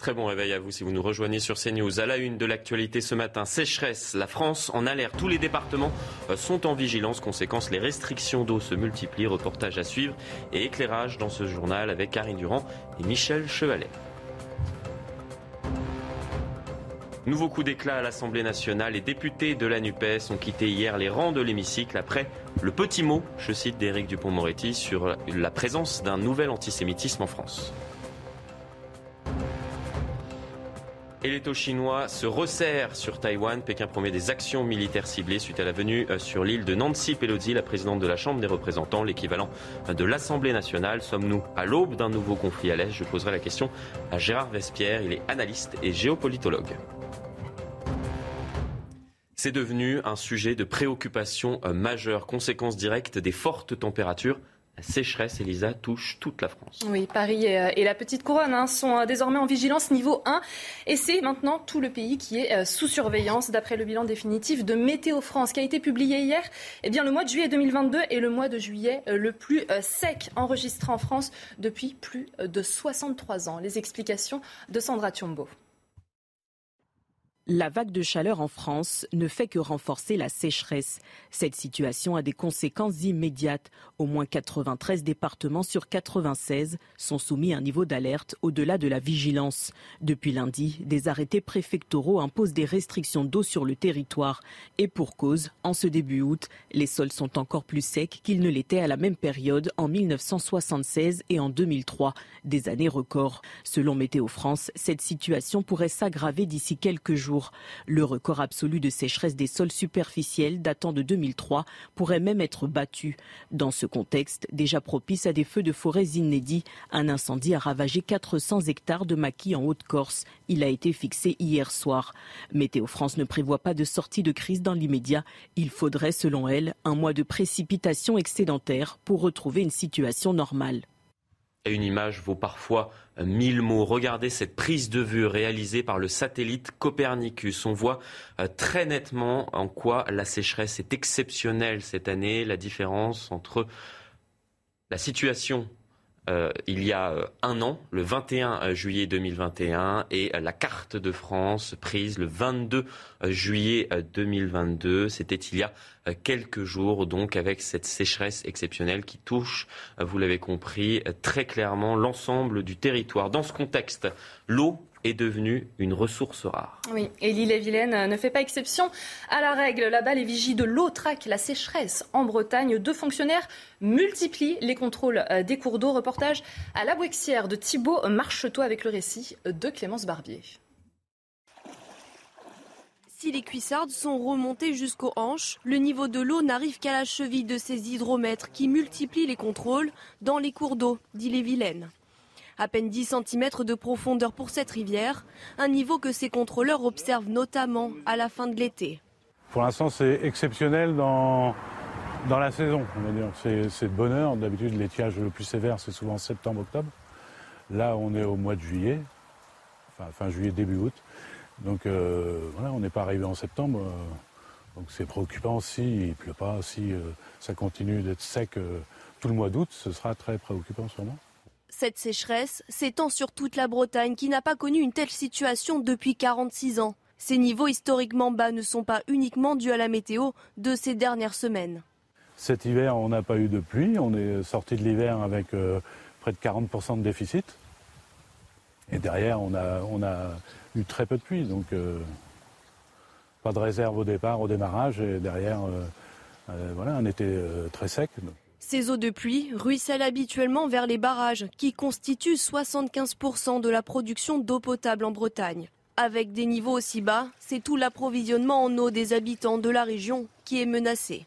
Très bon réveil à vous si vous nous rejoignez sur CNews. À la une de l'actualité ce matin, sécheresse. La France en alerte. Tous les départements euh, sont en vigilance. Conséquence, les restrictions d'eau se multiplient. Reportage à suivre et éclairage dans ce journal avec Karine Durand et Michel Chevalet. Nouveau coup d'éclat à l'Assemblée nationale. Les députés de la NUPES ont quitté hier les rangs de l'hémicycle après le petit mot, je cite d'Éric Dupont-Moretti, sur la présence d'un nouvel antisémitisme en France. Et les taux chinois se resserrent sur Taïwan. Pékin promet des actions militaires ciblées suite à la venue euh, sur l'île de Nancy Pelosi, la présidente de la Chambre des représentants, l'équivalent euh, de l'Assemblée nationale. Sommes-nous à l'aube d'un nouveau conflit à l'Est? Je poserai la question à Gérard Vespierre. Il est analyste et géopolitologue. C'est devenu un sujet de préoccupation euh, majeure, conséquence directe des fortes températures sécheresse, Elisa, touche toute la France. Oui, Paris et, la Petite Couronne hein, sont euh, désormais en vigilance niveau 1. Et c'est maintenant tout le pays qui est euh, sous surveillance. D'après le bilan définitif de Météo France qui a été publié hier, eh bien, le mois de juillet 2022 est le mois de juillet euh, le plus sec enregistré en France depuis plus de 63 ans. Les explications de Sandra Thiombo. La vague de chaleur en France ne fait que renforcer la sécheresse. Cette situation a des conséquences immédiates. Au moins 93 départements sur 96 sont soumis à un niveau d'alerte au-delà de la vigilance. Depuis lundi, des arrêtés préfectoraux imposent des restrictions d'eau sur le territoire. Et pour cause, en ce début août, les sols sont encore plus secs qu'ils ne l'étaient à la même période en 1976 et en 2003, des années records. Selon Météo France, cette situation pourrait s'aggraver d'ici quelques jours. Le record absolu de sécheresse des sols superficiels datant de 2003 pourrait même être battu. Dans ce contexte, déjà propice à des feux de forêt inédits, un incendie a ravagé 400 hectares de maquis en Haute-Corse. Il a été fixé hier soir. Météo France ne prévoit pas de sortie de crise dans l'immédiat. Il faudrait, selon elle, un mois de précipitations excédentaires pour retrouver une situation normale. Et une image vaut parfois mille mots. Regardez cette prise de vue réalisée par le satellite Copernicus. On voit euh, très nettement en quoi la sécheresse est exceptionnelle cette année, la différence entre la situation euh, il y a euh, un an, le 21 juillet 2021, et la carte de France prise le 22 juillet 2022. C'était il y a quelques jours, donc avec cette sécheresse exceptionnelle qui touche, vous l'avez compris, très clairement l'ensemble du territoire. Dans ce contexte, l'eau est devenue une ressource rare. Oui, et l'île-et-Vilaine ne fait pas exception à la règle. Là-bas, les vigies de l'eau traquent la sécheresse. En Bretagne, deux fonctionnaires multiplient les contrôles euh, des cours d'eau. Reportage à la Bouexière de Thibault Marcheteau avec le récit de Clémence Barbier. Si les cuissardes sont remontées jusqu'aux hanches, le niveau de l'eau n'arrive qu'à la cheville de ces hydromètres qui multiplient les contrôles dans les cours d'eau d'Ille-et-Vilaine. À peine 10 cm de profondeur pour cette rivière, un niveau que ces contrôleurs observent notamment à la fin de l'été. Pour l'instant, c'est exceptionnel dans, dans la saison. C'est de bonheur. D'habitude, l'étiage le plus sévère, c'est souvent septembre-octobre. Là, on est au mois de juillet, enfin fin juillet, début août. Donc euh, voilà, on n'est pas arrivé en septembre. Euh, donc c'est préoccupant s'il ne pleut pas, si euh, ça continue d'être sec tout le mois d'août, ce sera très préoccupant sûrement. Cette sécheresse s'étend sur toute la Bretagne qui n'a pas connu une telle situation depuis 46 ans. Ces niveaux historiquement bas ne sont pas uniquement dus à la météo de ces dernières semaines. Cet hiver, on n'a pas eu de pluie. On est sorti de l'hiver avec près de 40% de déficit. Et derrière, on a, eu très peu de pluie, donc euh, pas de réserve au départ, au démarrage, et derrière, euh, euh, voilà, un été très sec. Ces eaux de pluie ruissellent habituellement vers les barrages, qui constituent 75% de la production d'eau potable en Bretagne. Avec des niveaux aussi bas, c'est tout l'approvisionnement en eau des habitants de la région qui est menacé.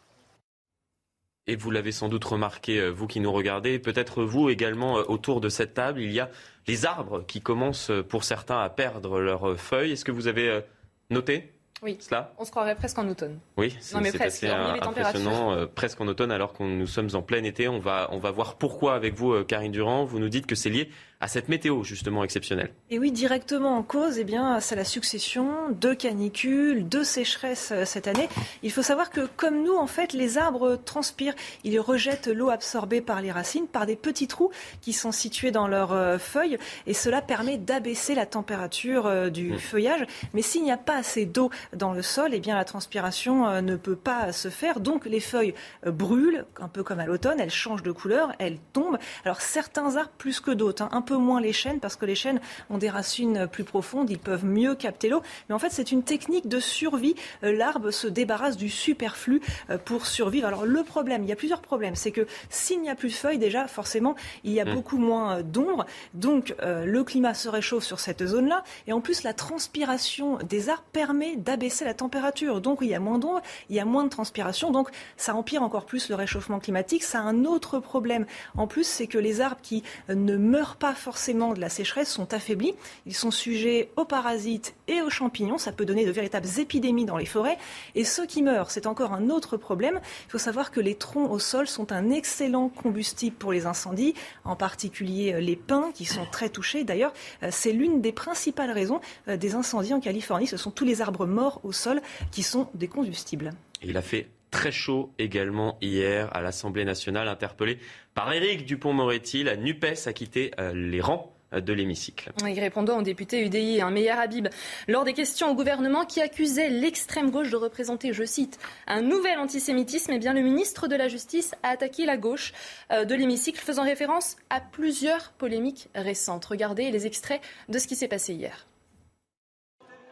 Et vous l'avez sans doute remarqué, vous qui nous regardez, peut-être vous également autour de cette table, il y a les arbres qui commencent pour certains à perdre leurs feuilles. Est-ce que vous avez euh, noté? Oui. Cela On se croirait presque en automne. Oui, c'est assez impressionnant, euh, presque en automne alors que nous sommes en plein été. On va, on va voir pourquoi avec vous, euh, Karine Durand. Vous nous dites que c'est lié à cette météo justement exceptionnelle. Et oui, directement en cause, eh bien, c'est la succession de canicules, de sécheresses euh, cette année. Il faut savoir que comme nous, en fait, les arbres transpirent. Ils rejettent l'eau absorbée par les racines par des petits trous qui sont situés dans leurs feuilles et cela permet d'abaisser la température du mmh. feuillage. Mais s'il n'y a pas assez d'eau dans le sol, eh bien, la transpiration ne peut pas se faire. Donc les feuilles brûlent, un peu comme à l'automne, elles changent de couleur, elles tombent. Alors certains arbres plus que d'autres, hein. un peu moins les chênes parce que les chênes ont des racines plus profondes, ils peuvent mieux capter l'eau. Mais en fait, c'est une technique de survie. Euh, l'arbre se débarrasse du superflu euh, pour survivre. Alors le problème, il y a plusieurs problèmes, c'est que s'il n'y a plus de feuilles, déjà forcément, il y a mmh. beaucoup moins euh, d'ombre. Donc le climat se réchauffe sur cette zone-là. Et en plus, la transpiration des arbres permet d'abaisser la température. Donc il y a moins d'ombre, il y a moins de transpiration. Donc ça empire encore plus le réchauffement climatique. Ça a un autre problème en plus, c'est que les arbres qui ne meurent pas forcément de la sécheresse sont affaiblis. Ils sont sujets aux parasites et aux champignons. Ça peut donner de véritables épidémies dans les forêts. Et ceux qui meurent, c'est encore un autre problème. Il faut savoir que les troncs au sol sont un excellent combustible pour les incendies, en particulier euh, les pins qui sont très touchés. D'ailleurs, euh, c'est l'une des principales raisons euh, des incendies en Californie. Ce sont tous les arbres morts au sol qui sont des combustibles. il a fait très chaud également hier à l'Assemblée nationale, interpellé par Éric Dupont-Moretti. La NUPES a quitté les rangs de l'hémicycle. Oui, répondant au député UDI, un meilleur Habib, lors des questions au gouvernement qui accusait l'extrême gauche de représenter, je cite, un nouvel antisémitisme, eh bien le ministre de la Justice a attaqué la gauche euh, de l'hémicycle, faisant référence à plusieurs polémiques récentes. Regardez les extraits de ce qui s'est passé hier.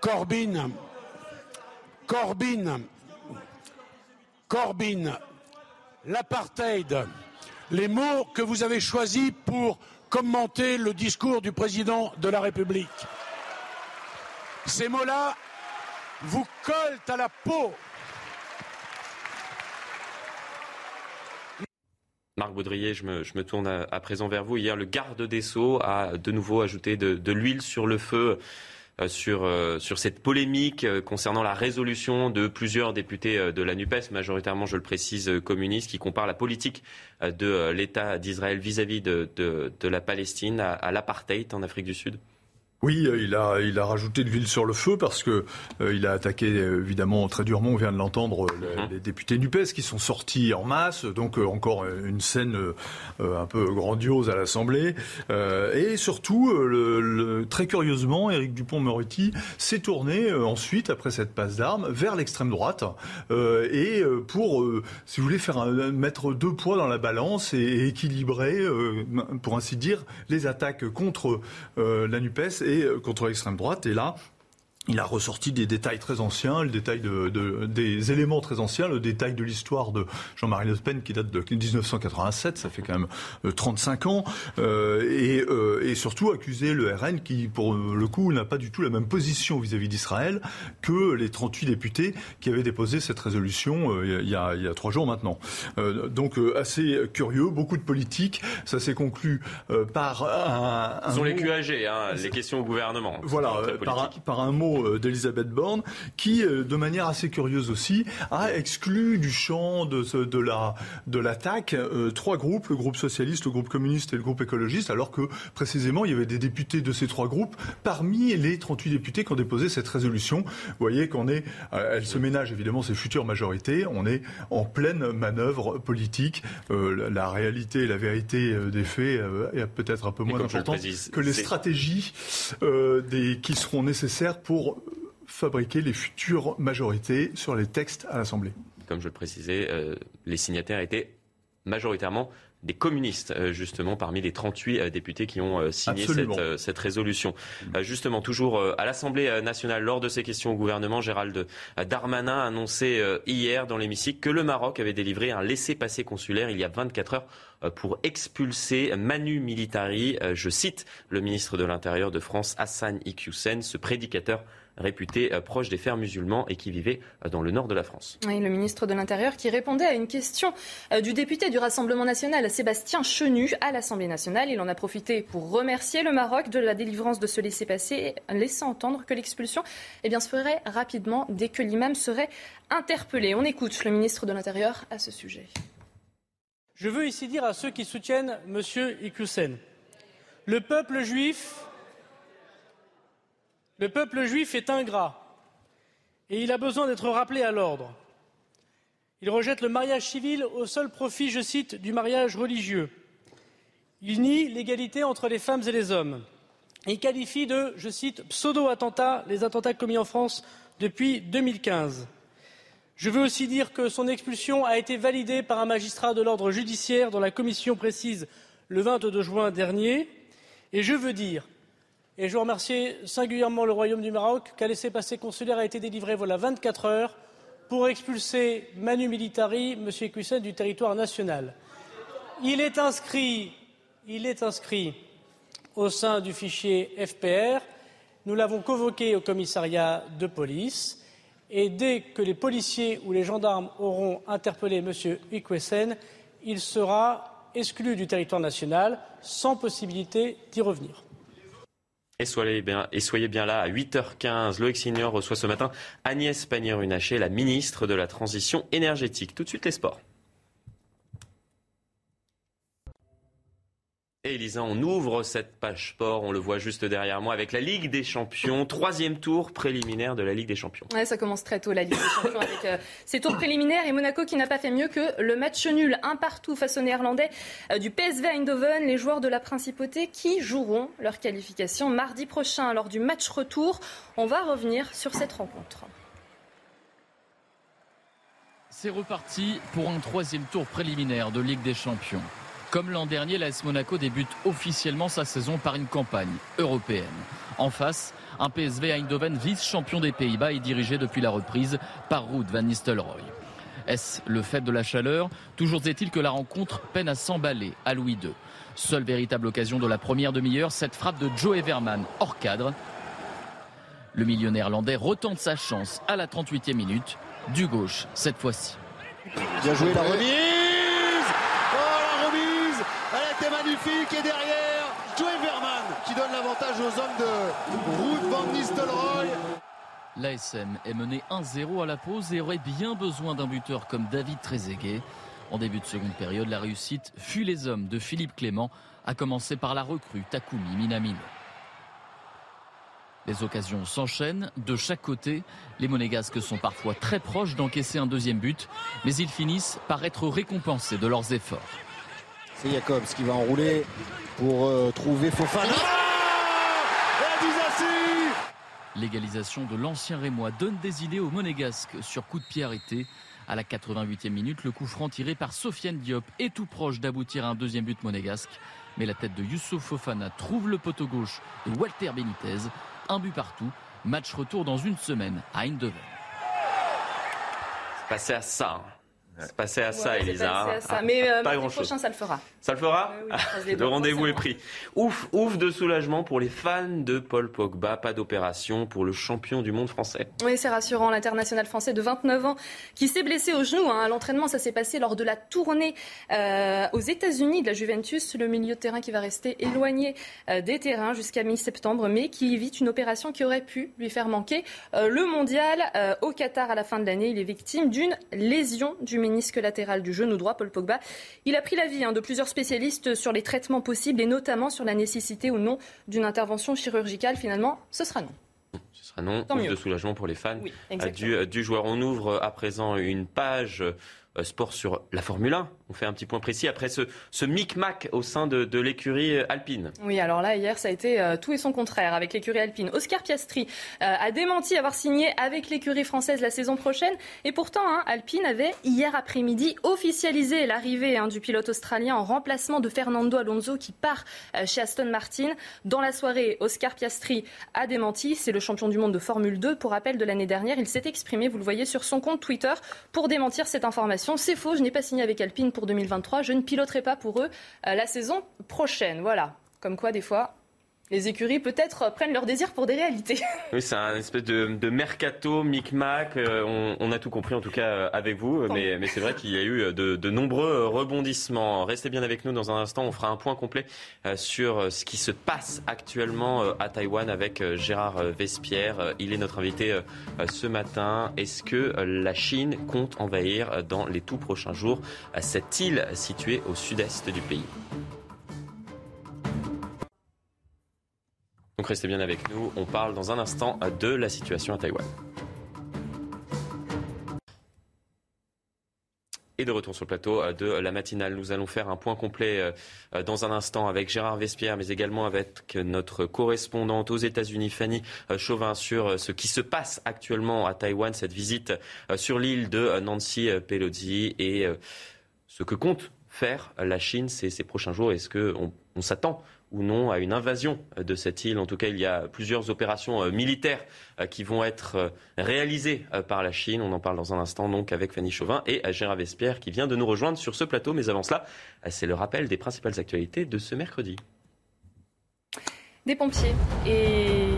Corbyn, Corbyn, Corbyn, l'apartheid, les mots que vous avez choisis pour commenter le discours du président de la République. Ces mots-là vous collent à la peau. Marc Baudrier, je me, tourne à, présent vers vous. Hier, le garde des Sceaux a de nouveau ajouté de l'huile sur le feu sur, euh, sur cette polémique euh, concernant la résolution de plusieurs députés de la NUPES, majoritairement, je le précise, communistes, qui comparent la politique de l'État d'Israël vis-à-vis de, de, la Palestine à l'apartheid en Afrique du Sud oui, euh, il a, il a rajouté de l'huile sur le feu parce que euh, il a attaqué évidemment très durement, on vient de l'entendre, mhm. les, députés Nupes qui sont sortis en masse, donc euh, encore une scène un peu grandiose à l'Assemblée. et surtout, le, très curieusement, Éric Dupont-Moretti s'est tourné ensuite, après cette passe d'armes, vers l'extrême droite et pour, si vous voulez, faire mettre deux poids dans la balance et, et équilibrer, pour ainsi dire, les attaques contre la Nupes euh, contre l'extrême droite. Et là, il a ressorti des détails très anciens, le détail de, des éléments très anciens, le détail de l'histoire de Jean-Marie Le Pen qui date de 1987, ça fait quand même 35 euh, ans, euh, et, euh, et, surtout accuser le RN qui, pour le coup, n'a pas du tout la même position vis-à-vis d'Israël que les 38 députés qui avaient déposé cette résolution il, y a, il, y a, trois jours maintenant. donc assez curieux, beaucoup de politique. Ça s'est conclu par un... un Ils ont les QAG, hein, les questions au gouvernement. Voilà, par par un mot euh, d'Elisabeth Borne, qui, euh, de manière assez curieuse aussi, a exclu du champ de, de la de l'attaque euh, trois groupes, le groupe socialiste, le groupe communiste et le groupe écologiste, alors que précisément il y avait des députés de ces trois groupes parmi les 38 députés qui ont déposé cette résolution. Vous voyez qu'on est, elle se ménage évidemment ses futures majorités, on est en pleine manœuvre politique. la réalité, la vérité des faits est peut-être un peu moins importante que les stratégies des, qui seront nécessaires pour pour fabriquer les futures majorités sur les textes à l'Assemblée. Comme je le précisais, euh, les signataires étaient majoritairement des communistes, euh, justement, parmi les 38 euh, députés qui ont signé cette, cette, résolution. justement, toujours à l'Assemblée nationale, lors de ces questions au gouvernement, Gérald Darmanin a annoncé hier dans l'hémicycle que le Maroc avait délivré un laissez-passer consulaire il y a 24 heures pour expulser Manu Militari. Je cite le ministre de l'Intérieur de France, Hassan Iqiyoussen, ce prédicateur réputé euh, proche des frères musulmans et qui vivait euh, dans le nord de la France. Oui, le ministre de l'Intérieur qui répondait à une question euh, du député du Rassemblement national, Sébastien Chenu, à l'Assemblée nationale. Il en a profité pour remercier le Maroc de la délivrance de ce laissez-passer, laissant entendre que l'expulsion eh se ferait rapidement dès que l'imam serait interpellé. On écoute le ministre de l'Intérieur à ce sujet. Je veux ici dire à ceux qui soutiennent M. Iqiyoussen Le peuple juif, le peuple juif est ingrat et il a besoin d'être rappelé à l'ordre. Il rejette le mariage civil au seul profit, je cite, du mariage religieux. Il nie l'égalité entre les femmes et les hommes. Il qualifie de, je cite, pseudo-attentats les attentats commis en France depuis 2015. Je veux aussi dire que son expulsion a été validée par un magistrat de l'ordre judiciaire dont la commission précise le 22 juin dernier. Et je veux dire, et je veux remercier singulièrement le Royaume du Maroc, qu'un laissez-passer consulaire a été délivré voilà 24 heures pour expulser Manu Militari, M. Equissen, du territoire national. Il est inscrit, il est inscrit au sein du fichier FPR. Nous l'avons convoqué au commissariat de police et dès que les policiers ou les gendarmes auront interpellé M. Ikwesen, il sera exclu du territoire national sans possibilité d'y revenir. Et soyez, bien, là à 8h15. Loïc Signor reçoit ce matin Agnès Pannier-Runacher, la ministre de la Transition énergétique. Tout de suite les sports. Et Elisa, on ouvre cette page sport, on le voit juste derrière moi, avec la Ligue des Champions, troisième tour préliminaire de la Ligue des Champions. Ouais, ça commence très tôt la Ligue des Champions avec euh, ces tours préliminaires et Monaco qui n'a pas fait mieux que le match nul un partout face aux Néerlandais euh, du PSV Eindhoven, les joueurs de la Principauté qui joueront leur qualification mardi prochain lors du match retour. On va revenir sur cette rencontre. C'est reparti pour un troisième tour préliminaire de Ligue des Champions. Comme l'an dernier, l'AS Monaco débute officiellement sa saison par une campagne européenne. En face, un PSV Eindhoven vice-champion des Pays-Bas et dirigé depuis la reprise par Ruud van Nistelrooy. Est-ce le fait de la chaleur? Toujours est-il que la rencontre peine à s'emballer à Louis II. Seule véritable occasion de la première demi-heure, cette frappe de Joe Everman hors cadre. Le milieu néerlandais retente sa chance à la 38e minute, du gauche cette fois-ci. Bien joué la magnifique. Et derrière, Joe Verman qui donne l'avantage aux hommes de Ruud van Nistelrooy. L'ASM est mené 1-0 à la pause et aurait bien besoin d'un buteur comme David Trezeguet. En début de seconde période, la réussite fut les hommes de Philippe Clément, à commencer par la recrue Takumi Minamino. Les occasions s'enchaînent de chaque côté. Les Monégasques sont parfois très proches d'encaisser un deuxième but, mais ils finissent par être récompensés de leurs efforts. C'est Jacobs qui va enrouler pour euh, trouver Fofana. L'égalisation de l'ancien Rémois donne des idées aux Monégasques sur coup de pied arrêté. À la 88e minute, le coup franc tiré par Sofiane Diop est tout proche d'aboutir à un deuxième but monégasque. Mais la tête de Youssouf Fofana trouve le poteau gauche de Walter Benitez. Un but partout. Match retour dans une semaine à Eindhoven. C'est passé à ça. C'est passé à ça, Elisa. Ah, Mais euh, prochain, ça le fera. Ça le fera Le rendez-vous est pris. Ouf, ouf de soulagement pour les fans de Paul Pogba. Pas d'opération pour le champion du monde français. Oui, c'est rassurant. L'international français de 29 ans qui s'est blessé au genou hein, à l'entraînement, ça s'est passé lors de la tournée euh, aux États-Unis de la Juventus. Le milieu de terrain qui va rester éloigné euh, des terrains jusqu'à mi-septembre, mais qui évite une opération qui aurait pu lui faire manquer euh, le mondial au Qatar à la fin de l'année. Il est victime d'une lésion du ménisque latéral du genou droit, Paul Pogba. Il a pris l'avis hein, de plusieurs spécialistes sur les traitements possibles et notamment sur la nécessité ou non d'une intervention chirurgicale. Finalement, ce sera non. Ce sera non. Tant de soulagement pour les fans du, du, joueur. On ouvre à présent une page euh, sport sur la Formule 1. On fait un petit point précis après ce, ce micmac au sein de, l'écurie euh, alpine. Oui, alors là, hier, ça a été euh, tout et son contraire avec l'écurie alpine. Oscar Piastri a démenti avoir signé avec l'écurie française la saison prochaine. Et pourtant, hein, Alpine avait, hier après-midi, officialisé l'arrivée hein, du pilote australien en remplacement de Fernando Alonso qui part chez Aston Martin. Dans la soirée, Oscar Piastri a démenti. C'est le champion du monde de Formule 2. Pour rappel de l'année dernière, il s'est exprimé, vous le voyez sur son compte Twitter, pour démentir cette information. C'est faux, je n'ai pas signé avec Alpine pour 2023. Je ne piloterai pas pour eux euh, la saison prochaine. Voilà. Comme quoi, des fois, les écuries peut-être prennent leur désir pour des réalités. Oui, c'est un espèce de, mercato, micmac. Euh, on, a tout compris en tout cas euh, avec vous, mais, c'est vrai qu'il y a eu de, nombreux rebondissements. Restez bien avec nous dans un instant. On fera un point complet euh, sur ce qui se passe actuellement à Taïwan avec Gérard Vespierre. Il est notre invité ce matin. Est-ce que la Chine compte envahir dans les tout prochains jours cette île située au sud-est du pays? Donc restez bien avec nous. On parle dans un instant de la situation à Taïwan. Et de retour sur le plateau euh, de la matinale. Nous allons faire un point complet euh, euh, dans un instant avec Gérard Vespierre, mais également avec notre correspondante aux États-Unis, Fanny Chauvin, sur ce qui se passe actuellement à Taïwan, cette visite sur l'île de Nancy Pelosi et ce que compte faire la Chine ces, prochains jours. Est-ce qu'on on, s'attend ou non à une invasion de cette île. En tout cas, il y a plusieurs opérations euh, militaires euh, qui vont être euh, réalisées par la Chine. On en parle dans un instant donc avec Fanny Chauvin et Gérard Vespierre qui vient de nous rejoindre sur ce plateau. Mais avant cela, c'est le rappel des principales actualités de ce mercredi. Des pompiers et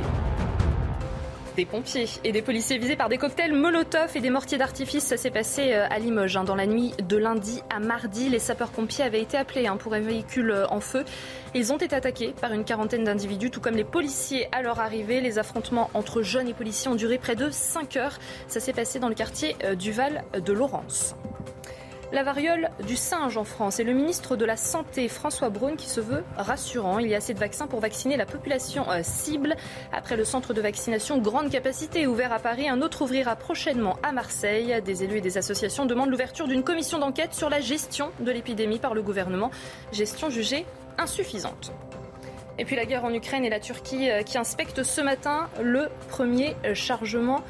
des pompiers et des policiers visés par des cocktails Molotov et des mortiers d'artifice. Ça s'est passé euh, à Limoges hein, dans la nuit de lundi à mardi. Les sapeurs-pompiers avaient été appelés hein, pour un véhicule euh, en feu. Ils ont été attaqués par une quarantaine d'individus, tout comme les policiers à leur arrivée. Les affrontements entre jeunes et policiers ont duré près de 5 heures. Ça s'est passé dans le quartier euh, du Val de Laurence la variole du singe en France et le ministre de la Santé, François Braun, qui se veut rassurant. Il y a assez de vaccins pour vacciner la population euh, cible. Après le centre de vaccination grande capacité ouvert à Paris, un autre ouvrira prochainement à Marseille. Des élus et des associations demandent l'ouverture d'une commission d'enquête sur la gestion de l'épidémie par le gouvernement, gestion jugée insuffisante. Et puis la guerre en Ukraine et la Turquie euh, qui inspectent ce matin le premier chargement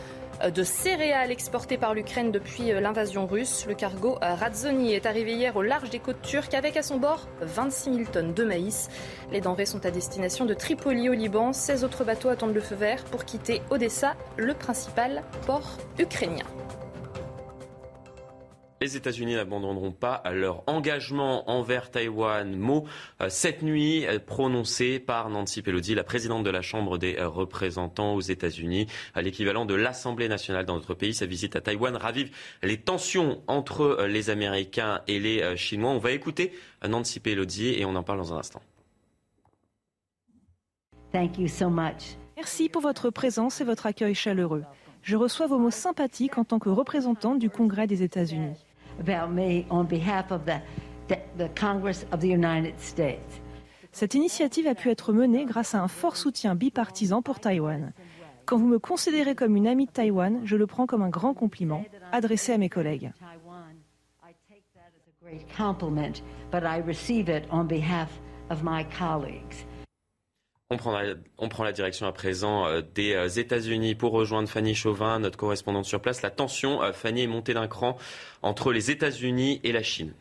de céréales exportées par l'Ukraine depuis euh, l'invasion russe. Le cargo euh, Razoni est arrivé hier au large des côtes turques avec à son bord 26 000 tonnes de maïs. Les denrées sont à destination de Tripoli au Liban. 16 autres bateaux attendent le feu vert pour quitter Odessa, le principal port ukrainien. Les États-Unis n'abandonneront pas leur engagement envers Taïwan. Mot euh, cette nuit euh, prononcé par Nancy Pelosi, la présidente de la Chambre des euh, représentants aux États-Unis, à l'équivalent de l'Assemblée nationale dans notre pays. Sa visite à Taïwan ravive les tensions entre les Américains et les Chinois. On va écouter Nancy Pelosi et on en parle dans un instant. Merci pour votre présence et votre accueil chaleureux. Je reçois vos mots sympathiques en tant que représentante du Congrès des États-Unis. Cette initiative a pu être menée grâce à un fort soutien bipartisan pour Taïwan. Quand vous me considérez comme une amie de Taïwan, je le prends comme un grand compliment adressé à mes collègues. On on prend, la, direction à présent euh, des euh, États-Unis pour rejoindre Fanny Chauvin, notre correspondante sur place. La tension, euh, Fanny, est montée d'un cran entre les États-Unis et la Chine.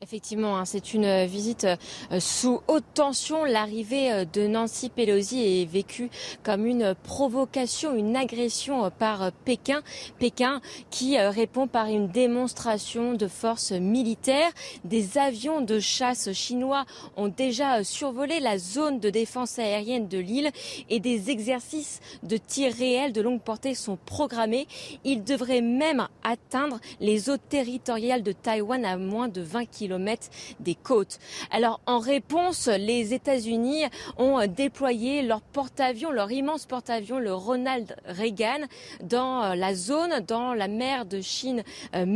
Effectivement, hein, c'est une euh, visite euh, sous haute tension. L'arrivée euh, de Nancy Pelosi est vécue comme une provocation, une agression par Pékin. Pékin qui répond par une démonstration de force militaire. Des avions de chasse chinois ont déjà survolé la zone de défense aérienne de l'île et des exercices de tir réel de longue portée sont programmés. Ils devraient même atteindre les eaux territoriales de Taïwan à moins de 20 km des côtes. Alors en réponse, les États-Unis ont déployé leur porte-avions, leur immense porte-avions, le Ronald Reagan, dans euh, la zone, dans la mer de Chine euh,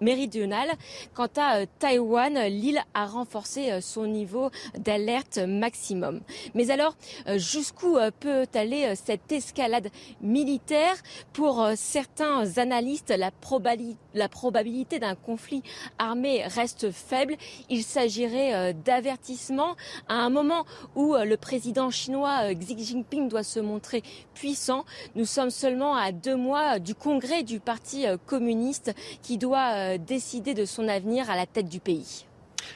méridionale. Quant à euh, Taïwan, l'île a renforcé son niveau d'alerte maximum. Mais alors, jusqu'où peut aller cette escalade militaire? Pour certains analystes, la probabilité d'un conflit armé reste faible. Il s'agirait euh, d'avertissement à un moment où euh, le président chinois euh, Xi Jinping doit se montrer puissant. Nous sommes seulement à deux mois du congrès du Parti communiste qui doit décider de son avenir à la tête du pays.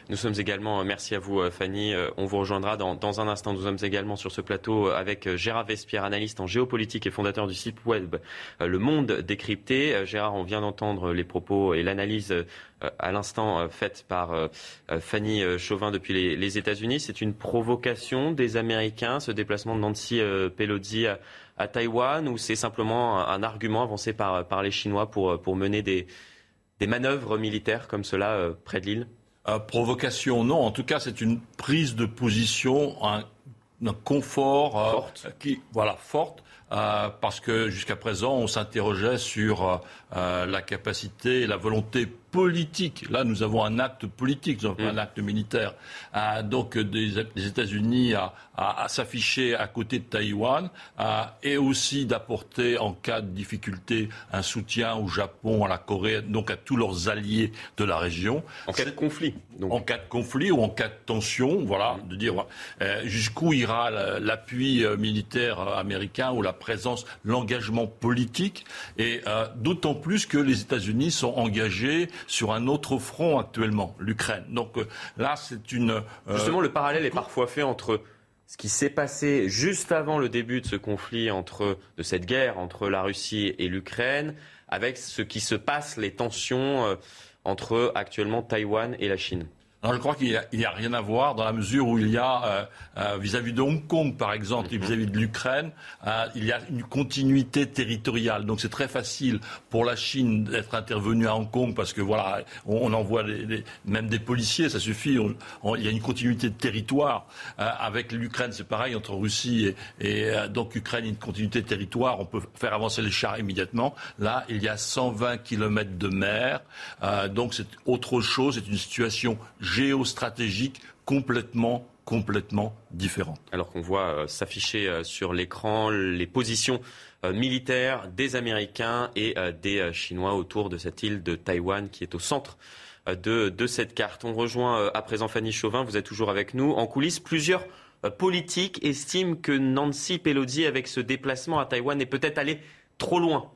Nous sommes également, merci à vous Fanny, on vous rejoindra dans, un instant. Nous sommes également sur ce plateau avec Gérard Vespierre, analyste en géopolitique et fondateur du site web Le Monde décrypté. Gérard, on vient d'entendre les propos et l'analyse euh, à l'instant euh, faite par euh, Fanny Chauvin depuis les, États-Unis. C'est une provocation des Américains, ce déplacement de Nancy Pelosi à, Taïwan, ou c'est simplement un, argument avancé par, par les Chinois pour, pour mener des, des manœuvres militaires comme cela près de l'île? Provocation, non. En tout cas, c'est une prise de position, un, confort forte. qui, voilà, forte, parce que jusqu'à présent, on s'interrogeait sur la capacité et la volonté politique. Là, nous avons un acte politique, donc un mm. acte militaire. Euh, donc, des, États-Unis à, s'afficher à côté de Taïwan et aussi d'apporter, en cas de difficulté, un soutien au Japon, à la Corée, donc à tous leurs alliés de la région. En cas de conflit. En cas de conflit ou en cas de tension, voilà, de dire euh, jusqu'où ira l'appui euh, militaire américain ou la présence, l'engagement politique, et d'autant plus que les États-Unis sont engagés sur un autre front actuellement, l'Ukraine. Donc euh, là, c'est une... Euh, Justement, le parallèle est parfois fait entre ce qui s'est passé juste avant le début de ce conflit entre de cette guerre entre la Russie et l'Ukraine, avec ce qui se passe, les tensions euh, entre actuellement Taïwan et la Chine. Alors, je crois qu'il n'y a, rien à voir dans la mesure où il y a, euh, euh, vis-à-vis de Hong Kong, par exemple, et mhm. vis-à-vis de l'Ukraine, euh, il y a une continuité territoriale. Donc, c'est très facile pour la Chine d'être intervenue à Hong Kong parce que, voilà, on, envoie même des policiers, ça suffit. il y a une continuité de territoire. avec l'Ukraine, c'est pareil, entre Russie et, et donc Ukraine, une continuité de territoire. On peut faire avancer les chars immédiatement. Là, il y a 120 kilomètres de mer. donc, c'est autre chose. C'est une situation géostratégique complètement complètement différente. Alors qu'on voit euh, s'afficher euh, sur l'écran les positions euh, militaires des Américains et des Chinois autour de cette île de Taïwan qui est au centre de, de cette carte. On rejoint à présent Fanny Chauvin, vous êtes toujours avec nous. En coulisses, plusieurs politiques estiment que Nancy Pelosi, avec ce déplacement à Taïwan, est peut-être allée trop loin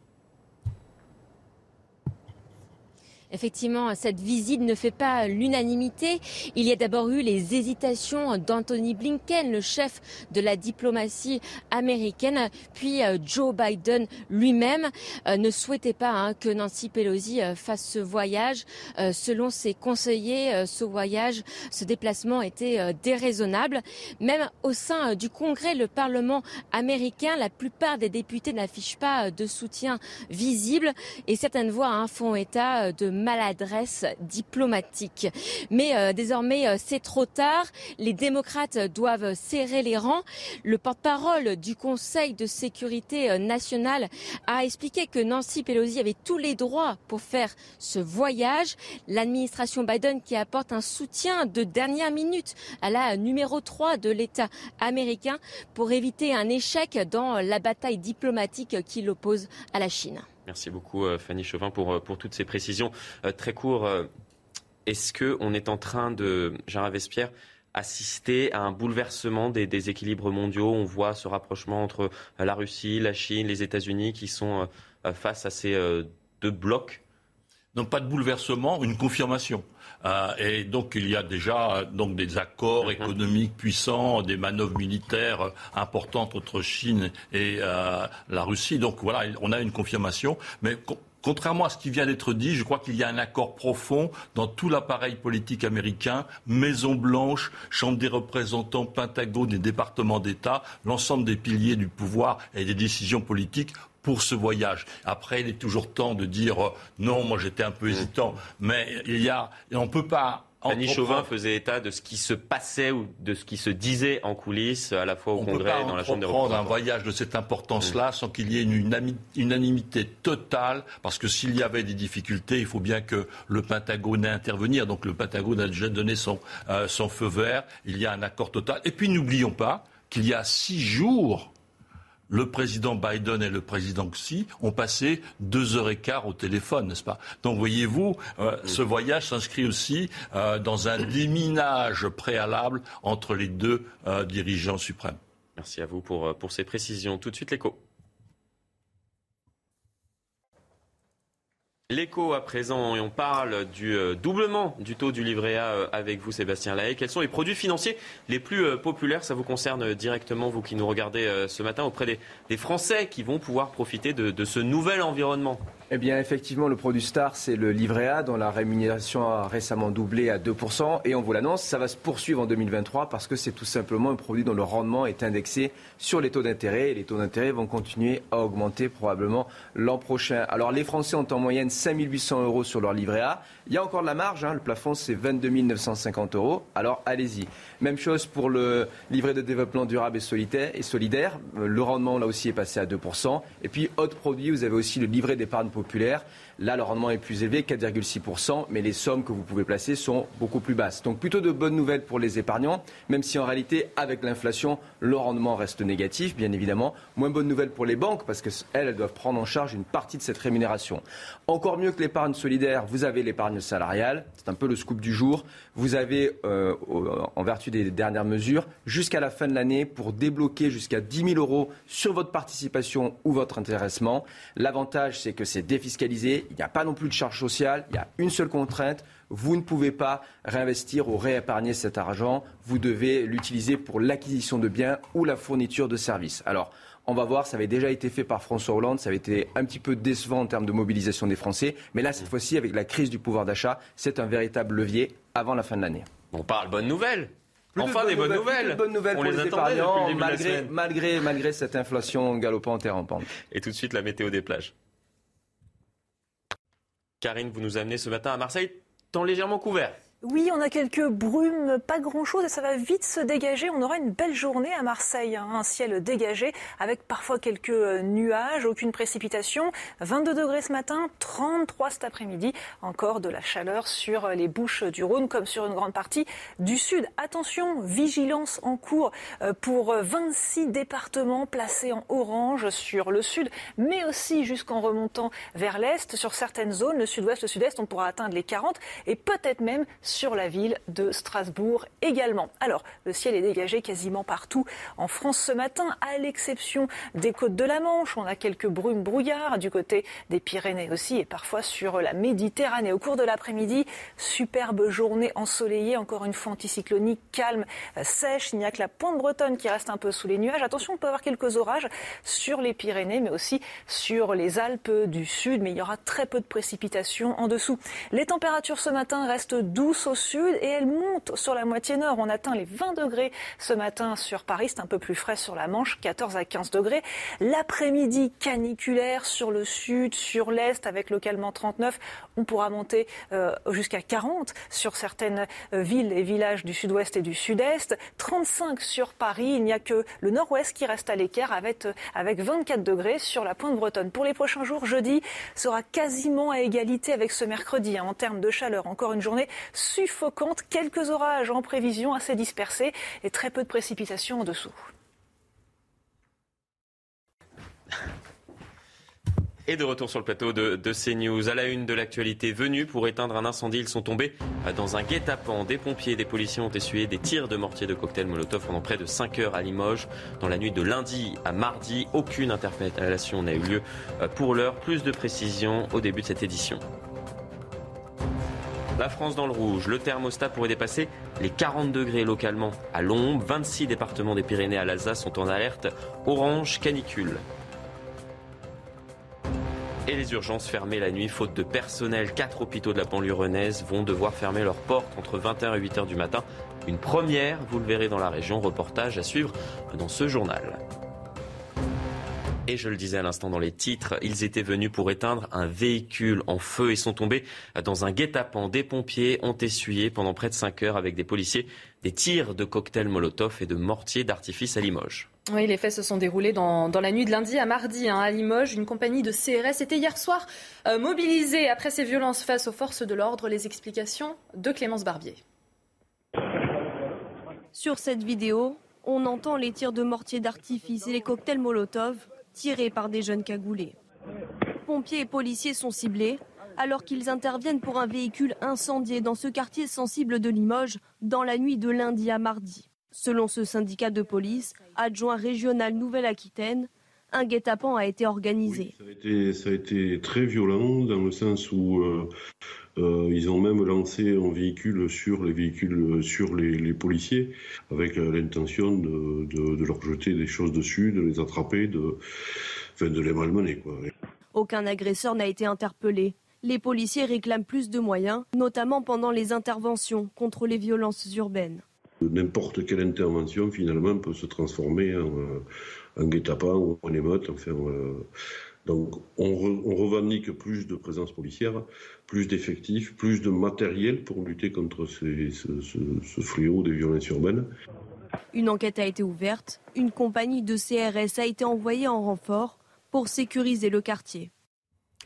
Effectivement, cette visite ne fait pas l'unanimité. Il y a d'abord eu les hésitations d'Anthony Blinken, le chef de la diplomatie américaine, puis euh, Joe Biden lui-même euh, ne souhaitait pas hein, que Nancy Pelosi euh, fasse ce voyage. Selon ses conseillers, ce voyage, ce déplacement était déraisonnable. Même au sein du Congrès, le Parlement américain, la plupart des députés n'affichent pas de soutien visible et certaines voix hein, font état de maladresse diplomatique. Mais euh, désormais, euh, c'est trop tard. Les démocrates doivent serrer les rangs. Le porte-parole du Conseil de sécurité euh, nationale a expliqué que Nancy Pelosi avait tous les droits pour faire ce voyage. L'administration Biden qui apporte un soutien de dernière minute à la numéro 3 de l'État américain pour éviter un échec dans la bataille diplomatique qui l'oppose à la Chine. Merci beaucoup euh, Fanny Chauvin pour, euh, pour toutes ces précisions. Euh, très court, est-ce qu'on est en train de, Gérard Vespierre, assister à un bouleversement des, des, équilibres mondiaux? On voit ce rapprochement entre la Russie, la Chine, les États-Unis qui sont face à ces deux blocs Non, pas de bouleversement, une confirmation. Euh, et donc il y a déjà euh, donc des accords mhm. économiques puissants, des manœuvres militaires euh, importantes entre Chine et la Russie. Donc voilà, on a une confirmation. Mais Contrairement à ce qui vient d'être dit, je crois qu'il y a un accord profond dans tout l'appareil politique américain, Maison Blanche, Chambre des représentants, Pentagone et département d'État, l'ensemble des piliers du pouvoir et des décisions politiques pour ce voyage. Après, il est toujours temps de dire euh, non, moi j'étais un peu hésitant, mais il y a, on peut pas Annie Chauvin faisait état de ce qui se passait ou de ce qui se disait en coulisses, à la fois au Congrès et dans la Chambre des représentants. un voyage de cette importance-là mm. sans qu'il y ait une unanimité totale, parce que s'il y avait des difficultés, il faut bien que le Pentagone ait intervenir. Donc le Pentagone a déjà donné son, euh, son feu vert. Il y a un accord total. Et puis n'oublions pas qu'il y a six jours le président Biden et le président Xi ont passé deux heures et quart au téléphone, n'est-ce pas? Donc voyez-vous, euh, ce voyage s'inscrit aussi euh, dans un déminage préalable entre les deux euh, dirigeants suprêmes. Merci à vous pour, pour ces précisions. Tout de suite l'écho. L'écho à présent, et on parle du euh, doublement du taux du livret A euh, avec vous, Sébastien Lahaye. Quels sont les produits financiers les plus euh, populaires? Ça vous concerne directement, vous qui nous regardez ce matin, auprès des, Français qui vont pouvoir profiter de ce nouvel environnement eh bien, effectivement, le produit star, c'est le livret A, dont la rémunération a récemment doublé à 2%. Et on vous l'annonce, ça va se poursuivre en 2023 parce que c'est tout simplement un produit dont le rendement est indexé sur les taux d'intérêt. Et les taux d'intérêt vont continuer à augmenter probablement l'an prochain. Alors, les Français ont en moyenne 5 800 euros sur leur livret A. Il y a encore de la marge, hein. le plafond c'est 22 950 euros, alors allez-y. Même chose pour le livret de développement durable et solidaire, le rendement là aussi est passé à 2%. Et puis, autre produit, vous avez aussi le livret d'épargne populaire. Là, le rendement est plus élevé, 4,6%, mais les sommes que vous pouvez placer sont beaucoup plus basses. Donc plutôt de bonnes nouvelles pour les épargnants, même si en réalité, avec l'inflation, le rendement reste négatif, bien évidemment. Moins bonne nouvelle pour les banques, parce qu'elles, elles doivent prendre en charge une partie de cette rémunération. Encore mieux que l'épargne solidaire, vous avez l'épargne salariale. C'est un peu le scoop du jour. Vous avez, euh, en vertu des dernières mesures, jusqu'à la fin de l'année pour débloquer jusqu'à 10 000 euros sur votre participation ou votre intéressement. L'avantage, c'est que c'est défiscalisé. Il n'y a pas non plus de charge sociale. Il y a une seule contrainte. Vous ne pouvez pas réinvestir ou réépargner cet argent. Vous devez l'utiliser pour l'acquisition de biens ou la fourniture de services. Alors, on va voir, ça avait déjà été fait par François Hollande, ça avait été un petit peu décevant en termes de mobilisation des Français, mais là, cette fois-ci, avec la crise du pouvoir d'achat, c'est un véritable levier avant la fin de l'année. On parle bonne nouvelle. enfin, des bonnes nouvelles. Bonnes nouvelles pour les, épargnants, malgré, malgré, malgré cette inflation galopante et rampante. Et tout de suite, la météo des plages. Karine, vous nous amenez ce matin à Marseille, temps légèrement couvert. Oui, on a quelques brumes, pas grand-chose et ça va vite se dégager. On aura une belle journée à Marseille, hein. un ciel dégagé avec parfois quelques euh, nuages, aucune précipitation. 22 degrés ce matin, 33 cet après-midi. Encore de la chaleur sur les Bouches du Rhône comme sur une grande partie du sud. Attention, vigilance en cours euh, pour 26 départements placés en orange sur le sud, mais aussi jusqu'en remontant vers l'est. Sur certaines zones, le sud-ouest, le sud-est, on pourra atteindre les 40 et peut-être même la ville de Strasbourg également. Alors, le ciel est dégagé quasiment partout en France ce matin, à l'exception des côtes de la Manche. On a quelques brumes brouillards du côté des Pyrénées aussi et parfois sur la Méditerranée. Au cours de l'après-midi, superbe journée ensoleillée, encore une fois anticyclonique, calme, sèche. Il n'y a que la pointe bretonne qui reste un peu sous les nuages. Attention, on peut avoir quelques orages sur les Pyrénées, mais aussi sur les Alpes du Sud, mais il y aura très peu de précipitations en dessous. Les températures ce matin restent douces au sud et elle monte sur la moitié nord. On atteint les 20 degrés ce matin sur Paris, c'est un peu plus frais sur la Manche, 14 à 15 degrés. L'après-midi caniculaire sur le sud, sur l'est, avec localement 39. On pourra monter euh, jusqu'à 40 sur certaines euh, villes et villages du sud-ouest et du sud-est. 35 sur Paris. Il n'y a que le nord-ouest qui reste à l'écart avec, avec 24 degrés sur la pointe bretonne. Pour les prochains jours, jeudi sera quasiment à égalité avec ce mercredi hein, en termes de chaleur. Encore une journée suffocante. Quelques orages en prévision assez dispersés et très peu de précipitations en dessous. Et de retour sur le plateau de, CNews. À la une de l'actualité, venue pour éteindre un incendie, ils sont tombés dans un guet-apens. Des pompiers et des policiers ont essuyé des tirs de mortier de cocktail Molotov pendant près de 5 heures à Limoges. Dans la nuit de lundi à mardi, aucune interpellation n'a eu lieu pour l'heure. Plus de précisions au début de cette édition. La France dans le rouge. Le thermostat pourrait dépasser les 40 degrés localement à l'ombre. 26 départements des Pyrénées à l'Alsace sont en alerte orange canicule. Et les urgences fermées la nuit, faute de personnel. Quatre hôpitaux de la banlieue rennaise vont devoir fermer leurs portes entre 20h et 8h du matin. Une première, vous le verrez dans la région. Reportage à suivre dans ce journal. Et je le disais à l'instant dans les titres, ils étaient venus pour éteindre un véhicule en feu et sont tombés dans un guet-apens. Des pompiers ont essuyé pendant près de 5 heures avec des policiers des tirs de cocktails Molotov et de mortiers d'artifice à Limoges. Oui, les faits se sont déroulés dans, dans la nuit de lundi à mardi hein, à Limoges. Une compagnie de CRS était hier soir euh, mobilisée après ces violences face aux forces de l'ordre. Les explications de Clémence Barbier. Sur cette vidéo, on entend les tirs de mortiers d'artifice et les cocktails Molotov tirés par des jeunes cagoulés. Pompiers et policiers sont ciblés alors qu'ils interviennent pour un véhicule incendié dans ce quartier sensible de Limoges dans la nuit de lundi à mardi. Selon ce syndicat de police, adjoint régional Nouvelle-Aquitaine, un guet-apens a été organisé. ça, a été, ça, a été, très violent dans le sens où euh, euh, ils ont même lancé un véhicule sur les véhicules, sur les, les policiers, avec euh, l'intention de, de, de, leur jeter des choses dessus, de les attraper, de, enfin, de les malmener. Quoi. Aucun agresseur n'a été interpellé. Les policiers réclament plus de moyens, notamment pendant les interventions contre les violences urbaines. N'importe quelle intervention, finalement, peut se transformer en, en guet-apens ou en émeute. Enfin, euh, donc, on, re, on, revendique plus de présence policière, plus d'effectifs, plus de matériel pour lutter contre ces, ce, ce, ce fléau des violences urbaines. Une enquête a été ouverte. Une compagnie de CRS a été envoyée en renfort pour sécuriser le quartier.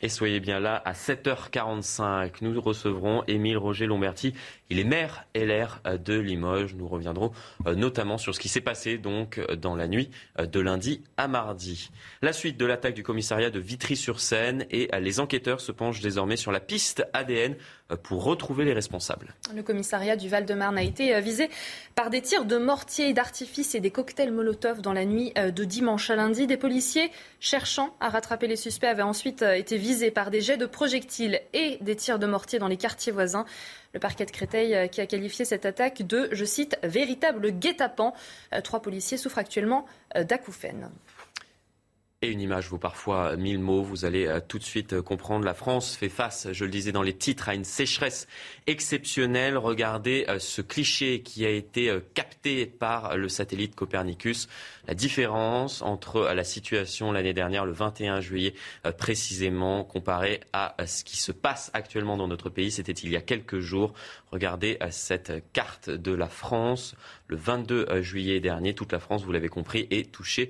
Et soyez bien là à 7h45. Nous recevrons Émile Roger Lomberti. Il est maire LR de Limoges. Nous reviendrons euh, notamment sur ce qui s'est passé donc dans la nuit euh, de lundi à mardi. La suite de l'attaque du commissariat de Vitry-sur-Seine et euh, les enquêteurs se penchent désormais sur la piste ADN pour retrouver les responsables. Le commissariat du Val-de-Marne a été visé par des tirs de mortier, d'artifice et des cocktails Molotov dans la nuit de dimanche à lundi. Des policiers cherchant à rattraper les suspects avaient ensuite été visés par des jets de projectiles et des tirs de mortier dans les quartiers voisins. Le parquet de Créteil euh, qui a qualifié cette attaque de, je cite, véritable guet-apens. Euh, trois policiers souffrent actuellement euh, d'acouphènes. Et une image vaut parfois mille mots. Vous allez tout de suite comprendre. La France fait face, je le disais dans les titres, à une sécheresse exceptionnelle. Regardez ce cliché qui a été capté par le satellite Copernicus. La différence entre la situation l'année dernière, le 21 juillet précisément, comparée à ce qui se passe actuellement dans notre pays. C'était il y a quelques jours. Regardez cette carte de la France. Le 22 juillet dernier, toute la France, vous l'avez compris, est touchée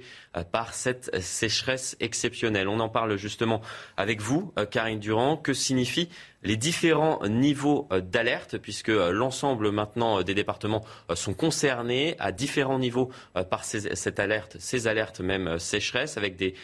par cette sécheresse exceptionnelle. On en parle justement avec vous, euh, Karine Durand. Que signifie les différents niveaux euh, d'alerte, puisque euh, l'ensemble maintenant des départements sont concernés à différents niveaux par cette alerte, ces alertes même sécheresse, avec des,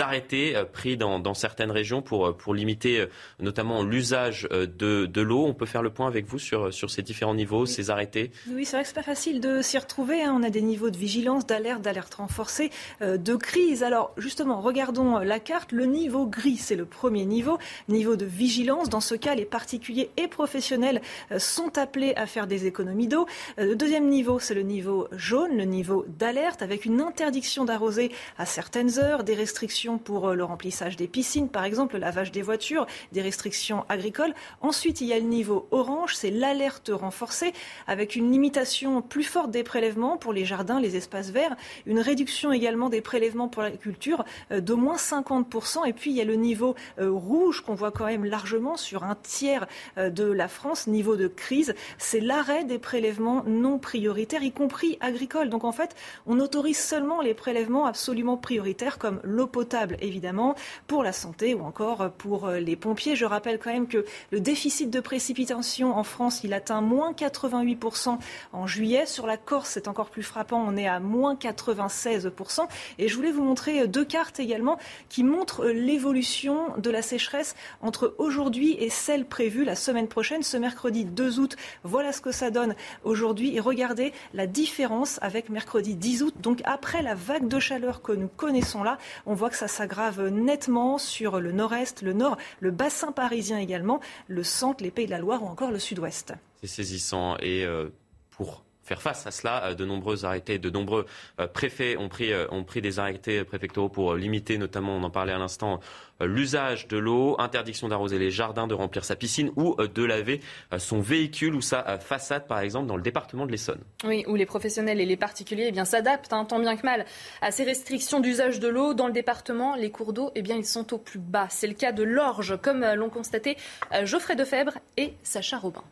arrêtés pris dans, certaines régions pour, pour limiter notamment l'usage de, de l'eau. On peut faire le point avec vous sur, sur ces différents niveaux, ces arrêtés Oui, c'est vrai que c'est pas facile de s'y retrouver. Hein. On a des niveaux de vigilance, d'alerte, d'alerte renforcée, de crise. Alors justement, regardons la carte. Le niveau gris, c'est le premier niveau, niveau de vigilance. Dans ce les particuliers et professionnels euh, sont appelés à faire des économies d'eau. Euh, le deuxième niveau, c'est le niveau jaune, le niveau d'alerte, avec une interdiction d'arroser à certaines heures, des restrictions pour euh, le remplissage des piscines, par exemple, le lavage des voitures, des restrictions agricoles. Ensuite, il y a le niveau orange, c'est l'alerte renforcée, avec une limitation plus forte des prélèvements pour les jardins, les espaces verts, une réduction également des prélèvements pour l'agriculture d'au moins 50%. Et puis, il y a le niveau rouge qu'on voit quand même largement sur un un tiers euh, de la France, niveau de crise, c'est l'arrêt des prélèvements non prioritaires, y compris agricoles. Donc en fait, on autorise seulement les prélèvements absolument prioritaires, comme l'eau potable, évidemment, pour la santé ou encore pour euh, les pompiers. Je rappelle quand même que le déficit de précipitation en France, il atteint moins 88% en juillet. Sur la Corse, c'est encore plus frappant, on est à moins 96%. Et je voulais vous montrer deux cartes également qui montrent l'évolution de la sécheresse entre aujourd'hui et celle prévue la semaine prochaine, ce mercredi 2 août. Voilà ce que ça donne aujourd'hui. Et regardez la différence avec mercredi 10 août. Donc après la vague de chaleur que nous connaissons là, on voit que ça s'aggrave nettement sur le nord-est, le nord, le bassin parisien également, le centre, les Pays de la Loire ou encore le sud-ouest. C'est saisissant. Et euh, faire face à cela. Euh, de nombreux arrêtés, de nombreux euh, préfets ont pris, euh, ont pris des arrêtés préfectoraux pour limiter, notamment, on en parlait à l'instant, l'usage de l'eau, interdiction d'arroser les jardins, de remplir sa piscine ou de laver son véhicule ou sa façade, par exemple, dans le département de l'Essonne. Oui, où les professionnels et les particuliers eh bien, s'adaptent, hein, tant bien que mal, à ces restrictions d'usage de l'eau. Dans le département, les cours d'eau, eh bien, ils sont au plus bas. C'est le cas de l'Orge, comme l'ont constaté Geoffrey Defebvre et Sacha Robin.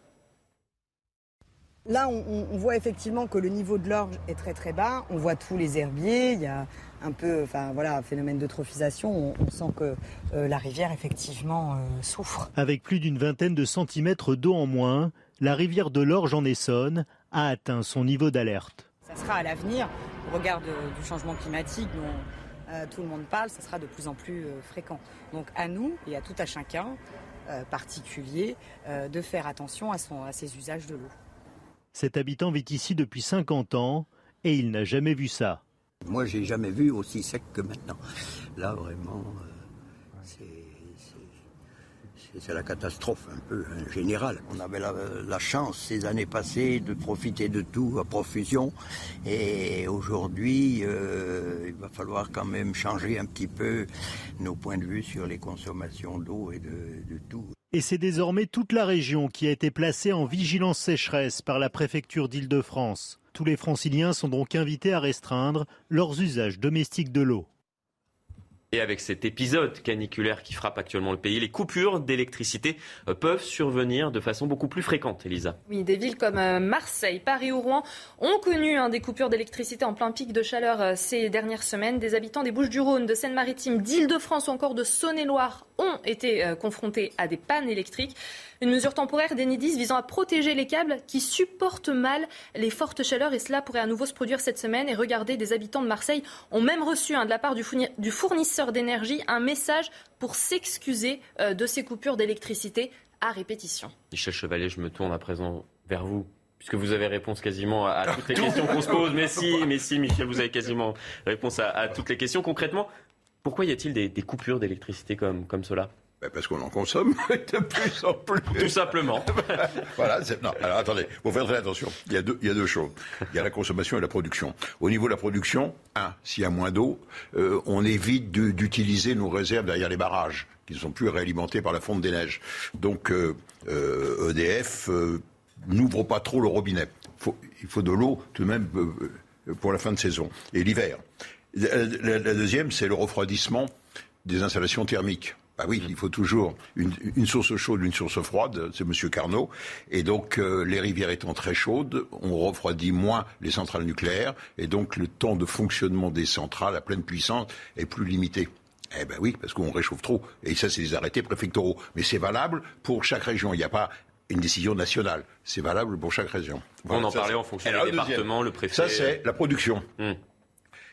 Là, on, voit effectivement que le niveau de l'orge est très très bas. On voit tous les herbiers. Il y a un peu, enfin voilà, un phénomène d'eutrophisation. On, sent que euh, la rivière effectivement euh, souffre. Avec plus d'une vingtaine de centimètres d'eau en moins, la rivière de l'Orge en Essonne a atteint son niveau d'alerte. Ça sera à l'avenir, au regard du changement climatique dont euh, tout le monde parle, ça sera de plus en plus fréquent. Donc à nous et à tout à chacun, particulier, de faire attention à, son, à ses usages de l'eau. Cet habitant vit ici depuis 50 ans et il n'a jamais vu ça. Moi, j'ai jamais vu aussi sec que maintenant. Là, vraiment, euh, c'est la catastrophe un peu en général. On avait la, chance ces années passées de profiter de tout à profusion. Et aujourd'hui, euh, il va falloir quand même changer un petit peu nos points de vue sur les consommations d'eau et de tout. Et c'est désormais toute la région qui a été placée en vigilance sécheresse par la préfecture d'Île-de-France. Tous les franciliens sont donc invités à restreindre leurs usages domestiques de l'eau. Et avec cet épisode caniculaire qui frappe actuellement le pays, les coupures d'électricité euh, peuvent survenir de façon beaucoup plus fréquente, Elisa. Oui, des villes comme euh, Marseille, Paris ou Rouen ont connu hein, des coupures d'électricité en plein pic de chaleur euh, ces dernières semaines. Des habitants des Bouches-du-Rhône, de Seine-Maritime, d'Île-de-France ou encore de Saône-et-Loire ont été confrontés à des pannes électriques. Une mesure temporaire d'Enidis visant à protéger les câbles qui supportent mal les fortes chaleurs et cela pourrait à nouveau se produire cette semaine. Et regardez, des habitants de Marseille ont même reçu hein, de la part du fournisseur d'énergie un message pour s'excuser euh, de ces coupures d'électricité à répétition. Michel Chevalier, je me tourne à présent vers vous puisque vous avez réponse quasiment à, toutes les questions qu'on se pose. Mais si, mais si, Michel, vous avez quasiment réponse à, toutes les questions. Concrètement, pourquoi y a-t-il des, coupures d'électricité comme, comme cela? Ben, parce qu'on en consomme de plus en plus. Tout simplement. voilà. Non, alors attendez, faut faire très attention. Il y, a deux, il y a deux choses. Il y a la consommation et la production. Au niveau de la production, un, s'il y a moins d'eau, euh, on évite d'utiliser nos réserves derrière les barrages, qui ne sont plus réalimentés par la fonte des neiges. Donc euh, euh, EDF n'ouvre pas trop le robinet. Faut, il faut de l'eau tout de même pour la fin de saison et l'hiver. la deuxième, c'est le refroidissement des installations thermiques. Ah oui, il faut toujours une, source chaude, une source froide, c'est Monsieur Carnot. Et donc, euh, les rivières étant très chaudes, on refroidit moins les centrales nucléaires, et donc le temps de fonctionnement des centrales à pleine puissance est plus limité. Eh ben oui, parce qu'on réchauffe trop. Et ça, c'est des arrêtés préfectoraux. Mais c'est valable pour chaque région. Il n'y a pas une décision nationale. C'est valable pour chaque région. on en parlait en fonction du département, le préfet. Ça, c'est la production. Hum.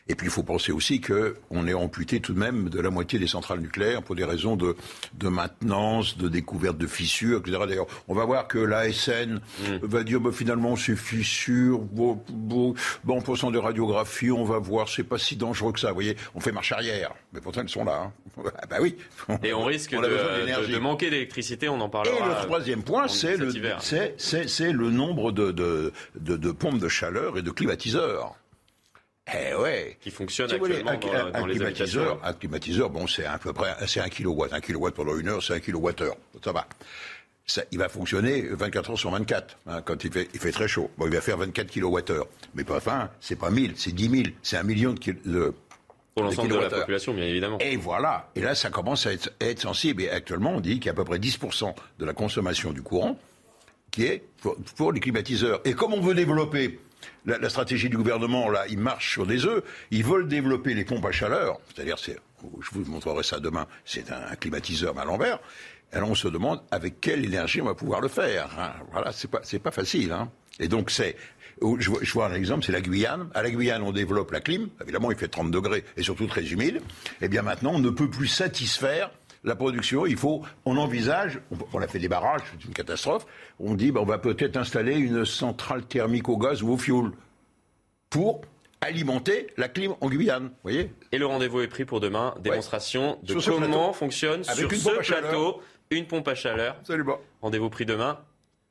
Et puis il faut penser aussi qu'on est amputé tout de même de la moitié des centrales nucléaires pour des raisons de, de maintenance, de découverte de fissures, etc. D'ailleurs, on va voir que l'ASN mm. va dire bah, finalement ces fissures, bon, bon, bon de radiographie, on va voir, c'est pas si dangereux que ça. Vous voyez, on fait marche arrière, mais pourtant elles sont là. Hein. ah bah oui. Et on risque de, de, manquer d'électricité, on en parlera. Et le troisième point, c'est le, le nombre de, de, de pompes de chaleur et de climatiseurs. Eh ouais. Qui fonctionne actuellement dans, les climatiseur, Un climatiseur, bon, c'est à peu près, c'est un kilowatt. Un kilowatt pendant une heure, c'est un kilowattheure. Ça va. Ça, il va fonctionner 24 heures sur 24, hein, quand il fait, il fait très chaud. Bon, il va faire 24 kilowattheures. Mais pas enfin, c'est pas 1000, c'est 10 000, c'est un million de, de pour l'ensemble de la population, bien évidemment. Et voilà. Et là, ça commence à être, être sensible. Et actuellement, on dit qu'il y a à peu près 10% de la consommation du courant qui est pour les climatiseurs. Et comme on veut développer la, stratégie du gouvernement, là, il marche sur des œufs. Ils veulent développer les pompes à chaleur. C'est-à-dire, c'est, je vous montrerai ça demain, c'est un, climatiseur à l'envers. Alors on se demande avec quelle énergie on va pouvoir le faire. Hein. Voilà, c'est pas, pas facile. Hein. Et donc c'est, je, je vois un exemple, c'est la Guyane. À la Guyane, on développe la clim. Évidemment, il fait 30 degrés et surtout très humide. Et eh bien maintenant, on ne peut plus satisfaire la production, il faut, on envisage, on, a fait des barrages, c'est une catastrophe, on dit ben, on va peut-être installer une centrale thermique au gaz ou au fioul pour alimenter la clim en Guyane. Voyez Et le rendez-vous est pris pour demain, démonstration de comment fonctionne sur ce plateau une pompe à chaleur. Salut, Rendez-vous pris demain.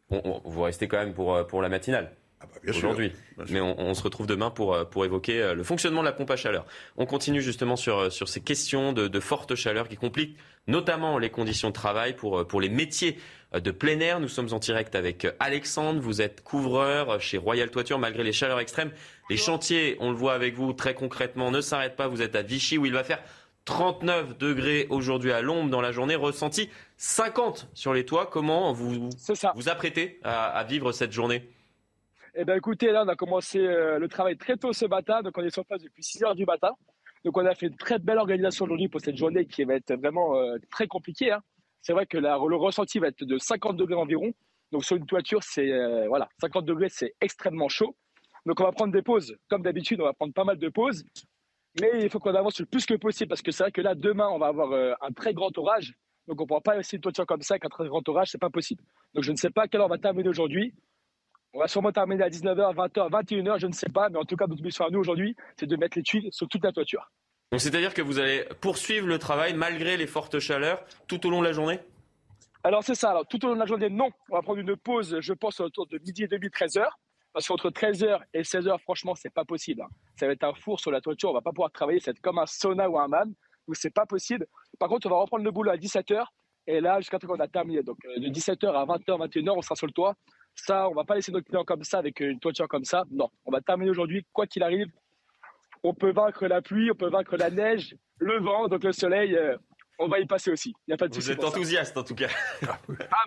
vous restez quand même pour, euh, pour la matinale. Ah bah, aujourd'hui. Mais on, se retrouve demain pour, euh, pour évoquer euh, le fonctionnement de la pompe à chaleur. On continue justement sur, sur ces questions de, de forte chaleur qui compliquent notamment les conditions de travail pour, pour les métiers de plein air. Nous sommes en direct avec Alexandre. Vous êtes couvreur chez Royal Toiture malgré les chaleurs extrêmes. Les chantiers, on le voit avec vous très concrètement, ne s'arrêtent pas. Vous êtes à Vichy où il va faire 39 degrés aujourd'hui à l'ombre dans la journée, ressenti 50 sur les toits. Comment vous vous apprêtez à, vivre cette journée? Eh bien, écoutez, là, on a commencé euh, le travail très tôt ce matin. Donc, on est sur place depuis 6 heures du matin. Donc on a fait une très belle organisation aujourd'hui pour cette journée qui va être vraiment euh, très compliquée. Hein. C'est vrai que le ressenti va être de 50 degrés environ. Donc sur une toiture, c'est euh, voilà, 50 degrés, c'est extrêmement chaud. Donc on va prendre des pauses. Comme d'habitude, on va prendre pas mal de pauses. Mais il faut qu'on avance le plus que possible parce que c'est vrai que là, demain, on va avoir un très grand orage. Donc on ne pourra pas laisser une toiture comme ça avec un très grand orage, c'est pas possible. Donc je ne sais pas à quelle heure on va terminer aujourd'hui. On va sûrement terminer à 19h, 20h, 21h, je ne sais pas. Mais en tout cas, notre mission à nous aujourd'hui, c'est de mettre les tuiles sur toute la toiture. Donc c'est-à-dire que vous allez poursuivre le travail malgré les fortes chaleurs tout au long de la journée? Alors c'est ça. Alors tout au long de la journée, non. On va prendre une pause, je pense, autour de midi et demi, 13h. Parce qu'entre 13h et 16h, franchement, c'est pas possible. Hein. Ça va être un four sur la toiture. On va pas pouvoir travailler. C'est comme un sauna ou un man. Donc c'est pas possible. Par contre, on va reprendre le boulot à 17h. Et là, jusqu'à ce qu'on a terminé. Donc euh, de 17h à 20h, 21h, on sera sur le toit. Ça, on va pas laisser nos clients comme ça avec une toiture comme ça. Non, on va terminer aujourd'hui, quoi qu'il arrive. on peut vaincre la pluie, on peut vaincre la neige, le vent, donc le soleil, euh, on va y passer aussi. Il y a pas de Vous êtes enthousiaste en tout cas. ah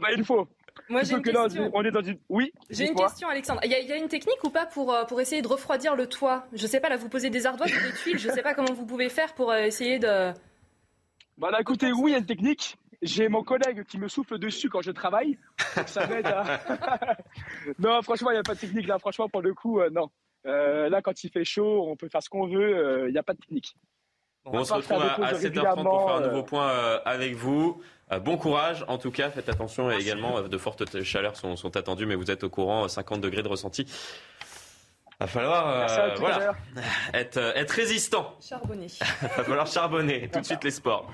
bah il faut. Moi j'ai une question. on est dans une. Oui. J'ai une question, Alexandre. Il y, a, une technique ou pas pour, euh, pour essayer de refroidir le toit? Je sais pas, là vous posez des ardoises ou des tuiles. Je sais pas comment vous pouvez faire pour essayer de. Bah là, écoutez, oui, il y a une technique. J'ai mon collègue qui me souffle dessus quand je travaille. Ça m'aide à... non, franchement, il n'y a pas de technique là. Franchement, pour le coup, non. là, quand il fait chaud, on peut faire ce qu'on veut. Il n'y a pas de technique. On, se retrouve à, 7h30 pour faire un nouveau point euh, avec vous. Euh, bon courage, en tout cas, faites attention également, euh, de fortes chaleurs sont, sont, attendues, mais vous êtes au courant, 50 degrés de ressenti. Va falloir voilà, être, être résistant. Charbonner. Va falloir charbonner. Tout de suite les sports.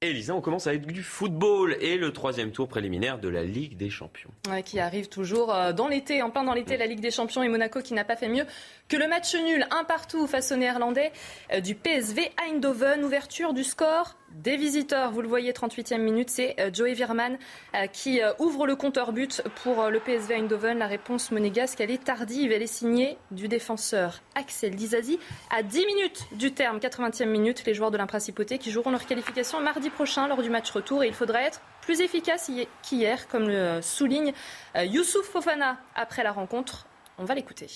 Elisa, on commence avec du football et le troisième tour préliminaire de la Ligue des Champions. qui arrive toujours dans l'été, en plein dans l'été, la Ligue des Champions et Monaco qui n'a pas fait mieux que le match nul, un partout face aux Néerlandais euh, du PSV Eindhoven. Ouverture du score des visiteurs. Vous le voyez, 38e minute, c'est euh, Joey Virman euh, qui ouvre le compteur but pour le PSV Eindhoven. La réponse monégasque, elle est tardive. Elle est signée du défenseur Axel Dizazi. À 10 minutes du terme, 80e minute, les joueurs de l'Imprincipauté qui joueront leur qualification mardi prochain lors du match retour. Et il faudra être plus efficace qu'hier, comme le souligne Youssouf Fofana après la rencontre. On va l'écouter.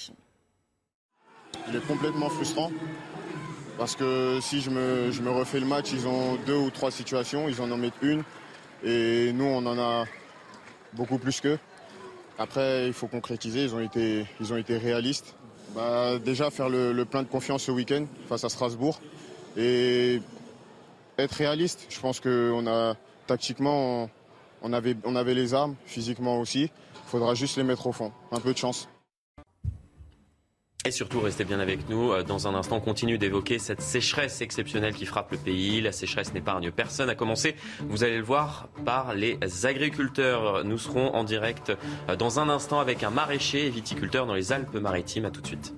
Il est complètement frustrant. Parce que si je me, refais le match, ils ont deux ou trois situations, ils en en mettent une. Et nous, on en a beaucoup plus qu'eux. Après, il faut concrétiser, ils ont été, ils ont été réalistes. Bah, déjà, faire le, plein de confiance ce week-end face à Strasbourg. Et être réaliste, je pense qu'on a, tactiquement, on avait, on avait les armes, physiquement aussi. Il faudra juste les mettre au fond. Un peu de chance. Et surtout, restez bien avec nous. Euh, dans un instant, on continue d'évoquer cette sécheresse exceptionnelle qui frappe le pays. La sécheresse n'épargne personne, à commencer, vous allez le voir, par les agriculteurs. Nous serons en direct euh, dans un instant avec un maraîcher et viticulteur dans les Alpes-Maritimes. À tout de suite.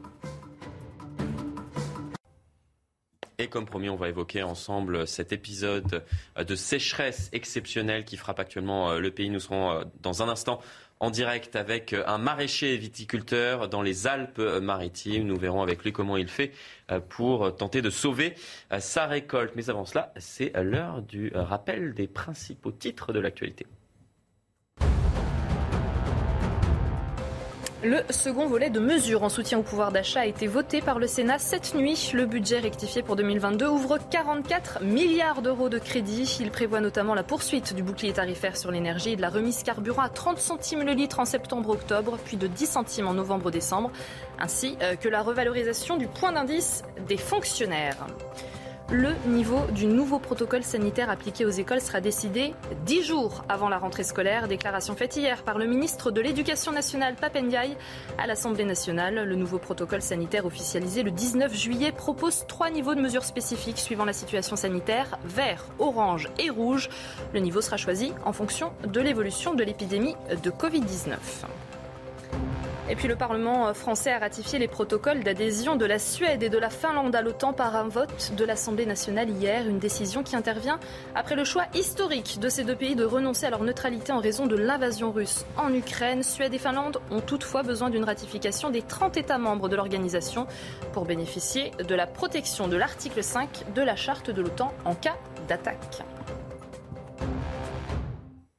Et comme promis, on va évoquer ensemble cet épisode euh, de sécheresse exceptionnelle qui frappe actuellement le pays. Nous serons dans un instant en direct avec euh, un maraîcher viticulteur dans les Alpes-Maritimes. Nous verrons avec lui comment il fait euh, pour tenter de sauver euh, sa récolte. Mais avant cela, c'est l'heure du rappel des principaux titres de l'actualité. Le second volet de mesures en soutien au pouvoir d'achat a été voté par le Sénat cette nuit. Le budget rectifié pour 2022 ouvre 44 milliards d'euros de crédit. Il prévoit notamment la poursuite du bouclier tarifaire sur l'énergie et de la remise carburant à 30 centimes le litre en septembre-octobre, puis de 10 centimes en novembre-décembre, ainsi euh, que la revalorisation du point d'indice des fonctionnaires. Le niveau du nouveau protocole sanitaire appliqué aux écoles sera décidé dix jours avant la rentrée scolaire. Déclaration faite hier par le ministre de l'Éducation nationale, Papendiaï, à l'Assemblée nationale. Le nouveau protocole sanitaire officialisé le 19 juillet propose trois niveaux de mesures spécifiques suivant la situation sanitaire, vert, orange et rouge. Le niveau sera choisi en fonction de l'évolution de l'épidémie de Covid-19. Et puis le Parlement français a ratifié les protocoles d'adhésion de la Suède et de la Finlande à l'OTAN par un vote de l'Assemblée nationale hier, une décision qui intervient après le choix historique de ces deux pays de renoncer à leur neutralité en raison de l'invasion russe en Ukraine. Suède et Finlande ont toutefois besoin d'une ratification des 30 États membres de l'organisation pour bénéficier de la protection de l'article 5 de la charte de l'OTAN en cas d'attaque.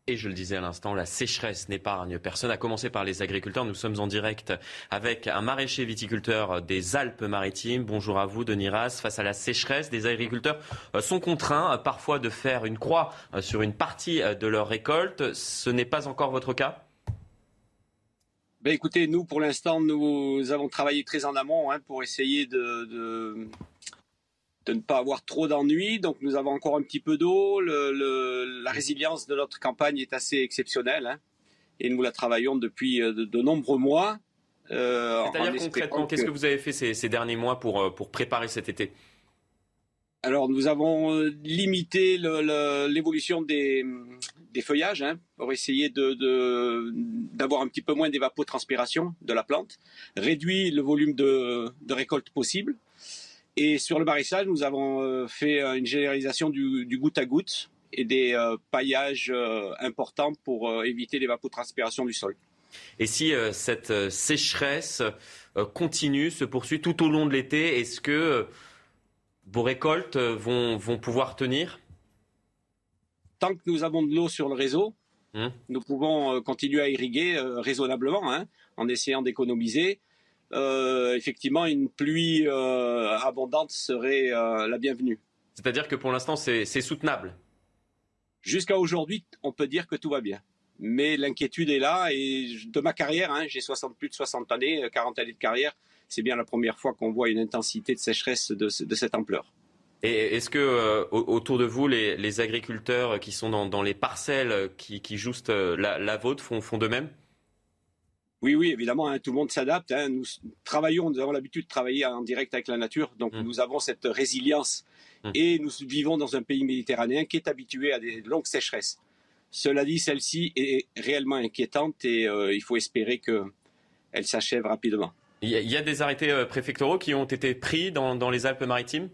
Et je le disais à l'instant, la sécheresse n'épargne personne, à commencer par les agriculteurs. Nous sommes en direct avec un maraîcher viticulteur des Alpes-Maritimes. Bonjour à vous, Denis Ras. Face à la sécheresse, des agriculteurs euh, sont contraints euh, parfois de faire une croix euh, sur une partie de leur récolte. Ce n'est pas encore votre cas? Ben écoutez, nous, pour l'instant, nous avons travaillé très en amont hein, pour essayer de, de ne pas avoir trop d'ennuis. Donc nous avons encore un petit peu d'eau. la résilience de notre campagne est assez exceptionnelle hein. et nous la travaillons depuis euh, de, nombreux mois. Euh, C'est-à-dire concrètement, qu'est-ce que vous avez fait ces, derniers mois pour, euh, pour préparer cet été? Alors nous avons limité l'évolution des, feuillages hein, pour essayer d'avoir un petit peu moins d'évapotranspiration de la plante, réduit le volume de récolte possible et sur le maraîchage, nous avons euh, fait euh, une généralisation du, goutte à goutte et des euh, paillages importants pour éviter l'évapotranspiration du sol. Et si cette sécheresse continue, se poursuit tout au long de l'été. Est-ce que vos récoltes vont, vont pouvoir tenir? Tant que nous avons de l'eau sur le réseau, hum. nous pouvons continuer à irriguer raisonnablement, hein, en essayant d'économiser. Effectivement, une pluie abondante serait la bienvenue. C'est-à-dire que pour l'instant, c'est soutenable Jusqu'à aujourd'hui, on peut dire que tout va bien. Mais l'inquiétude est là et de ma carrière, hein, j'ai 60, plus de 60 années, 40 années de carrière, c'est bien la première fois qu'on voit une intensité de sécheresse de, cette ampleur. Et est-ce que euh, autour de vous, les, agriculteurs qui sont dans, les parcelles qui, qui euh, la, vôtre font, font de même? Oui, oui, évidemment, hein, tout le monde s'adapte. Hein. Nous travaillons, nous avons l'habitude de travailler en direct avec la nature, donc mmh. nous avons cette résilience Mmh. Et nous vivons dans un pays méditerranéen qui est habitué à des longues sécheresses. Cela dit, celle-ci est réellement inquiétante et euh, il faut espérer qu'elle s'achève rapidement. Il y, a des arrêtés euh, préfectoraux qui ont été pris dans, les Alpes-Maritimes?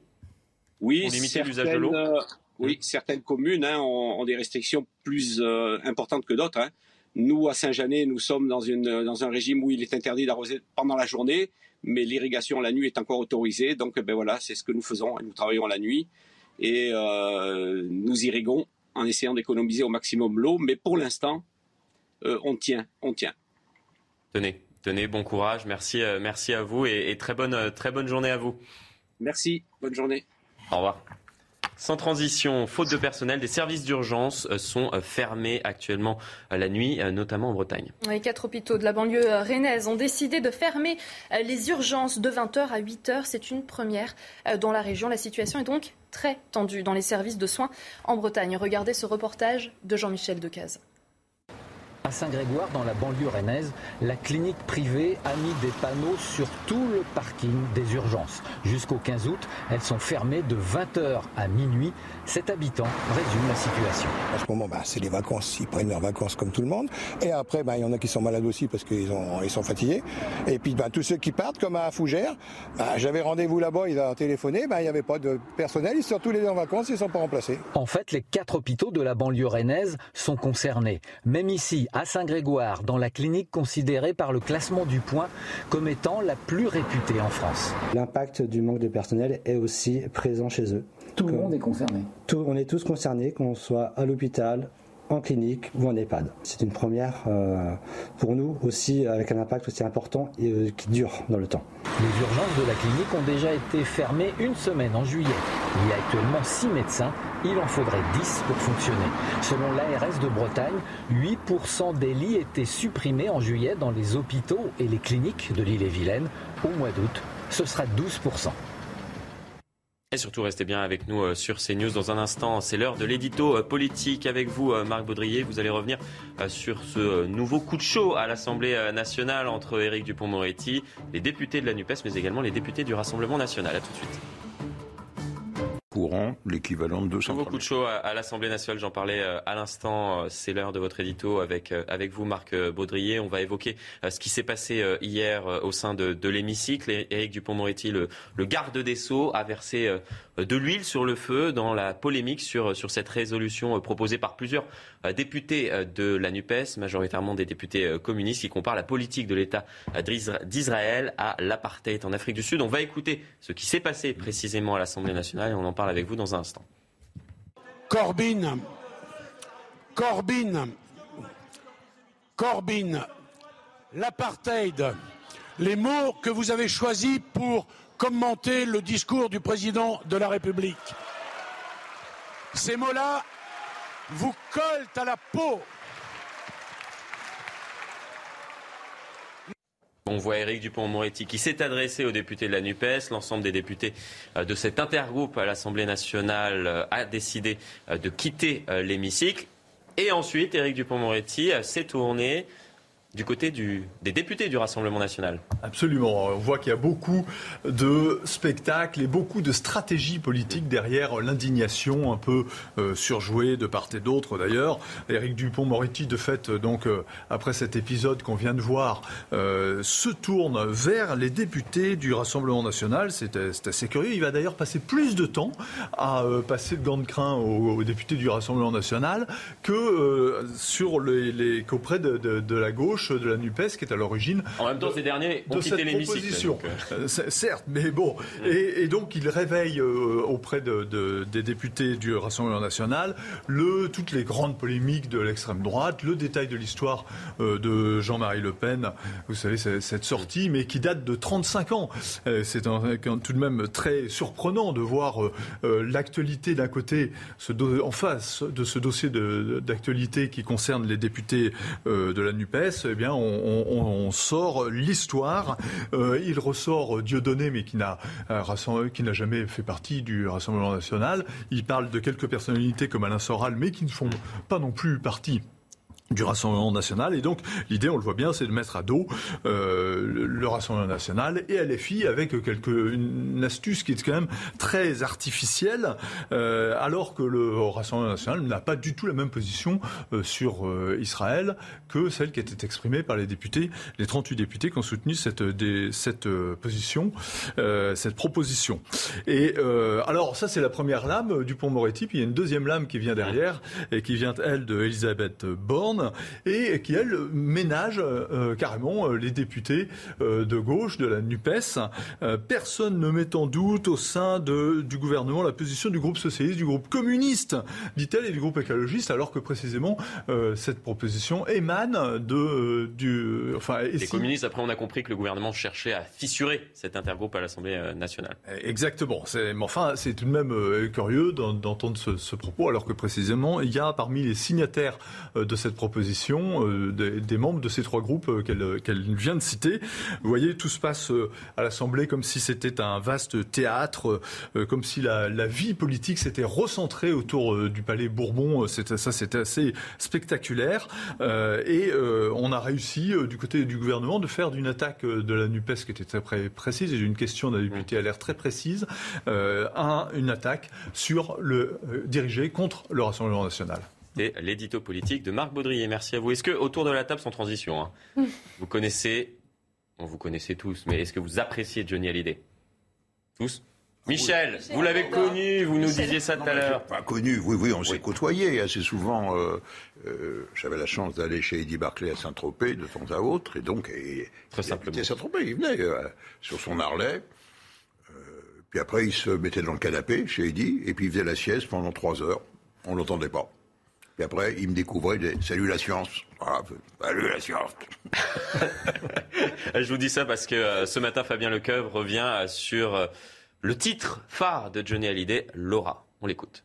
Oui, l'usage de l'eau? euh, Oui, certaines communes hein, ont, des restrictions plus importantes que d'autres. Hein. Nous, à Saint-Janet, nous sommes dans, dans un régime où il est interdit d'arroser pendant la journée mais l'irrigation la nuit est encore autorisée. Donc, ben voilà, c'est ce que nous faisons. Nous travaillons la nuit et euh, nous irriguons en essayant d'économiser au maximum l'eau. Mais pour l'instant, euh, on tient, on tient. Tenez, tenez, bon courage. Merci, euh, merci à vous et, et, très bonne, très bonne journée à vous. Merci, bonne journée. Au revoir. Sans transition, faute de personnel, des services d'urgence euh, sont euh, fermés actuellement euh, la nuit, notamment en Bretagne. Les quatre hôpitaux de la banlieue rennaise ont décidé de fermer les urgences de 20h à 8h. C'est une première dans la région. La situation est donc très tendue dans les services de soins en Bretagne. Regardez ce reportage de Jean-Michel Decaze. À Saint-Grégoire, dans la banlieue rennaise, la clinique privée a mis des panneaux sur tout le parking des urgences. Jusqu'au 15 août, elles sont fermées de 20h à minuit. Cet habitant résume la situation. En ce moment, bah, c'est les vacances. Ils prennent leurs vacances comme tout le monde. Et après, bah, il y en a qui sont malades aussi parce qu'ils ils sont fatigués. Et puis bah, tous ceux qui partent, comme à Fougères, j'avais rendez-vous là-bas, ils ont téléphoné, il n'y avait pas de personnel. Ils sont tous les deux en vacances, ils ne sont pas remplacés. En fait, les quatre hôpitaux de la banlieue rennaise sont concernés. Même ici, à Saint-Grégoire, dans la clinique considérée par le classement du point comme étant la plus réputée en France. L'impact du manque de personnel est aussi présent chez eux. Tout le monde est concerné. on est tous concernés, qu'on soit à l'hôpital, en clinique ou en EHPAD. C'est une première euh, pour nous aussi avec un impact aussi important et euh, qui dure dans le temps. Les urgences de la clinique ont déjà été fermées une semaine en juillet. Il y a actuellement 6 médecins, il en faudrait 10 pour fonctionner. Selon l'ARS de Bretagne, 8% des lits étaient supprimés en juillet dans les hôpitaux et les cliniques de l'île-et-Vilaine. Au mois d'août, ce sera 12%. Surtout, restez bien avec nous euh, sur CNews dans un instant. C'est l'heure de l'édito euh, politique avec vous, euh, Marc Baudrier. Vous allez revenir sur ce nouveau coup de chaud à l'Assemblée nationale entre Éric Dupont-Moretti, les députés de la NUPES, mais également les députés du Rassemblement national. A tout de suite courant, l'équivalent de 200. Beaucoup de chaud à, l'Assemblée nationale, j'en parlais euh, à l'instant, euh, c'est l'heure de votre édito avec, euh, avec vous Marc Baudrier. On va évoquer ce qui s'est passé hier au sein de, de l'hémicycle. Éric Dupont-Moretti, le, le, garde des Sceaux, a versé de l'huile sur le feu dans la polémique sur, sur cette résolution proposée par plusieurs députés de la NUPES, majoritairement des députés communistes, qui comparent la politique de l'État d'Israël à l'apartheid en Afrique du Sud. On va écouter ce qui s'est passé précisément à l'Assemblée nationale et on en parle avec vous dans un instant. Corbyn, Corbyn, Corbyn, l'apartheid, les mots que vous avez choisis pour commenter le discours du président de la République. Ces mots-là vous collent à la peau. On voit Éric Dupont-Moretti qui s'est adressé aux députés de la NUPES. L'ensemble des députés euh, de cet intergroupe à l'Assemblée nationale euh, a décidé euh, de quitter l'hémicycle. Et ensuite, Éric Dupont-Moretti s'est tourné du côté des députés du Rassemblement national. Absolument. On voit qu'il y a beaucoup de spectacles et beaucoup de stratégies politiques derrière l'indignation un peu euh, surjouée de part et d'autre d'ailleurs. Éric Dupont-Moretti, de fait, donc euh, après cet épisode qu'on vient de voir, euh, se tourne vers les députés du Rassemblement national. C'est assez curieux. Il va d'ailleurs passer plus de temps à passer de gants de crin aux, députés du Rassemblement national que sur les, qu'auprès de la gauche gauche de la NUPES qui est à l'origine. En même temps, ces derniers ont quitté l'hémicycle. Euh, certes, mais bon. Et, donc, il réveille auprès de, des députés du Rassemblement national le, toutes les grandes polémiques de l'extrême droite, le détail de l'histoire de Jean-Marie Le Pen, vous savez, cette sortie, mais qui date de 35 ans. C'est tout de même très surprenant de voir l'actualité d'un côté en face de ce dossier d'actualité qui concerne les députés euh, de la NUPES, eh on, sort l'histoire. Euh, il ressort Dieudonné, mais euh, qui n'a jamais fait partie du Rassemblement national. Il parle de quelques personnalités comme Alain Soral, mais qui ne font pas non plus partie du Rassemblement national. Et donc, l'idée, on le voit bien, c'est de mettre à dos euh, le Rassemblement national et LFI avec quelque, une, astuce qui est quand même très artificielle, euh, alors que le Rassemblement national n'a pas du tout la même position euh, sur euh, Israël que celle qui était exprimée par les députés, les 38 députés qui ont soutenu cette, cette euh, position, cette proposition. Et alors, ça, c'est la première lame du pont Moretti, puis il y a une deuxième lame qui vient derrière, et qui vient, elle, de Elisabeth Borne, et qui, elle, ménage euh, carrément euh, les députés euh, de gauche, de la NUPES. personne ne met en doute au sein de, du gouvernement la position du groupe socialiste, du groupe communiste, dit-elle, et du groupe écologiste, alors que précisément cette proposition émane de, du... Enfin, les communistes, après, on a compris que le gouvernement cherchait à fissurer cet intergroupe à l'Assemblée nationale. Exactement. Mais enfin, c'est tout de même curieux d'entendre ce, ce, propos, alors que précisément, il y a parmi les signataires de cette proposition proposition euh, des, membres de ces trois groupes euh, euh, qu'elle vient de citer. Vous voyez, tout se passe à l'Assemblée comme si c'était un vaste théâtre, comme si la, vie politique s'était recentrée autour du Palais Bourbon. Ça, c'était assez spectaculaire. et on a réussi, du côté du gouvernement, de faire d'une attaque de la NUPES qui était très précise et d'une question d'un député à l'air très précise, une attaque sur le dirigé contre le Rassemblement national l'édito politique de Marc Baudrier. Merci à vous. Est-ce que autour de la table, sans transition, hein, vous connaissez, vous connaissez tous, mais est-ce que vous appréciez Johnny Hallyday? Tous? Michel, vous l'avez connu, vous nous disiez ça tout à l'heure. Pas connu, oui, oui, on s'est côtoyé assez souvent. Euh, euh, j'avais la chance d'aller chez Eddie Barclay à Saint-Tropez de temps à autre, et donc, et, très simplement. Saint-Tropez, il venait euh, sur son Harley. puis après, il se mettait dans le canapé chez Eddie, et puis il faisait la sieste pendant trois heures. On l'entendait pas. Puis après, il me découvrait des Salut la science. Ah, salut la science. Je vous dis ça parce que euh, ce matin, Fabien Lecoeuvre revient euh, sur euh, le titre phare de Johnny Hallyday, Laura. On l'écoute.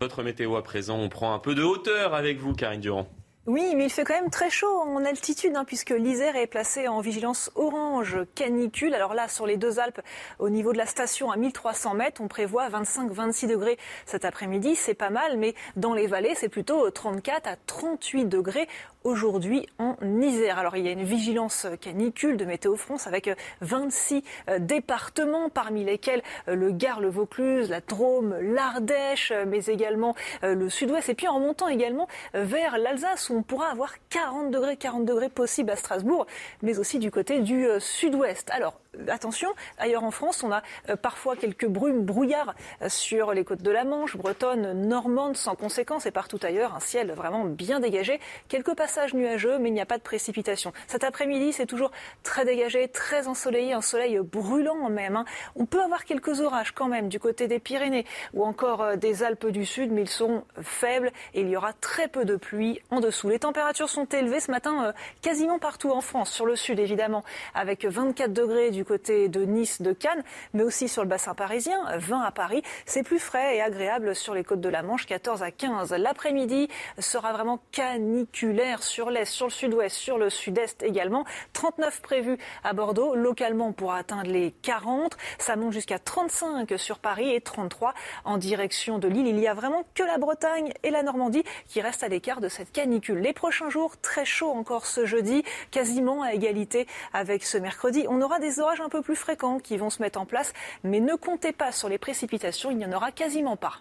Votre météo à présent, on prend un peu de hauteur avec vous, Karine Durand. Oui, mais il fait quand même très chaud en altitude, hein, puisque l'Isère est placée en vigilance orange canicule. Alors là, sur les deux Alpes, au niveau de la station à 1300 mètres, on prévoit 25-26 degrés cet après-midi. C'est pas mal, mais dans les vallées, c'est plutôt 34 à 38 degrés aujourd'hui en Isère. Alors il y a une vigilance canicule de Météo France avec 26 euh, départements, parmi lesquels euh, le Gard, le Vaucluse, la Drôme, l'Ardèche, euh, mais également le Sud-Ouest. Et puis en montant également vers l'Alsace, où on pourra avoir 40 degrés, 40 degrés possibles à Strasbourg, mais aussi du côté du Sud-Ouest. Alors attention, ailleurs en France, on a euh, parfois quelques brumes, brouillards euh, sur les côtes de la Manche, bretonne, normande, sans conséquence, et partout ailleurs, un ciel vraiment bien dégagé. Quelques passages nuageux, mais il n'y a pas de précipitation. Cet après-midi, c'est toujours très dégagé, très ensoleillé, un soleil brûlant même. Hein. On peut avoir quelques orages quand même du côté des Pyrénées ou encore euh, des Alpes du Sud, mais ils sont faibles et il y aura très peu de pluie en dessous. Les températures sont élevées ce matin quasiment partout en France, sur le sud évidemment, avec 24 degrés du du côté de Nice, de Cannes, mais aussi sur le bassin parisien, 20 à Paris. C'est plus frais et agréable sur les côtes de la Manche, 14 à 15. L'après-midi sera vraiment caniculaire sur l'est, sur le sud-ouest, sur le sud-est également. 39 prévus à Bordeaux. Localement, on pourra atteindre les 40. Ça monte jusqu'à 35 sur Paris et 33 en direction de Lille. Il y a vraiment que la Bretagne et la Normandie qui restent à l'écart de cette canicule. Les prochains jours, très chaud encore ce jeudi, quasiment à égalité avec ce mercredi. On aura des un peu plus fréquents qui vont se mettre en place, mais ne comptez pas sur les précipitations, il n'y en aura quasiment pas.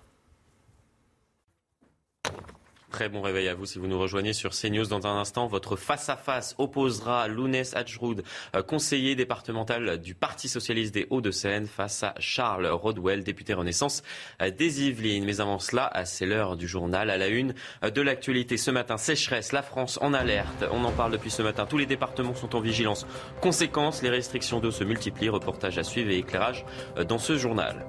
Très bon réveil à vous si vous nous rejoignez sur CNews. Dans un instant, votre face-à-face opposera Lounès Hadjroud, euh, conseiller départemental du Parti socialiste des Hauts-de-Seine, face à Charles Rodwell, député Renaissance euh, des Yvelines. Mais avant cela, euh, c'est l'heure du journal. À la une de l'actualité ce matin, sécheresse, la France en alerte. On en parle depuis ce matin. Tous les départements sont en vigilance. Conséquence, les restrictions d'eau se multiplient. Reportage à suivre et éclairage dans ce journal.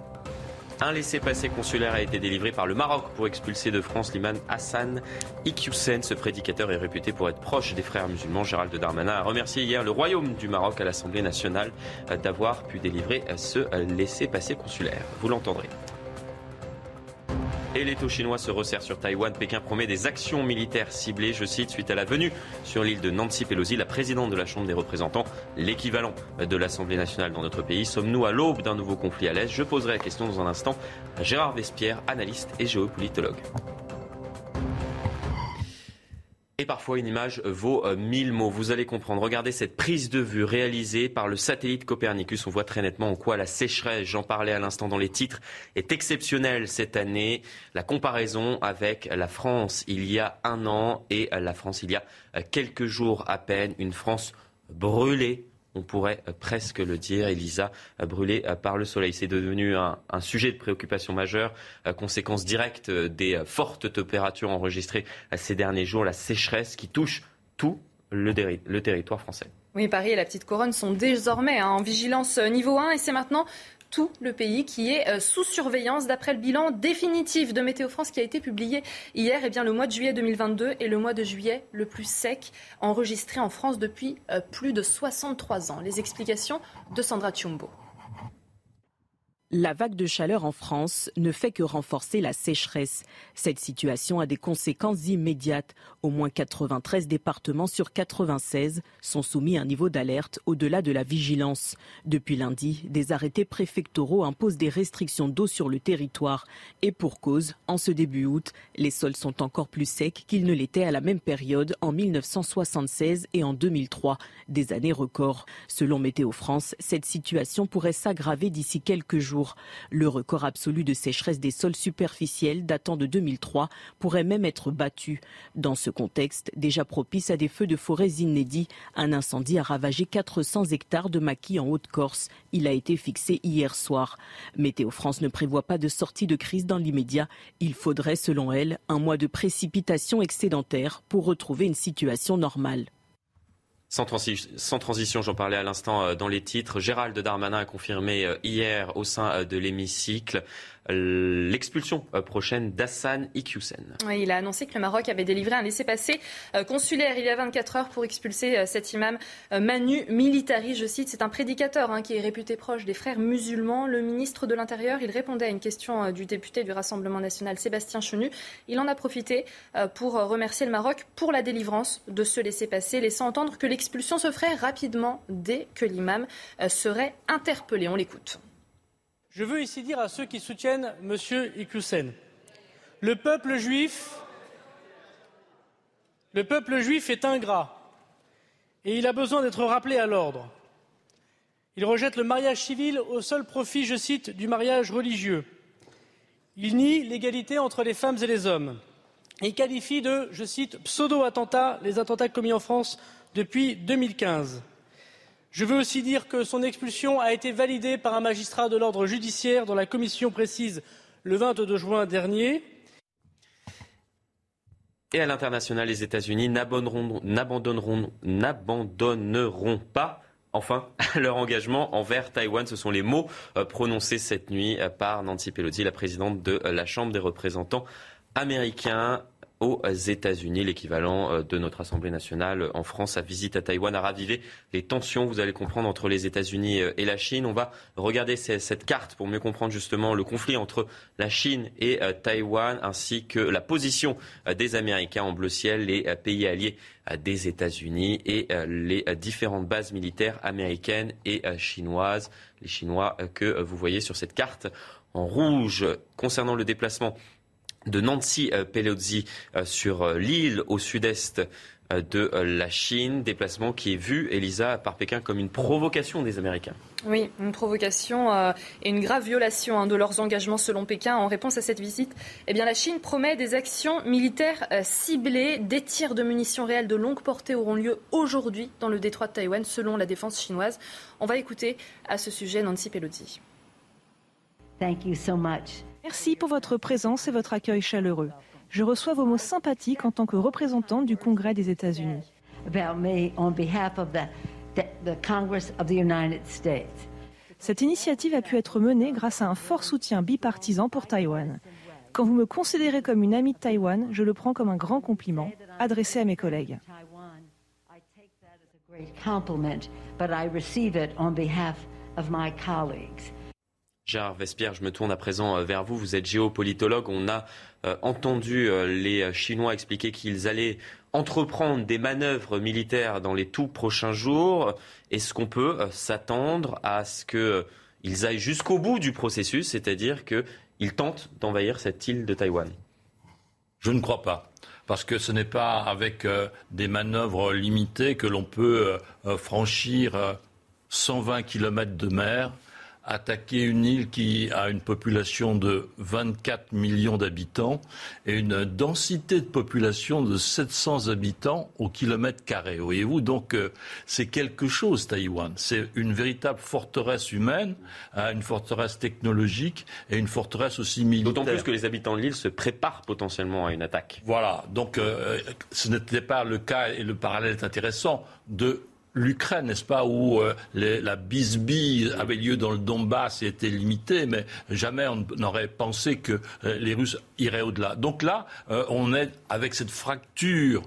Un laissez-passer consulaire a été délivré par le Maroc pour expulser de France l'imam Hassan Iqiyoussen. Ce prédicateur est réputé pour être proche des frères musulmans. Gérald Darmanin a remercié hier le Royaume du Maroc à l'Assemblée nationale d'avoir pu délivrer ce laissez-passer consulaire. Vous l'entendrez. Et les taux chinois se resserrent sur Taïwan. Pékin promet des actions militaires ciblées, je cite, suite à la venue sur l'île de Nancy Pelosi, la présidente de la Chambre des représentants, l'équivalent de l'Assemblée nationale dans notre pays. Sommes-nous à l'aube d'un nouveau conflit à l'Est? Je poserai la question dans un instant à Gérard Vespierre, analyste et géopolitologue. Et parfois, une image vaut euh, mille mots. Vous allez comprendre. Regardez cette prise de vue réalisée par le satellite Copernicus. On voit très nettement en quoi la sécheresse, j'en parlais à l'instant dans les titres, est exceptionnelle cette année. La comparaison avec la France il y a un an et la France il y a euh, quelques jours à peine. Une France brûlée on pourrait euh, presque le dire, Elisa, euh, brûlée euh, par le soleil. C'est devenu un, sujet de préoccupation majeure, conséquence directe des fortes températures enregistrées ces derniers jours, la sécheresse qui touche tout le, territoire français. Oui, Paris et la petite couronne sont désormais hein, en vigilance niveau 1 et c'est maintenant tout le pays qui est euh, sous surveillance. D'après le bilan définitif de Météo France qui a été publié hier, eh bien, le mois de juillet 2022 est le mois de juillet le plus sec enregistré en France depuis euh, plus de 63 ans. Les explications de Sandra Tchumbo. La vague de chaleur en France ne fait que renforcer la sécheresse. Cette situation a des conséquences immédiates. Au moins 93 départements sur 96 sont soumis à un niveau d'alerte au-delà de la vigilance. Depuis lundi, des arrêtés préfectoraux imposent des restrictions d'eau sur le territoire. Et pour cause, en ce début août, les sols sont encore plus secs qu'ils ne l'étaient à la même période en 1976 et en 2003, des années records. Selon Météo France, cette situation pourrait s'aggraver d'ici quelques jours le record absolu de sécheresse des sols superficiels datant de 2003 pourrait même être battu. Dans ce contexte, déjà propice à des feux de forêt inédits, un incendie a ravagé 400 hectares de maquis en Haute-Corse. Il a été fixé hier soir. Météo France ne prévoit pas de sortie de crise dans l'immédiat. Il faudrait, selon elle, un mois de précipitations excédentaires pour retrouver une situation normale. Sans, transition, j'en parlais à l'instant euh, dans les titres. Gérald Darmanin a confirmé euh, hier au sein euh, de l'hémicycle l'expulsion euh, prochaine d'Hassan Iqiyoussen. il a annoncé que le Maroc avait délivré un laissez-passer euh, consulaire il y a 24 heures pour expulser euh, cet imam Manu Militari. Je cite, c'est un prédicateur hein, qui est réputé proche des frères musulmans. Le ministre de l'Intérieur, il répondait à une question du député du Rassemblement national Sébastien Chenu. Il en a profité pour remercier le Maroc pour la délivrance de ce laissez-passer, laissant entendre que l'expulsion se ferait rapidement dès que l'imam serait interpellé. On l'écoute. Je veux ici dire à ceux qui soutiennent M. Iqiyoussen, le peuple juif, est ingrat et il a besoin d'être rappelé à l'ordre. Il rejette le mariage civil au seul profit, je cite, du mariage religieux. Il nie l'égalité entre les femmes et les hommes. Il qualifie de, je cite, pseudo-attentats les attentats commis en France depuis 2015. Je veux aussi dire que son expulsion a été validée par un magistrat de l'ordre judiciaire dont la commission précise le 22 juin dernier. Et à l'international, les États-Unis n'abandonneront pas enfin leur engagement envers Taïwan. Ce sont les mots euh, prononcés cette nuit euh, par Nancy Pelosi, la présidente de euh, la Chambre des représentants américains aux États-Unis. L'équivalent euh, de notre Assemblée nationale en France. Sa visite à Taïwan a ravivé les tensions, vous allez comprendre, entre les États-Unis euh, et la Chine. On va regarder cette carte pour mieux comprendre justement le conflit entre la Chine et euh, Taïwan, ainsi que la position des Américains en bleu ciel, les pays alliés des États-Unis et les différentes bases militaires américaines et chinoises. Les Chinois que vous voyez sur cette carte en rouge concernant le déplacement de Nancy euh, Pelosi euh, sur euh, l'île au sud-est de la Chine. Déplacement qui est vu, Elisa, par Pékin comme une provocation des Américains. Oui, une provocation euh, et une grave violation hein, de leurs engagements selon Pékin. En réponse à cette visite, eh bien, la Chine promet des actions militaires euh, ciblées. Des tirs de munitions réelles de longue portée auront lieu aujourd'hui dans le détroit de Taïwan, selon la défense chinoise. On va écouter à ce sujet Nancy Pelosi. Thank you so much. Merci pour votre présence et votre accueil chaleureux. Je reçois vos mots sympathiques en tant que représentante du Congrès des États-Unis. On behalf of of. Cette initiative a pu être menée grâce à un fort soutien bipartisan pour Taïwan. Quand vous me considérez comme une amie de Taïwan, je le prends comme un grand compliment adressé à mes collègues. Gérard Vespierre, je me tourne à présent euh, vers vous. Vous êtes géopolitologue. On a euh, entendu euh, les Chinois expliquer qu'ils allaient entreprendre des manœuvres militaires dans les tout prochains jours. Est-ce qu'on peut s'attendre à ce qu'ils aillent jusqu'au bout du processus, c'est-à-dire qu'ils tentent d'envahir cette île de Taïwan? Je ne crois pas parce que ce n'est pas avec des manœuvres limitées que l'on peut franchir 120 km de mer attaquer une île qui a une population de 24 millions d'habitants et une densité de population de 700 habitants au kilomètre carré. Voyez-vous, donc euh, c'est quelque chose, Taïwan. C'est une véritable forteresse humaine, hein, une forteresse technologique et une forteresse aussi militaire. D'autant plus que les habitants de l'île se préparent potentiellement à une attaque. Voilà, donc euh, ce n'était pas le cas, et le parallèle est intéressant, de l'Ukraine, n'est-ce pas, où euh, la bisbille avait lieu dans le Donbass et était limitée, mais jamais on n'aurait pensé que euh, les Russes iraient au-delà. Donc là, euh, on est avec cette fracture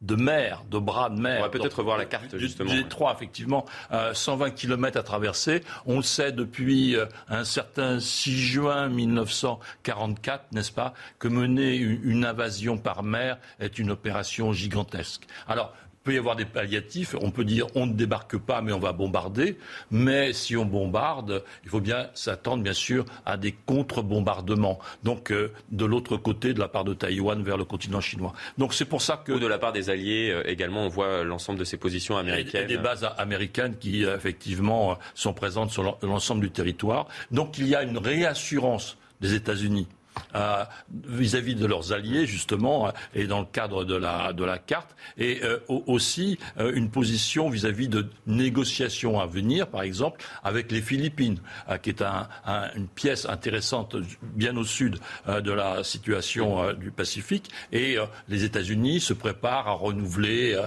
de mer, de bras de mer. On va peut-être voir la carte, justement. Du trois, effectivement, 120 km à traverser. On le sait depuis un certain 6 juin 1944, n'est-ce pas, que mener une invasion par mer est une opération gigantesque. Alors, peut y avoir des palliatifs. On peut dire on ne débarque pas, mais on va bombarder. Mais si on bombarde, il faut bien s'attendre, bien sûr, à des contre-bombardements. Donc, euh, de l'autre côté, de la part de Taïwan vers le continent chinois. Donc, c'est pour ça que. Ou de la part des alliés euh, également, on voit l'ensemble de ces positions américaines. Il y a des bases américaines qui, euh, effectivement, sont présentes sur l'ensemble du territoire. Donc, il y a une réassurance des États-Unis vis-à-vis de leurs alliés, justement, euh, et dans le cadre de la, de la carte, et euh, aussi euh, une position vis-à-vis de négociations à venir, par exemple, avec les Philippines, qui est un, une pièce intéressante bien au sud de la situation du Pacifique, et les États-Unis se préparent à renouveler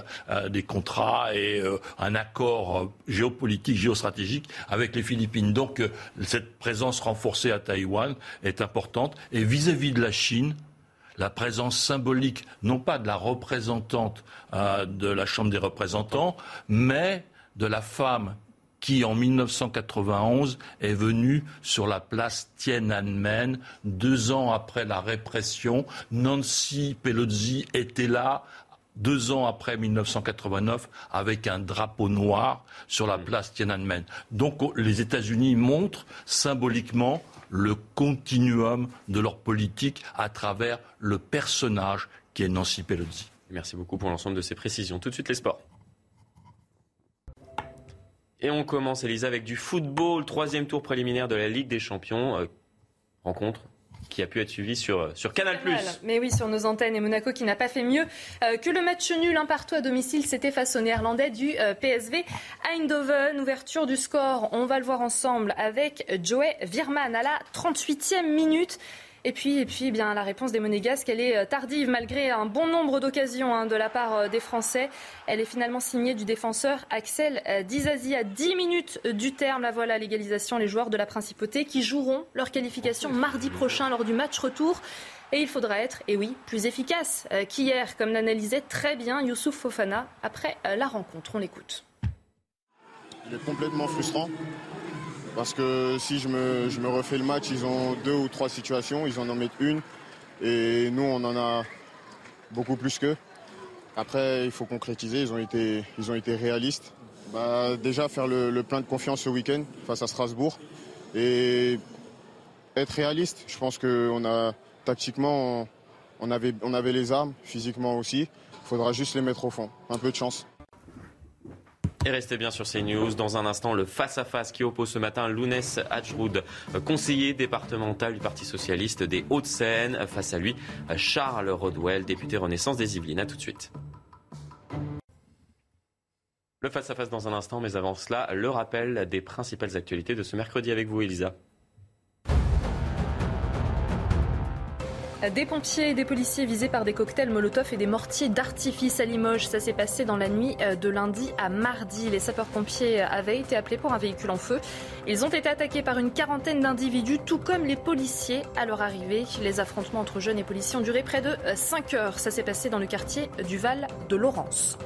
des contrats et un accord géopolitique, géostratégique avec les Philippines. Donc, cette présence renforcée à Taïwan est importante. Et vis-à-vis de la Chine, la présence symbolique, non pas de la représentante euh, de la Chambre des représentants, mais de la femme qui, en 1991, est venue sur la place Tiananmen, deux ans après la répression. Nancy Pelosi était là deux ans après 1989 avec un drapeau noir sur la place Tiananmen. Donc les États-Unis montrent symboliquement le continuum de leur politique à travers le personnage qui est Nancy Pelosi. Merci beaucoup pour l'ensemble de ces précisions. Tout de suite les sports. Et on commence, Elisa, avec du football. Troisième tour préliminaire de la Ligue des Champions. Euh, rencontre qui a pu être suivi sur, sur Canal+. Mais oui, sur nos antennes. Et Monaco qui n'a pas fait mieux euh, que le match nul un partout à domicile. C'était face au néerlandais du euh, PSV Eindhoven. Ouverture du score, on va le voir ensemble avec Joey Virman à la 38e minute. Et puis, et puis eh bien, la réponse des Monégasques, elle est euh, tardive malgré un bon nombre d'occasions hein, de la part euh, des Français. Elle est finalement signée du défenseur Axel euh, Dizazi à 10 minutes du terme. La voilà l'égalisation. Les joueurs de la Principauté qui joueront leur qualification mardi prochain lors du match retour. Et il faudra être, et oui, plus efficace qu'hier, comme l'analysait très bien Youssouf Fofana après la rencontre. On l'écoute. Il est complètement frustrant? Parce que si je me, je me, refais le match, ils ont deux ou trois situations, ils en en mettent une. Et nous, on en a beaucoup plus qu'eux. Après, il faut concrétiser, ils ont été, ils ont été réalistes. Bah, déjà, faire le, plein de confiance ce week-end face à Strasbourg. Et être réaliste, je pense qu'on a, tactiquement, on avait, on avait les armes, physiquement aussi. faudra juste les mettre au fond. Un peu de chance. Et restez bien sur CNews. Dans un instant, le face-à-face qui oppose ce matin Lounès Hadjroud, conseiller départemental du Parti Socialiste des Hauts-de-Seine. Face à lui, Charles Rodwell, député Renaissance des Yvelines. A tout de suite. Le face-à-face dans un instant, mais avant cela, le rappel des principales actualités de ce mercredi avec vous, Elisa. Des pompiers et des policiers visés par des cocktails Molotov et des mortiers d'artifice à Limoges. Ça s'est passé dans la nuit euh, de lundi à mardi. Les sapeurs-pompiers avaient été appelés pour un véhicule en feu. Ils ont été attaqués par une quarantaine d'individus, tout comme les policiers à leur arrivée. Les affrontements entre jeunes et policiers ont duré près de 5 heures. Ça s'est passé dans le quartier du Val de Laurence.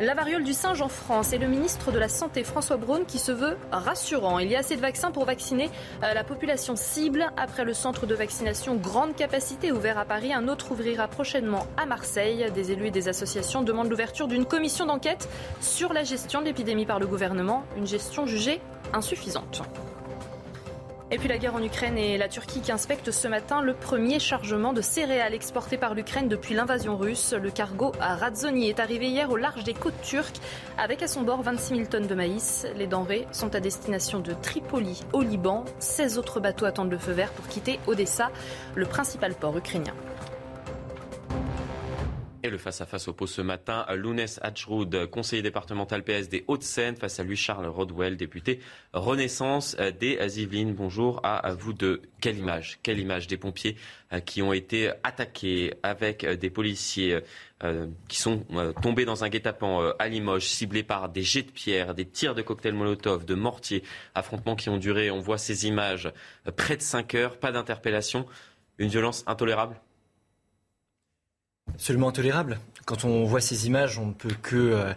La variole du singe en France et le ministre de la Santé François Braun qui se veut rassurant. Il y a assez de vaccins pour vacciner euh, la population cible. Après le centre de vaccination grande capacité ouvert à Paris, un autre ouvrira prochainement à Marseille. Des élus et des associations demandent l'ouverture d'une commission d'enquête sur la gestion de l'épidémie par le gouvernement, une gestion jugée insuffisante. Et puis la guerre en Ukraine et la Turquie qui inspectent ce matin le premier chargement de céréales exporté par l'Ukraine depuis l'invasion russe. Le cargo à Radzoni est arrivé hier au large des côtes turques avec à son bord 26 000 tonnes de maïs. Les denrées sont à destination de Tripoli au Liban. 16 autres bateaux attendent le feu vert pour quitter Odessa, le principal port ukrainien. Le face-à-face oppose ce matin Lounès Hatchroud, conseiller départemental PS des Hauts-de-Seine, face à lui Charles Rodwell, député Renaissance des Yvelines. Bonjour à vous deux. Quelle image Quelle image des pompiers euh, qui ont été attaqués avec euh, des policiers euh, qui sont tombés dans un guet-apens à Limoges, ciblés par des jets de pierre, des tirs de cocktails Molotov, de mortiers, affrontements qui ont duré, on voit ces images, près de 5 heures, pas d'interpellation, une violence intolérable? Absolument intolérable. Quand on voit ces images, on ne peut que euh,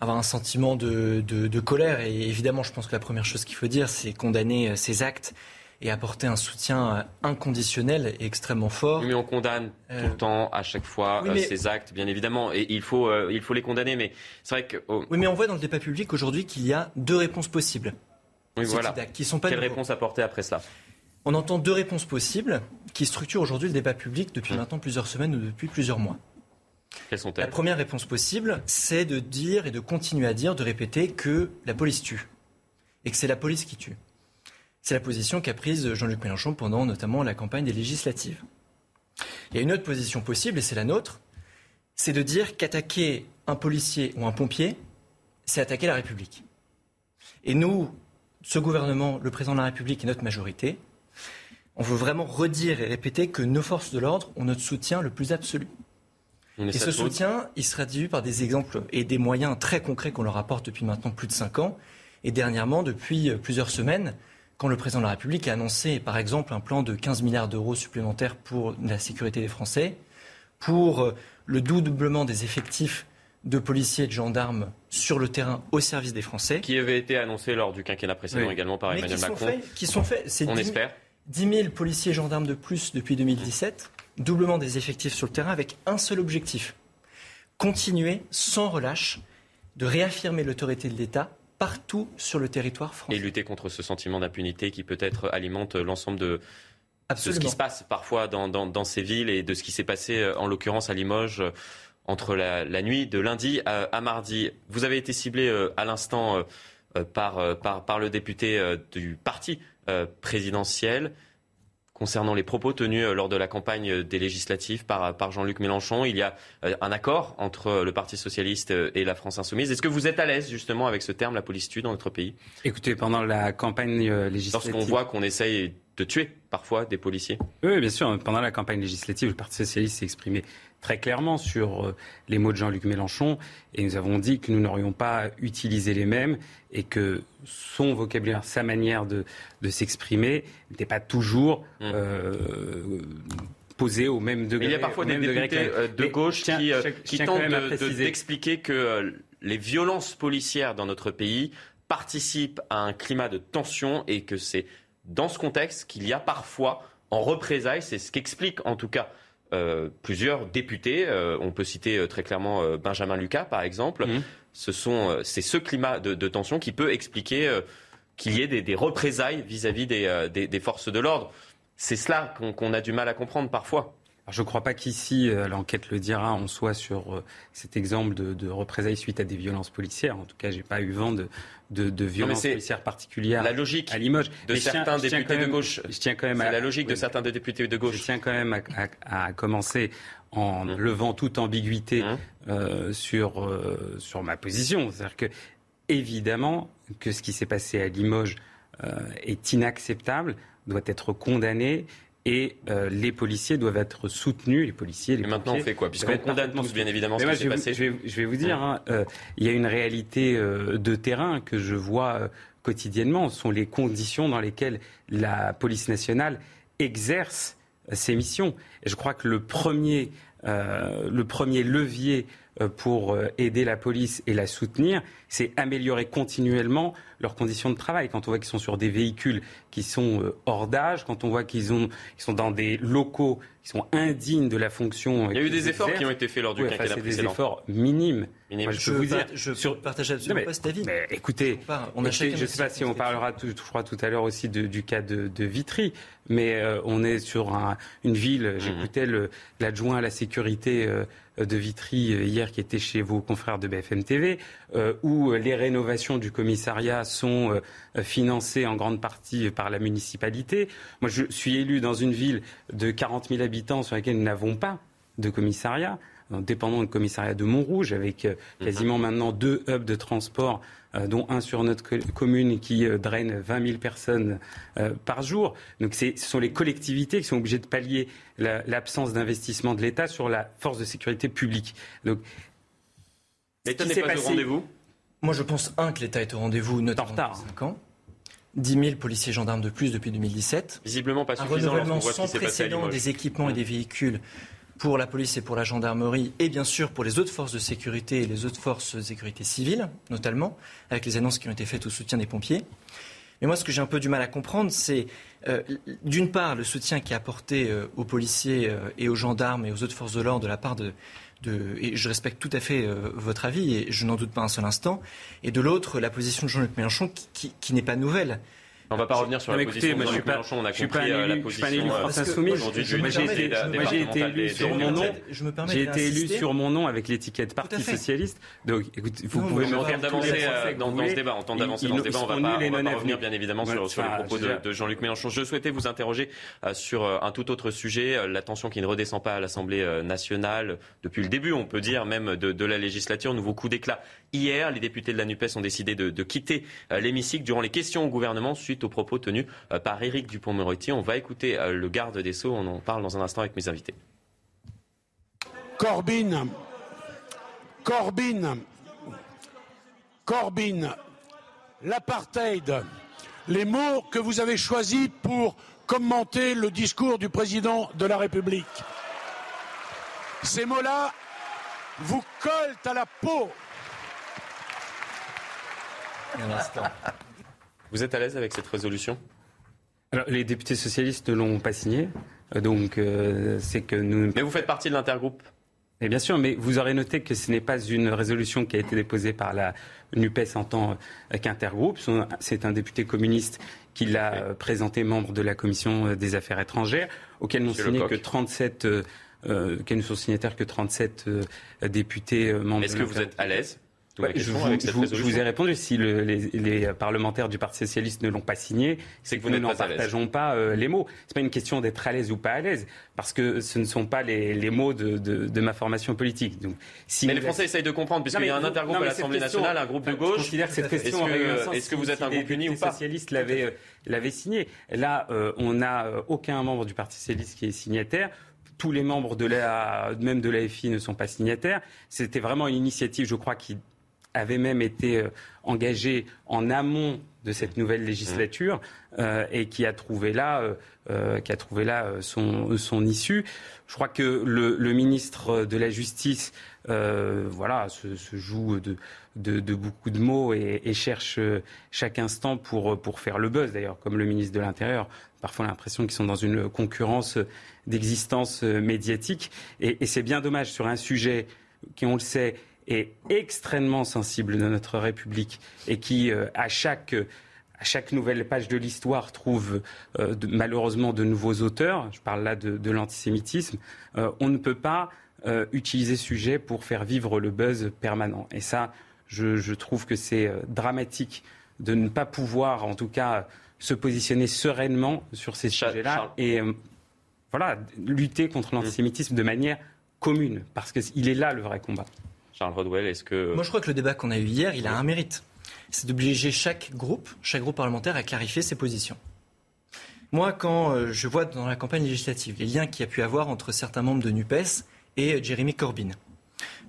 avoir un sentiment de, colère. Et évidemment, je pense que la première chose qu'il faut dire, c'est condamner euh, ces actes et apporter un soutien euh, inconditionnel et extrêmement fort. Mais on condamne tout le temps, à chaque fois, ces actes, bien évidemment, et il faut, il faut les condamner. Mais c'est vrai que. Oh, oui, mais on voit dans le débat public aujourd'hui qu'il y a deux réponses possibles. Oui, voilà. Qui sont pas Quelle réponse apporter après cela? On entend deux réponses possibles qui structurent aujourd'hui le débat public depuis mmh. maintenant plusieurs semaines ou depuis plusieurs mois. Quelles sont-elles? La première réponse possible, c'est de dire et de continuer à dire, de répéter que la police tue et que c'est la police qui tue. C'est la position qu'a prise Jean-Luc Mélenchon pendant notamment la campagne des législatives. Il y a une autre position possible, et c'est la nôtre, c'est de dire qu'attaquer un policier ou un pompier, c'est attaquer la République. Et nous, ce gouvernement, le président de la République et notre majorité, on veut vraiment redire et répéter que nos forces de l'ordre ont notre soutien le plus absolu. Et ce soutien, il sera dû par des exemples et des moyens très concrets qu'on leur apporte depuis maintenant plus de cinq ans. Et dernièrement, depuis euh, plusieurs semaines, quand le président de la République a annoncé, par exemple, un plan de 15 milliards d'euros supplémentaires pour la sécurité des Français, pour euh, le doublement des effectifs de policiers et de gendarmes sur le terrain au service des Français. Qui avait été annoncé lors du quinquennat précédent également par Emmanuel Macron. qui sont faits. On espère. 10 000 policiers et gendarmes de plus depuis 2017, doublement des effectifs sur le terrain avec un seul objectif continuer sans relâche de réaffirmer l'autorité de l'État partout sur le territoire français. Et lutter contre ce sentiment d'impunité qui peut-être alimente l'ensemble de, ce qui se passe parfois dans, ces villes et de ce qui s'est passé euh, en l'occurrence à Limoges euh, entre la, nuit de lundi à, mardi. Vous avez été ciblé euh, à l'instant par, par, par, le député du parti présidentielle concernant les propos tenus euh, lors de la campagne des législatives par, par Jean-Luc Mélenchon. Il y a euh, un accord entre le Parti socialiste et la France insoumise. Est-ce que vous êtes à l'aise justement avec ce terme, la police tue, dans notre pays? Écoutez, pendant la campagne législative... Lorsqu'on voit qu'on essaye de tuer parfois des policiers? Oui, bien sûr. Pendant la campagne législative, le Parti socialiste s'est exprimé très clairement sur euh, les mots de Jean-Luc Mélenchon et nous avons dit que nous n'aurions pas utilisé les mêmes et que son vocabulaire, sa manière de, s'exprimer n'était pas toujours mmh. euh, posé au même degré. il y a parfois des députés euh, de gauche qui, tentent d'expliquer que les violences policières dans notre pays participent à un climat de tension et que c'est dans ce contexte qu'il y a parfois en représailles, c'est ce qu'explique en tout cas euh, plusieurs députés. Euh, on peut citer euh, très clairement Benjamin Lucas, par exemple. Mmh. Ce sont, c'est ce climat de, tension qui peut expliquer qu'il y ait des, représailles vis-à-vis des, forces de l'ordre. C'est cela qu'on a du mal à comprendre parfois. Je ne crois pas qu'ici, euh, l'enquête le dira, on soit sur euh, cet exemple de, représailles suite à des violences policières. En tout cas, je n'ai pas eu vent de, de, violences policières particulières la logique à Limoges. De certains députés de gauche. Je tiens quand même à, la logique de certains députés de gauche. Je tiens quand même à, commencer en mmh. levant toute ambiguïté mmh. euh, sur, sur ma position. C'est-à-dire que, évidemment, que ce qui s'est passé à Limoges est inacceptable, doit être condamné et euh, les policiers doivent être soutenus, les policiers, les Et maintenant, on fait quoi? Puisqu'on condamne tous, bien évidemment, ce qui s'est passé. Je vais, je vais, vous dire, hein, euh, il y a une réalité euh, de terrain que je vois quotidiennement. Ce sont les conditions dans lesquelles la police nationale exerce ses missions. Et je crois que le premier, le premier levier pour aider la police et la soutenir, c'est améliorer continuellement leurs conditions de travail. Quand on voit qu'ils sont sur des véhicules qui sont euh, hors d'âge, quand on voit qu'ils sont dans des locaux qui sont indignes de la fonction. Euh, Il y a eu des efforts qui ont été faits lors du quinquennat précédent. des efforts minimes. je, peux vous dire, je partage absolument pas cet avis. Mais écoutez, on a je ne sais pas si on parlera, tout, je crois, tout à l'heure aussi du cas de, Vitry, mais euh, on est sur une ville. Mhm. J'écoutais l'adjoint à la sécurité de Vitry hier qui était chez vos confrères de BFM TV, où les rénovations du commissariat sont euh, financées en grande partie par la municipalité. Moi, je suis élu dans une ville de 40 000 habitants sur laquelle nous n'avons pas de commissariat dépendant du commissariat de Montrouge, avec euh, mhm. quasiment maintenant deux hubs de transport, euh, dont un sur notre commune qui draine 20 000 personnes par jour. Donc ce sont les collectivités qui sont obligées de pallier l'absence d'investissement de l'État sur la force de sécurité publique. Donc, L'État n'est pas au rendez-vous? Moi, je pense, un, que l'État est au rendez-vous, notamment depuis 5 ans. 10 000 policiers et gendarmes de plus depuis 2017. Visiblement pas suffisant. Un renouvellement sans précédent des équipements et des véhicules pour la police et pour la gendarmerie, et bien sûr pour les autres forces de sécurité et les autres forces de sécurité civiles, notamment, avec les annonces qui ont été faites au soutien des pompiers. Mais moi, ce que j'ai un peu du mal à comprendre, c'est euh, d'une part le soutien qui est apporté euh, aux policiers euh, et aux gendarmes et aux autres forces de l'ordre de la part de, et je respecte tout à fait votre avis et je n'en doute pas un seul instant, et de l'autre la position de Jean-Luc Mélenchon qui n'est pas nouvelle. On ne va pas revenir sur la position de Jean-Luc Mélenchon. On a compris euh, la position aujourd'hui J'ai été élu sur mon nom. J'ai été élu sur mon nom avec l'étiquette Parti socialiste. Donc, écoute, vous pouvez me faire d'avancer euh, dans ce débat. On tente d'avancer dans ce débat. On va pas revenir bien évidemment sur les propos de Jean-Luc Mélenchon. Je souhaitais vous interroger euh, sur un tout autre sujet, la tension qui ne redescend pas à l'Assemblée nationale depuis le début, on peut dire même de la législature. Nouveau coup d'éclat hier. Les députés de la NUPES ont décidé de quitter l'hémicycle durant les questions au gouvernement suite aux propos tenus euh, par Éric Dupont-Moretti. On va écouter euh, le garde des Sceaux. On en parle dans un instant avec mes invités. Corbyn, Corbyn, Corbyn, l'apartheid, les mots que vous avez choisis pour commenter le discours du président de la République. Ces mots-là vous collent à la peau. Un instant. Vous êtes à l'aise avec cette résolution? Alors, les députés socialistes ne l'ont pas signée, donc euh, c'est que nous. Mais vous faites partie de l'intergroupe et bien sûr, mais vous aurez noté que ce n'est pas une résolution qui a été déposée par la NUPES en tant qu'intergroupe. C'est un député communiste qui l'a euh, présenté membre de la commission euh, des affaires étrangères, auquel n'ont signé que 37 euh, ne sont signataires que 37 députés membres. Est-ce que vous êtes à l'aise? Je, vous, ai répondu. Si les, parlementaires du Parti socialiste ne l'ont pas signé, c'est que, vous nous n'en partageons pas euh, les mots. C'est pas une question d'être à l'aise ou pas à l'aise, parce que ce ne sont pas les, mots de, ma formation politique. Donc, si mais les Français essayent de comprendre, puisqu'il y a un intergroupe à l'Assemblée nationale, un groupe de gauche. Je cette question est-ce que, vous êtes un groupe uni ou pas Les socialistes l'avaient signé. Là, euh, on n'a euh, aucun membre du Parti socialiste qui est signataire tous les membres de la, même de l'AFI ne sont pas signataires. C'était vraiment une initiative, je crois, qui avait même été euh, engagé en amont de cette nouvelle législature euh, et qui a trouvé là, euh, qui a trouvé là son, son issue. Je crois que le, ministre de la Justice, voilà, se, joue de, de, beaucoup de mots et, cherche chaque instant pour, pour faire le buzz. D'ailleurs, comme le ministre de l'Intérieur, parfois l'impression qu'ils sont dans une concurrence d'existence médiatique. Et, et c'est bien dommage sur un sujet qui, on le sait, est extrêmement sensible de notre République et qui, euh, à chaque à chaque nouvelle page de l'histoire trouve euh, malheureusement de nouveaux auteurs, je parle là de, l'antisémitisme, euh, on ne peut pas euh, utiliser ce sujet pour faire vivre le buzz permanent. Et ça, je, trouve que c'est dramatique de ne pas pouvoir, en tout cas, se positionner sereinement sur ces sujets-là et voilà, lutter contre l'antisémitisme de manière commune, parce qu'il est là le vrai combat. Charles Rodwell, est-ce que... Moi, je crois que le débat qu'on a eu hier, il a un mérite. C'est d'obliger chaque groupe, chaque groupe parlementaire à clarifier ses positions. Moi, quand euh, je vois dans la campagne législative les liens qu'il y a pu avoir entre certains membres de NUPES et Jérémy Corbyn,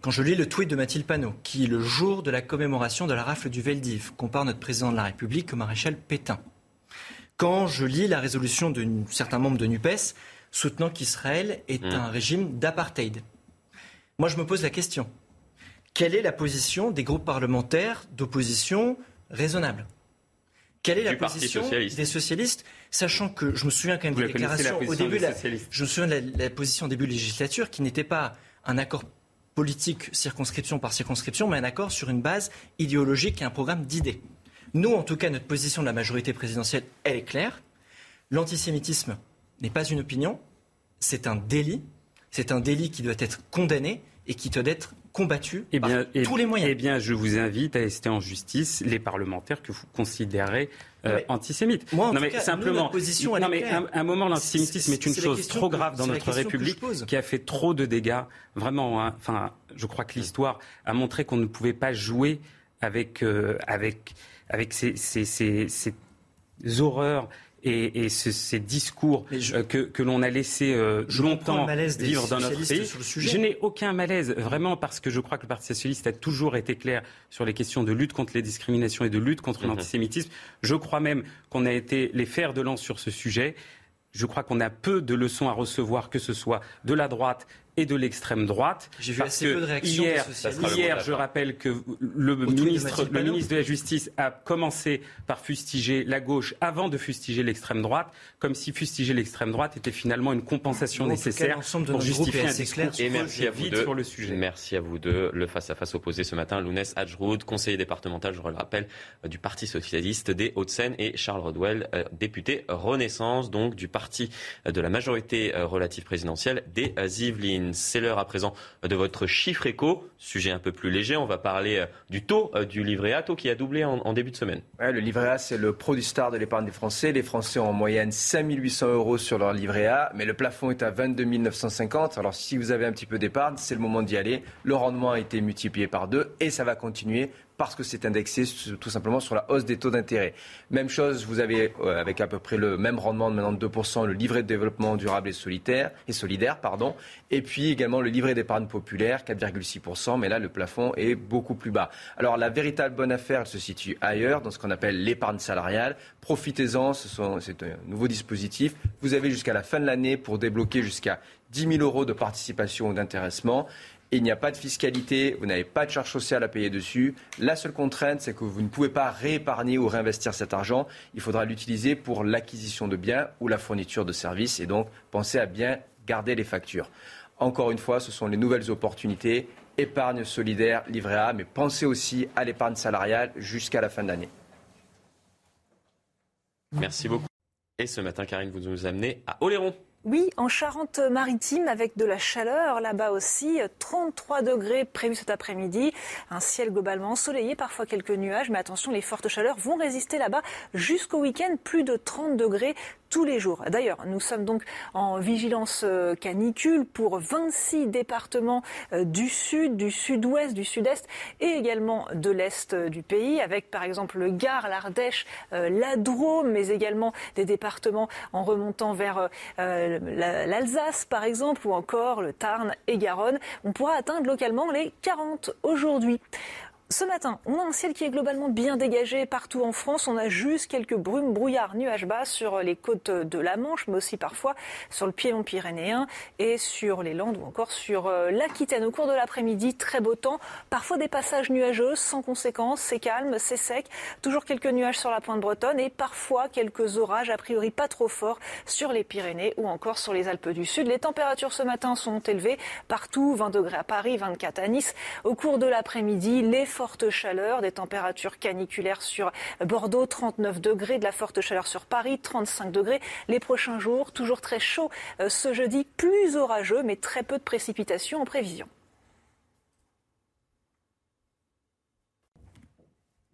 quand je lis le tweet de Mathilde Panot, qui, le jour de la commémoration de la rafle du Veldiv, compare notre président de la République au maréchal Pétain, quand je lis la résolution de certains membres de NUPES soutenant qu'Israël est mmh. un régime d'apartheid, moi je me pose la question quelle est la position des groupes parlementaires d'opposition raisonnable? Quelle est la position des socialistes, sachant que je me souviens quand même des déclarations au début, la, je me souviens de la, position au début de la législature qui n'était pas un accord politique circonscription par circonscription, mais un accord sur une base idéologique et un programme d'idées. Nous, en tout cas, notre position de la majorité présidentielle, elle est claire. L'antisémitisme n'est pas une opinion, c'est un délit. C'est un délit qui doit être condamné et qui doit être combattu eh bien, par tous les moyens. Eh bien, je vous invite à ester en justice les parlementaires que vous considérez euh, antisémites. Moi, en non, mais cas, simplement, position, non, mais un, un, moment, l'antisémitisme est, une chose trop grave dans notre République qui a fait trop de dégâts. Vraiment, hein. enfin, je crois que l'histoire a montré qu'on ne pouvait pas jouer avec, euh, avec, avec ces, ces, ces, ces horreurs et, ces discours euh, que, l'on a laissé euh, longtemps vivre dans notre pays. Je n'ai aucun malaise, vraiment, parce que je crois que le Parti socialiste a toujours été clair sur les questions de lutte contre les discriminations et de lutte contre mhm. l'antisémitisme. Je crois même qu'on a été les fers de lance sur ce sujet. Je crois qu'on a peu de leçons à recevoir, que ce soit de la droite et de l'extrême droite. J'ai vu assez peu de réactions. Hier, hier je rappelle que le ministre, le ministre de la Justice a commencé par fustiger la gauche avant de fustiger l'extrême droite, comme si fustiger l'extrême droite était finalement une compensation nécessaire pour justifier un discours et merci à vous deux. sur le sujet. Merci à vous deux. Le face-à-face opposé ce matin, Lounès Hadjroud, conseiller départemental, je le rappelle, euh, du Parti socialiste des Hauts-de-Seine et Charles Rodwell, euh, député Renaissance, donc du parti euh, de la majorité relative présidentielle des Yvelines. C'est l'heure à présent de votre chiffre éco. Sujet un peu plus léger, on va parler euh, du taux euh, du livret A, taux qui a doublé en, début de semaine. le livret A, c'est le produit star de l'épargne des Français. Les Français ont en moyenne 5 800 euros sur leur livret A, mais le plafond est à 22 950. Alors si vous avez un petit peu d'épargne, c'est le moment d'y aller. Le rendement a été multiplié par deux et ça va continuer parce que c'est indexé tout simplement sur la hausse des taux d'intérêt. Même chose, vous avez euh, avec à peu près le même rendement de maintenant de 2%, le livret de développement durable et solitaire et solidaire, pardon, et puis également le livret d'épargne populaire 4,6%, mais là le plafond est beaucoup plus bas. Alors la véritable bonne affaire elle se situe ailleurs, dans ce qu'on appelle l'épargne salariale. Profitez-en, c'est un nouveau dispositif. Vous avez jusqu'à la fin de l'année pour débloquer jusqu'à 10 000 euros de participation ou d'intéressement il n'y a pas de fiscalité, vous n'avez pas de charge sociale à payer dessus. La seule contrainte, c'est que vous ne pouvez pas réépargner ou réinvestir cet argent. Il faudra l'utiliser pour l'acquisition de biens ou la fourniture de services. Et donc, pensez à bien garder les factures. Encore une fois, ce sont les nouvelles opportunités. Épargne solidaire, livret A, mais pensez aussi à l'épargne salariale jusqu'à la fin de l'année. Merci beaucoup. Et ce matin, Karine, vous nous amenez à Oléron. Oui, en Charente-Maritime, avec de la chaleur là-bas aussi. 33 degrés prévus cet après-midi. Un ciel globalement ensoleillé, parfois quelques nuages. Mais attention, les fortes chaleurs vont résister là-bas jusqu'au week-end. Plus de 30 degrés tous les jours. D'ailleurs, nous sommes donc en vigilance euh, canicule pour 26 départements euh, du sud, du sud-ouest, du sud-est et également de l'est euh, du pays, avec par exemple le Gard, l'Ardèche, la Drôme, mais également des départements en remontant vers l'Alsace par exemple, ou encore le Tarn et Garonne. On pourra atteindre localement les 40 aujourd'hui. Ce matin, on a un ciel qui est globalement bien dégagé partout en France. On a juste quelques brumes, brouillards, nuages bas sur les côtes de la Manche, mais aussi parfois sur le piémont pyrénéen et sur les Landes ou encore sur euh, l'Aquitaine. Au cours de l'après-midi, très beau temps, parfois des passages nuageux sans conséquence. C'est calme, c'est sec. Toujours quelques nuages sur la pointe bretonne et parfois quelques orages, a priori pas trop forts, sur les Pyrénées ou encore sur les Alpes du Sud. Les températures ce matin sont élevées partout, 20 degrés à Paris, 24 à Nice. Au cours de l'après-midi, les forte chaleur, des températures caniculaires sur Bordeaux, 39 degrés, de la forte chaleur sur Paris, 35 degrés. Les prochains jours, toujours très chaud euh, ce jeudi, plus orageux, mais très peu de précipitations en prévision.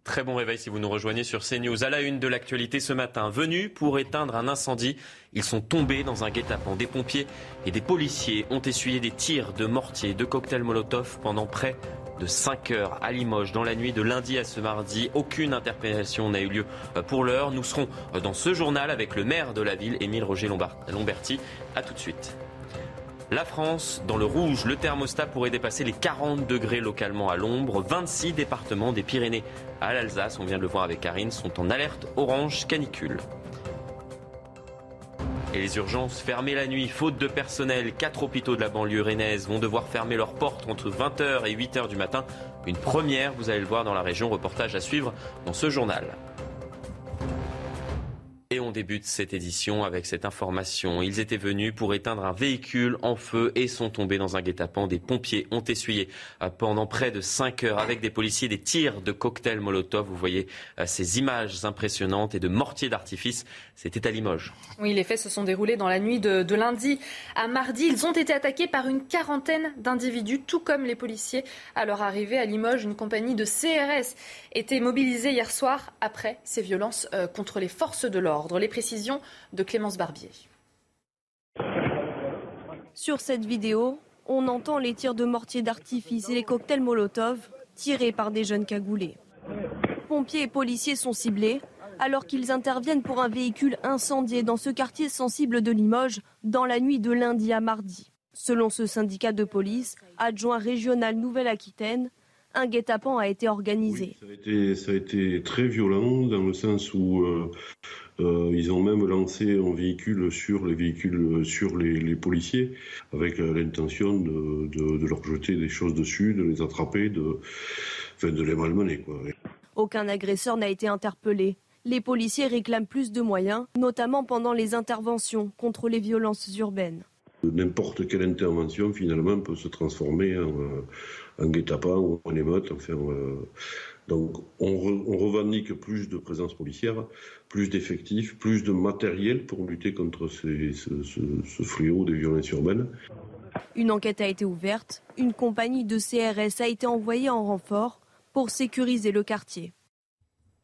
Très bon réveil si vous nous rejoignez sur CNews. À la une de l'actualité ce matin, venus pour éteindre un incendie, ils sont tombés dans un guet-apens. Des pompiers et des policiers ont essuyé des tirs de mortier, de cocktails Molotov pendant près de 5 heures à Limoges dans la nuit de lundi à ce mardi. Aucune interpellation n'a eu lieu pour l'heure. Nous serons dans ce journal avec le maire de la ville, Émile Roger Lomberti. A tout de suite. La France, dans le rouge, le thermostat pourrait dépasser les 40 degrés localement à l'ombre. 26 départements des Pyrénées à l'Alsace, on vient de le voir avec Karine, sont en alerte orange canicule. Et les urgences fermées la nuit, faute de personnel. Quatre hôpitaux de la banlieue rennaise vont devoir fermer leurs portes entre 20h et 8h du matin. Une première, vous allez le voir dans la région, reportage à suivre dans ce journal. Et on débute cette édition avec cette information. Ils étaient venus pour éteindre un véhicule en feu et sont tombés dans un guet-apens. Des pompiers ont essuyé euh, pendant près de 5 heures avec des policiers des tirs de cocktails Molotov. Vous voyez euh, ces images impressionnantes et de mortiers d'artifice. C'était à Limoges. Oui, les faits se sont déroulés dans la nuit de, de, lundi à mardi. Ils ont été attaqués par une quarantaine d'individus, tout comme les policiers. À leur arrivée à Limoges, une compagnie de CRS était mobilisée hier soir après ces violences euh, contre les forces de l'ordre. Les précisions de Clémence Barbier. Sur cette vidéo, on entend les tirs de mortier d'artifice et les cocktails Molotov tirés par des jeunes cagoulés. Pompiers et policiers sont ciblés alors qu'ils interviennent pour un véhicule incendié dans ce quartier sensible de Limoges dans la nuit de lundi à mardi. Selon ce syndicat de police, adjoint régional Nouvelle-Aquitaine, un guet-apens a été organisé. ça, a été, ça, a été, très violent dans le sens où euh, ils ont même lancé un véhicule sur les véhicules, sur les, les policiers, avec euh, l'intention de, de, de, leur jeter des choses dessus, de les attraper, de, enfin, de les malmener. Quoi. Aucun agresseur n'a été interpellé. Les policiers réclament plus de moyens, notamment pendant les interventions contre les violences urbaines. N'importe quelle intervention, finalement, peut se transformer en, en guet-apens ou en émeute. Enfin, euh, donc, on, re, on, revendique plus de présence policière, plus d'effectifs, plus de matériel pour lutter contre ce, ce fléau des violences urbaines. Une enquête a été ouverte. Une compagnie de CRS a été envoyée en renfort pour sécuriser le quartier.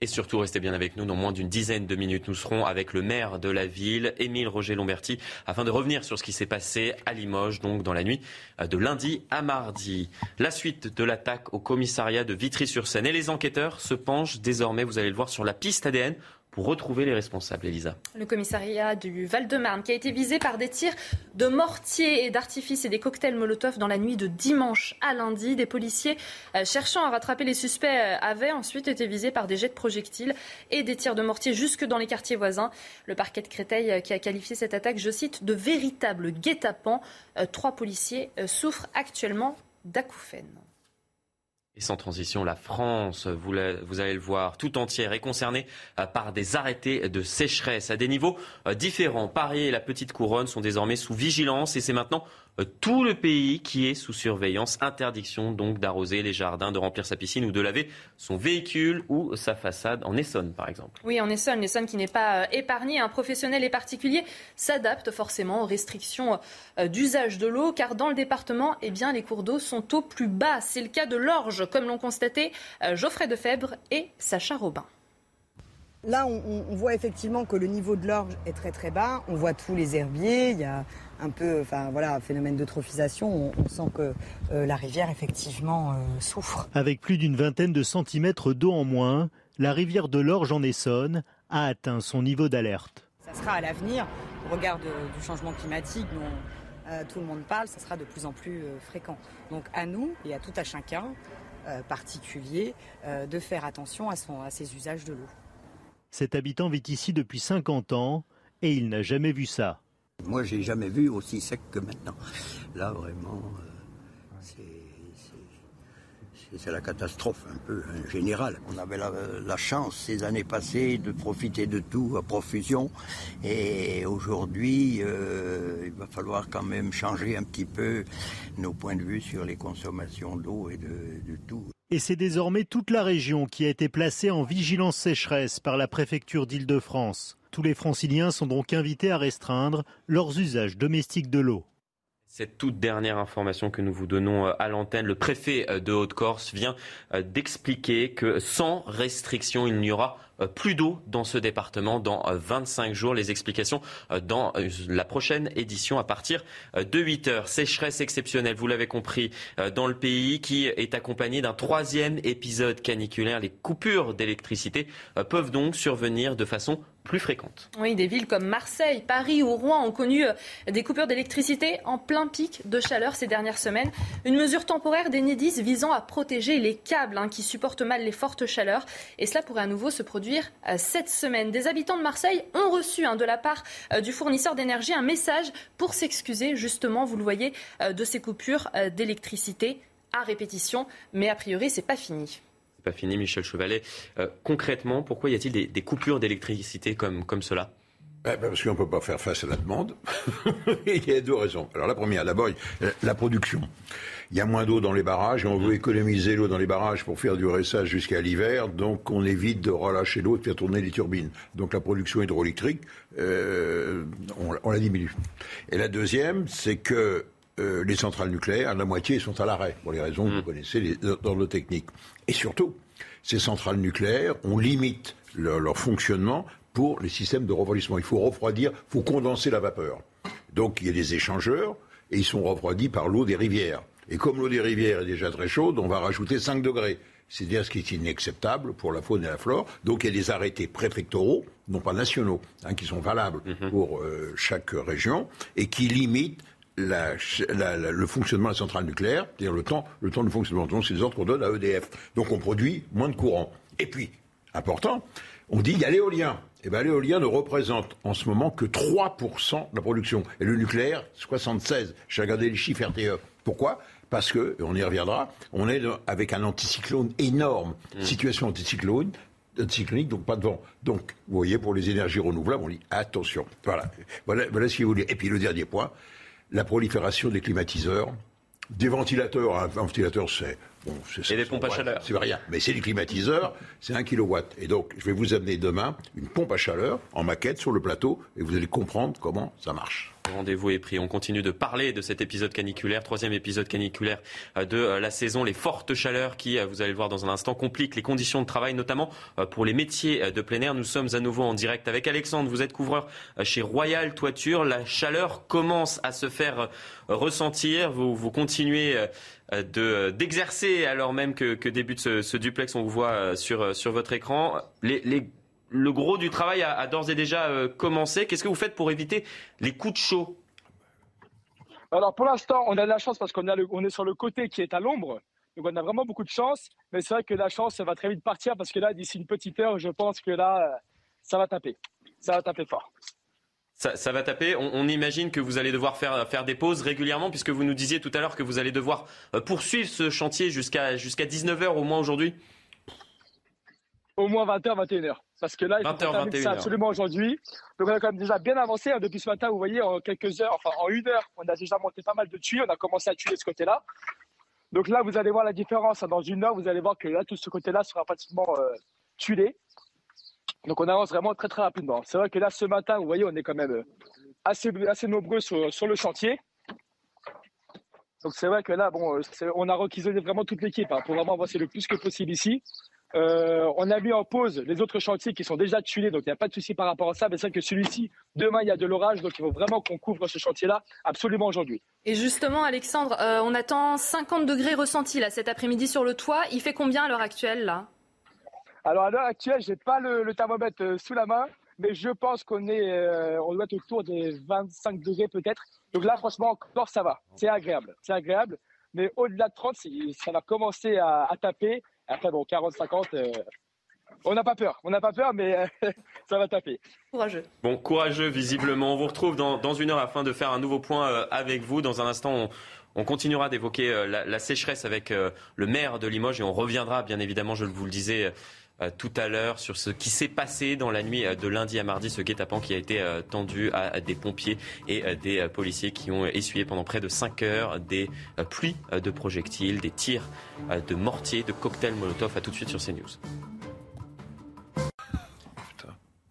Et surtout, restez bien avec nous. Dans moins d'une dizaine de minutes, nous serons avec le maire de la ville, Émile Roger Lomberti, afin de revenir sur ce qui s'est passé à Limoges, donc dans la nuit de lundi à mardi. La suite de l'attaque au commissariat de Vitry-sur-Seine. Et les enquêteurs se penchent désormais, vous allez le voir, sur la piste ADN retrouver les responsables, Elisa. Le commissariat du Val-de-Marne qui a été visé par des tirs de mortier et d'artifice et des cocktails Molotov dans la nuit de dimanche à lundi. Des policiers euh, cherchant à rattraper les suspects euh, avaient ensuite été visés par des jets de projectiles et des tirs de mortier jusque dans les quartiers voisins. Le parquet de Créteil euh, qui a qualifié cette attaque, je cite, de véritable guet-apens. Trois policiers souffrent actuellement d'acouphènes. Sans transition, la France, vous, vous, allez le voir, tout entière est concernée euh, par des arrêtés de sécheresse à des niveaux euh, différents. Paris et la Petite Couronne sont désormais sous vigilance et c'est maintenant tout le pays qui est sous surveillance. Interdiction donc d'arroser les jardins, de remplir sa piscine ou de laver son véhicule ou sa façade en Essonne, par exemple. Oui, en Essonne, l'Essonne qui n'est pas euh, épargnée. Un professionnel et particulier s'adapte forcément aux restrictions euh, d'usage de l'eau, car dans le département, eh bien, les cours d'eau sont au plus bas. C'est le cas de l'Orge, comme l'ont constaté Geoffrey Defebvre et Sacha Robin. Là, on, on, voit effectivement que le niveau de l'orge est très très bas. On voit tous les herbiers. Il y a un peu, enfin voilà, phénomène d'eutrophisation. On, on, sent que euh, la rivière effectivement euh, souffre. Avec plus d'une vingtaine de centimètres d'eau en moins, la rivière de l'Orge en Essonne a atteint son niveau d'alerte. Ça sera à l'avenir, au regard de, du changement climatique dont euh, tout le monde parle, ça sera de plus en plus fréquent. Donc à nous et à tout à chacun, particulier, de faire attention à, son, à ses usages de l'eau. Cet habitant vit ici depuis 50 ans et il n'a jamais vu ça. Moi, j'ai jamais vu aussi sec que maintenant. Là, vraiment, euh, c'est la catastrophe un peu en général. On avait la, la, chance ces années passées de profiter de tout à profusion et aujourd'hui euh, il va falloir quand même changer un petit peu nos points de vue sur les consommations d'eau et de, de, tout. Et c'est désormais toute la région qui a été placée en vigilance sécheresse par la préfecture d'Île-de-France. Tous les franciliens sont donc invités à restreindre leurs usages domestiques de l'eau. Cette toute dernière information que nous vous donnons euh, à l'antenne, le préfet euh, de Haute-Corse vient euh, d'expliquer que sans restriction, il n'y aura plus d'eau dans ce département dans 25 jours. Les explications dans la prochaine édition à partir de 8 heures. Sécheresse exceptionnelle, vous l'avez compris, dans le pays qui est accompagné d'un troisième épisode caniculaire. Les coupures d'électricité peuvent donc survenir de façon plus fréquentes. Oui, des villes comme Marseille, Paris ou Rouen ont connu euh, des coupures d'électricité en plein pic de chaleur ces dernières semaines. Une mesure temporaire d'Enedis visant à protéger les câbles hein, qui supportent mal les fortes chaleurs. Et cela pourrait à nouveau se produire euh, cette semaine. Des habitants de Marseille ont reçu hein, de la part euh, du fournisseur d'énergie un message pour s'excuser justement, vous le voyez, de ces coupures d'électricité à répétition. Mais a priori, c'est pas fini pas fini, Michel Chevalet. Euh, concrètement, pourquoi y a-t-il des, coupures d'électricité comme cela? Eh ben, parce qu'on ne peut pas faire face à la demande. Il y a deux raisons. Alors la première, d'abord, la production. Il y a moins d'eau dans les barrages et on veut économiser l'eau dans les barrages pour faire durer ça jusqu'à l'hiver. Donc on évite de relâcher l'eau et de faire tourner les turbines. Donc la production hydroélectrique, euh, on, la diminue. Et la deuxième, c'est que euh, les centrales nucléaires, la moitié sont à l'arrêt, pour les raisons que vous mmh. connaissez les, dans le technique. Et surtout, ces centrales nucléaires, on limite leur, fonctionnement pour les systèmes de refroidissement. Il faut refroidir, il faut condenser la vapeur. Donc il y a des échangeurs et ils sont refroidis par l'eau des rivières. Et comme l'eau des rivières est déjà très chaude, on va rajouter 5 degrés. C'est-à-dire ce qui est inacceptable pour la faune et la flore. Donc il y a des arrêtés préfectoraux, non pas nationaux, hein, qui sont valables mmh. pour euh, chaque région et qui limitent le fonctionnement de la centrale nucléaire, c'est-à-dire le temps, le temps de fonctionnement. Donc, c'est les ordres qu'on donne à EDF. Donc, on produit moins de courant. Et puis, important, on dit il y a l'éolien. Eh bien, l'éolien ne représente en ce moment que 3% de la production. Et le nucléaire, 76. J'ai regardé les chiffres RTE. Pourquoi? Parce que, on y reviendra, on est avec un anticyclone énorme. Mmh. Situation anticyclone, cyclonique, donc pas de vent. Donc, vous voyez, pour les énergies renouvelables, on dit attention. Voilà, voilà, voilà ce qu'il vous dire. Et puis le dernier point, la prolifération des climatiseurs, des ventilateurs. Un ventilateur, c'est Bon, et des pompes à chaleur. C'est rien. Mais c'est des climatiseurs, c'est un kilowatt. Et donc, je vais vous amener demain une pompe à chaleur en maquette sur le plateau et vous allez comprendre comment ça marche. Rendez-vous est pris. On continue de parler de cet épisode caniculaire, troisième épisode caniculaire euh, de euh, la saison. Les fortes chaleurs qui, euh, vous allez le voir dans un instant, compliquent les conditions de travail, notamment pour les métiers de plein air. Nous sommes à nouveau en direct avec Alexandre. Vous êtes couvreur chez Royal Toiture. La chaleur commence à se faire ressentir. Vous, vous continuez d'exercer alors même que, que débute ce, duplex. On vous voit sur, sur votre écran. Le gros du travail a, d'ores et déjà euh, commencé. Qu'est-ce que vous faites pour éviter les coups de chaud? Alors pour l'instant, on a de la chance parce qu'on on est sur le côté qui est à l'ombre. Donc on a vraiment beaucoup de chance. Mais c'est vrai que la chance va très vite partir parce que là, d'ici une petite heure, je pense que là, euh, ça va taper. Ça va taper fort. Ça, va taper. On, imagine que vous allez devoir faire, faire des pauses régulièrement puisque vous nous disiez tout à l'heure que vous allez devoir euh, poursuivre ce chantier jusqu'à jusqu'à 19h au moins aujourd'hui. Au moins 20h, 21h. Parce que là, il faut ça absolument aujourd'hui. Donc, on a quand même déjà bien avancé. Hein. Depuis ce matin, vous voyez, en quelques heures, enfin en une heure, on a déjà monté pas mal de tuyaux. On a commencé à tuer ce côté-là. Donc là, vous allez voir la différence. Hein. Dans une heure, vous allez voir que là, tout ce côté-là sera pratiquement euh, tué. Donc on avance vraiment très très rapidement. C'est vrai que là, ce matin, vous voyez, on est quand même euh, assez, assez nombreux sur, sur le chantier. Donc c'est vrai que là, bon, euh, on a requisonné vraiment toute l'équipe hein, pour vraiment avancer le plus que possible ici. Euh, on a mis en pause les autres chantiers qui sont déjà tués, donc il n'y a pas de souci par rapport à ça. Mais c'est que celui-ci, demain, il y a de l'orage, donc il faut vraiment qu'on couvre ce chantier-là absolument aujourd'hui. Et justement, Alexandre, on attend 50 degrés ressentis là, cet après-midi sur le toit. Il fait combien à l'heure actuelle là? Alors à l'heure actuelle, je n'ai pas le, thermomètre euh, sous la main, mais je pense qu'on est, on doit être autour des 25 degrés peut-être. Donc là, franchement, encore ça va. C'est agréable. C'est agréable. Mais au-delà de 30, ça va commencer à taper. Après, bon, 40-50, euh, on n'a pas peur. On n'a pas peur, mais euh, ça va taper. Courageux. Bon, courageux, visiblement. On vous retrouve dans, une heure afin de faire un nouveau point euh, avec vous. Dans un instant, on, continuera d'évoquer la, sécheresse avec le maire de Limoges et on reviendra, bien évidemment, je vous le disais euh, tout à l'heure sur ce qui s'est passé dans la nuit de lundi à mardi, ce guet-apens qui a été tendu à des pompiers et des policiers qui ont essuyé pendant près de 5 heures des pluies de projectiles, des tirs de mortiers, de cocktails Molotov. À tout de suite sur CNews.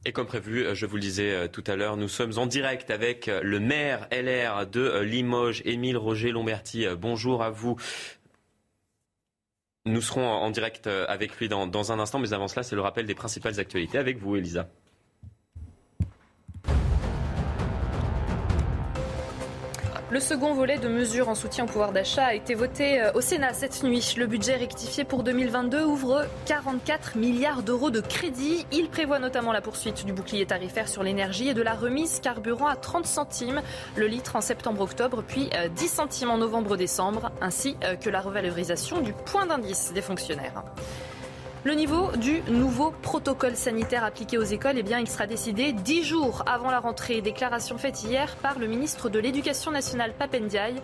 Et comme prévu, je vous le disais tout à l'heure, nous sommes en direct avec le maire LR de Limoges, Émile Roger Lomberti. Bonjour à vous. Nous serons en direct avec lui dans, dans un instant, mais avant cela, c'est le rappel des principales actualités avec vous, Elisa. Le second volet de mesures en soutien au pouvoir d'achat a été voté euh, au Sénat cette nuit. Le budget rectifié pour 2022 ouvre 44 milliards d'euros de crédit. Il prévoit notamment la poursuite du bouclier tarifaire sur l'énergie et de la remise carburant à 30 centimes le litre en septembre-octobre, puis 10 euh, centimes en novembre-décembre, ainsi euh, que la revalorisation du point d'indice des fonctionnaires. Le niveau du nouveau protocole sanitaire appliqué aux écoles, eh il sera décidé dix jours avant la rentrée. Déclaration faite hier par le ministre de l'Éducation nationale, Papendiaï.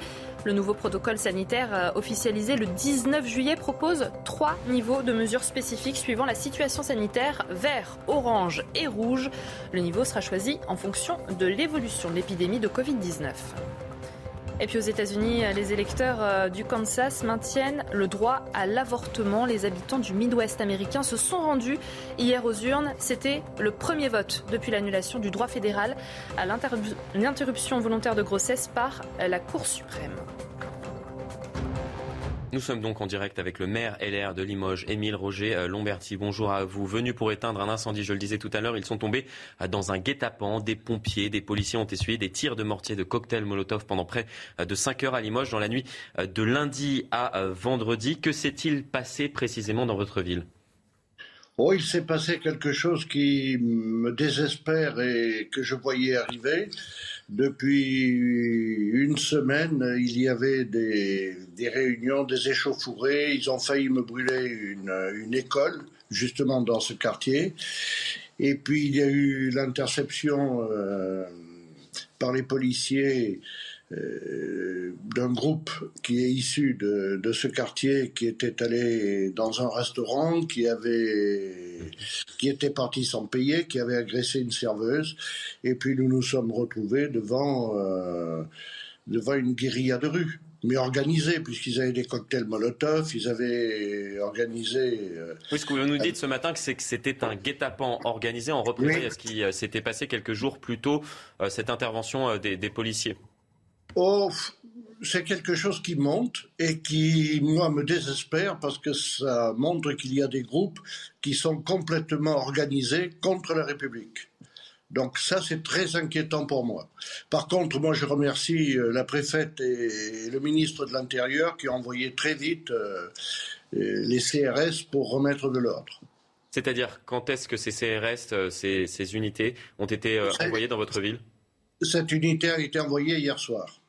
Le nouveau protocole sanitaire euh, officialisé le 19 juillet propose trois niveaux de mesures spécifiques suivant la situation sanitaire vert, orange et rouge. Le niveau sera choisi en fonction de l'évolution de l'épidémie de Covid-19. Et puis aux États-Unis, les électeurs euh, du Kansas maintiennent le droit à l'avortement. Les habitants du Midwest américain se sont rendus hier aux urnes. C'était le premier vote depuis l'annulation du droit fédéral à l'interruption volontaire de grossesse par la Cour suprême. Nous sommes donc en direct avec le maire LR de Limoges, Émile Roger euh, Lomberti. Bonjour à vous. Venu pour éteindre un incendie, je le disais tout à l'heure, ils sont tombés euh, dans un guet-apens. Des pompiers, des policiers ont essuyé des tirs de mortier, de cocktails Molotov pendant près euh, de 5 heures à Limoges dans la nuit de lundi à vendredi. Que s'est-il passé précisément dans votre ville? Oh, il s'est passé quelque chose qui me désespère et que je voyais arriver. Depuis une semaine, il y avait des, réunions, des échauffourées. Ils ont failli me brûler une, école, justement dans ce quartier. Et puis il y a eu l'interception euh, par les policiers d'un groupe qui est issu de, de, ce quartier, qui était allé dans un restaurant, qui avait, qui était parti sans payer, qui avait agressé une serveuse, et puis nous nous sommes retrouvés devant euh, devant une guérilla de rue mais organisée, puisqu'ils avaient des cocktails Molotov, ils avaient organisé. Euh, oui, ce que vous nous dites ce matin, c'est que c'était un guet-apens organisé en représailles à ce qui s'était passé quelques jours plus tôt, cette intervention des, des policiers. Oh, c'est quelque chose qui monte et qui, moi, me désespère parce que ça montre qu'il y a des groupes qui sont complètement organisés contre la République. Donc ça, c'est très inquiétant pour moi. Par contre, moi, je remercie euh, la préfète et le ministre de l'Intérieur qui ont envoyé très vite euh, les CRS pour remettre de l'ordre. C'est-à-dire, quand est-ce que ces CRS, euh, ces, unités, ont été envoyées dans votre ville? Cette unité a été envoyée hier soir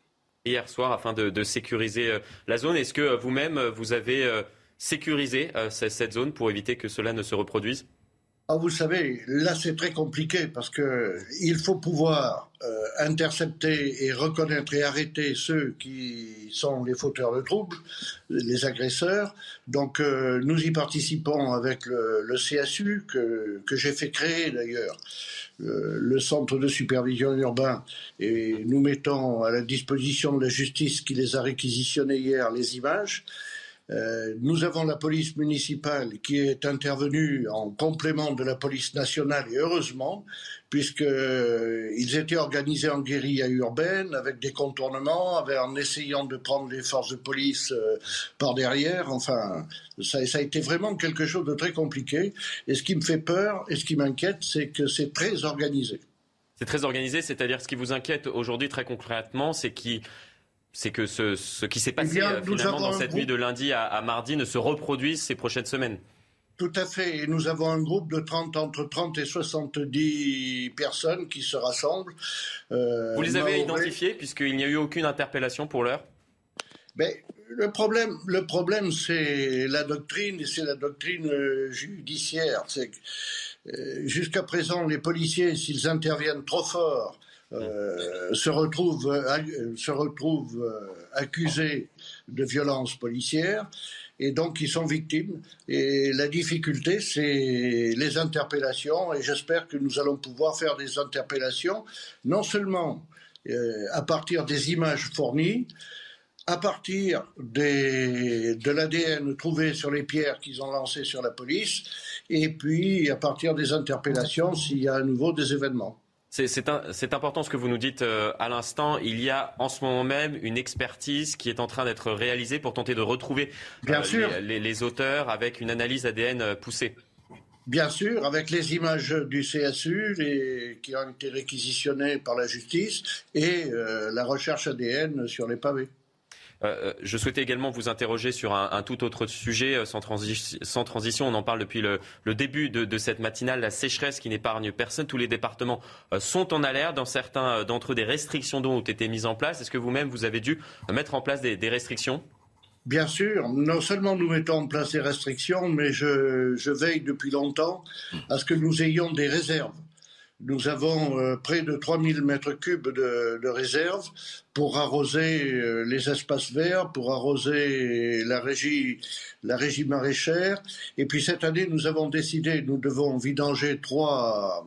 hier soir afin de, sécuriser euh, la zone. Est-ce que euh, vous-même, euh, vous avez sécurisé cette zone pour éviter que cela ne se reproduise? Ah, vous savez, là c'est très compliqué parce que il faut pouvoir intercepter et reconnaître et arrêter ceux qui sont les fauteurs de troubles, les agresseurs. Donc nous y participons avec le, le CSU que, que j'ai fait créer d'ailleurs le centre de supervision urbain et nous mettons à la disposition de la justice qui les a réquisitionnées hier les images. Euh, nous avons la police municipale qui est intervenue en complément de la police nationale et heureusement, puisqu'ils euh, étaient organisés en guérilla urbaine avec des contournements, en essayant de prendre les forces de police euh, par derrière. Enfin, ça, ça, a été vraiment quelque chose de très compliqué. Et ce qui me fait peur et ce qui m'inquiète, c'est que c'est très organisé. C'est très organisé, c'est-à-dire ce qui vous inquiète aujourd'hui très concrètement, c'est que ce, qui s'est passé eh euh, finalement dans cette nuit de lundi à, mardi ne se reproduise ces prochaines semaines. Tout à fait. Et nous avons un groupe de 30, entre 30 et 70 personnes qui se rassemblent. Euh, Vous les avez identifiés puisqu'il n'y a eu aucune interpellation pour l'heure? Mais le problème, le problème c'est la doctrine et c'est la doctrine euh, judiciaire. C'est jusqu'à présent, les policiers, s'ils interviennent trop fort euh, se retrouvent, euh, se retrouvent euh, accusés de violences policières. Et donc ils sont victimes. Et la difficulté, c'est les interpellations, et j'espère que nous allons pouvoir faire des interpellations, non seulement euh, à partir des images fournies, à partir de l'ADN trouvé sur les pierres qu'ils ont lancées sur la police, et puis à partir des interpellations s'il y a à nouveau des événements. C'est important ce que vous nous dites euh, à l'instant. Il y a en ce moment même une expertise qui est en train d'être réalisée pour tenter de retrouver euh, les, auteurs avec une analyse ADN euh, poussée. Bien sûr, avec les images du CSU qui ont été réquisitionnées par la justice et la recherche ADN sur les pavés. Euh, euh, je souhaitais également vous interroger sur un, tout autre sujet euh, sans, transition. On en parle depuis le, début de, cette matinale, la sécheresse qui n'épargne personne. Tous les départements sont en alerte. Dans certains d'entre eux, des restrictions d'eau ont été mises en place. Est-ce que vous-même, vous avez dû mettre en place des, restrictions? Bien sûr, non seulement nous mettons en place des restrictions, mais je veille depuis longtemps à ce que nous ayons des réserves. Nous avons euh, près de 3000 mètres cubes de, réserve pour arroser euh, les espaces verts, pour arroser la régie, la régie maraîchère. Et puis cette année, nous avons décidé, nous devons vidanger trois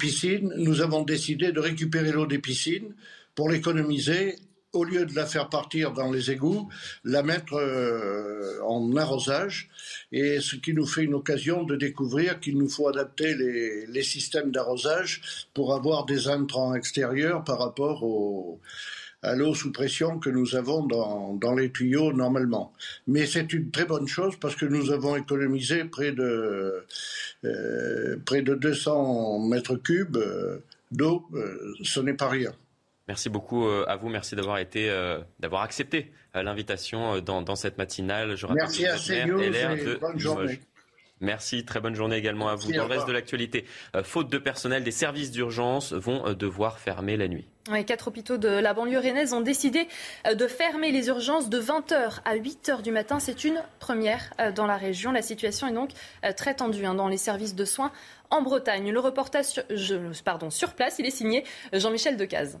piscines. Nous avons décidé de récupérer l'eau des piscines pour l'économiser au lieu de la faire partir dans les égouts, la mettre euh, en arrosage, et ce qui nous fait une occasion de découvrir qu'il nous faut adapter les, systèmes d'arrosage pour avoir des intrants extérieurs par rapport à l'eau sous pression que nous avons dans, les tuyaux normalement. Mais c'est une très bonne chose parce que nous avons économisé près de, euh, près de 200 mètres cubes euh, d'eau. ce n'est pas rien. Merci beaucoup euh, à vous. Merci d'avoir été, euh, d'avoir accepté euh, l'invitation dans, cette matinale. Je Merci à CNews et bonne journée. Merci, très bonne journée également à vous. Dans le reste de l'actualité, faute de personnel, des services d'urgence vont devoir fermer la nuit. quatre hôpitaux de la banlieue rennaise ont décidé de fermer les urgences de 20h à 8h du matin. C'est une première dans la région. La situation est donc très tendue hein, dans les services de soins en Bretagne. Le reportage sur, pardon, sur place, il est signé Jean-Michel Decaze.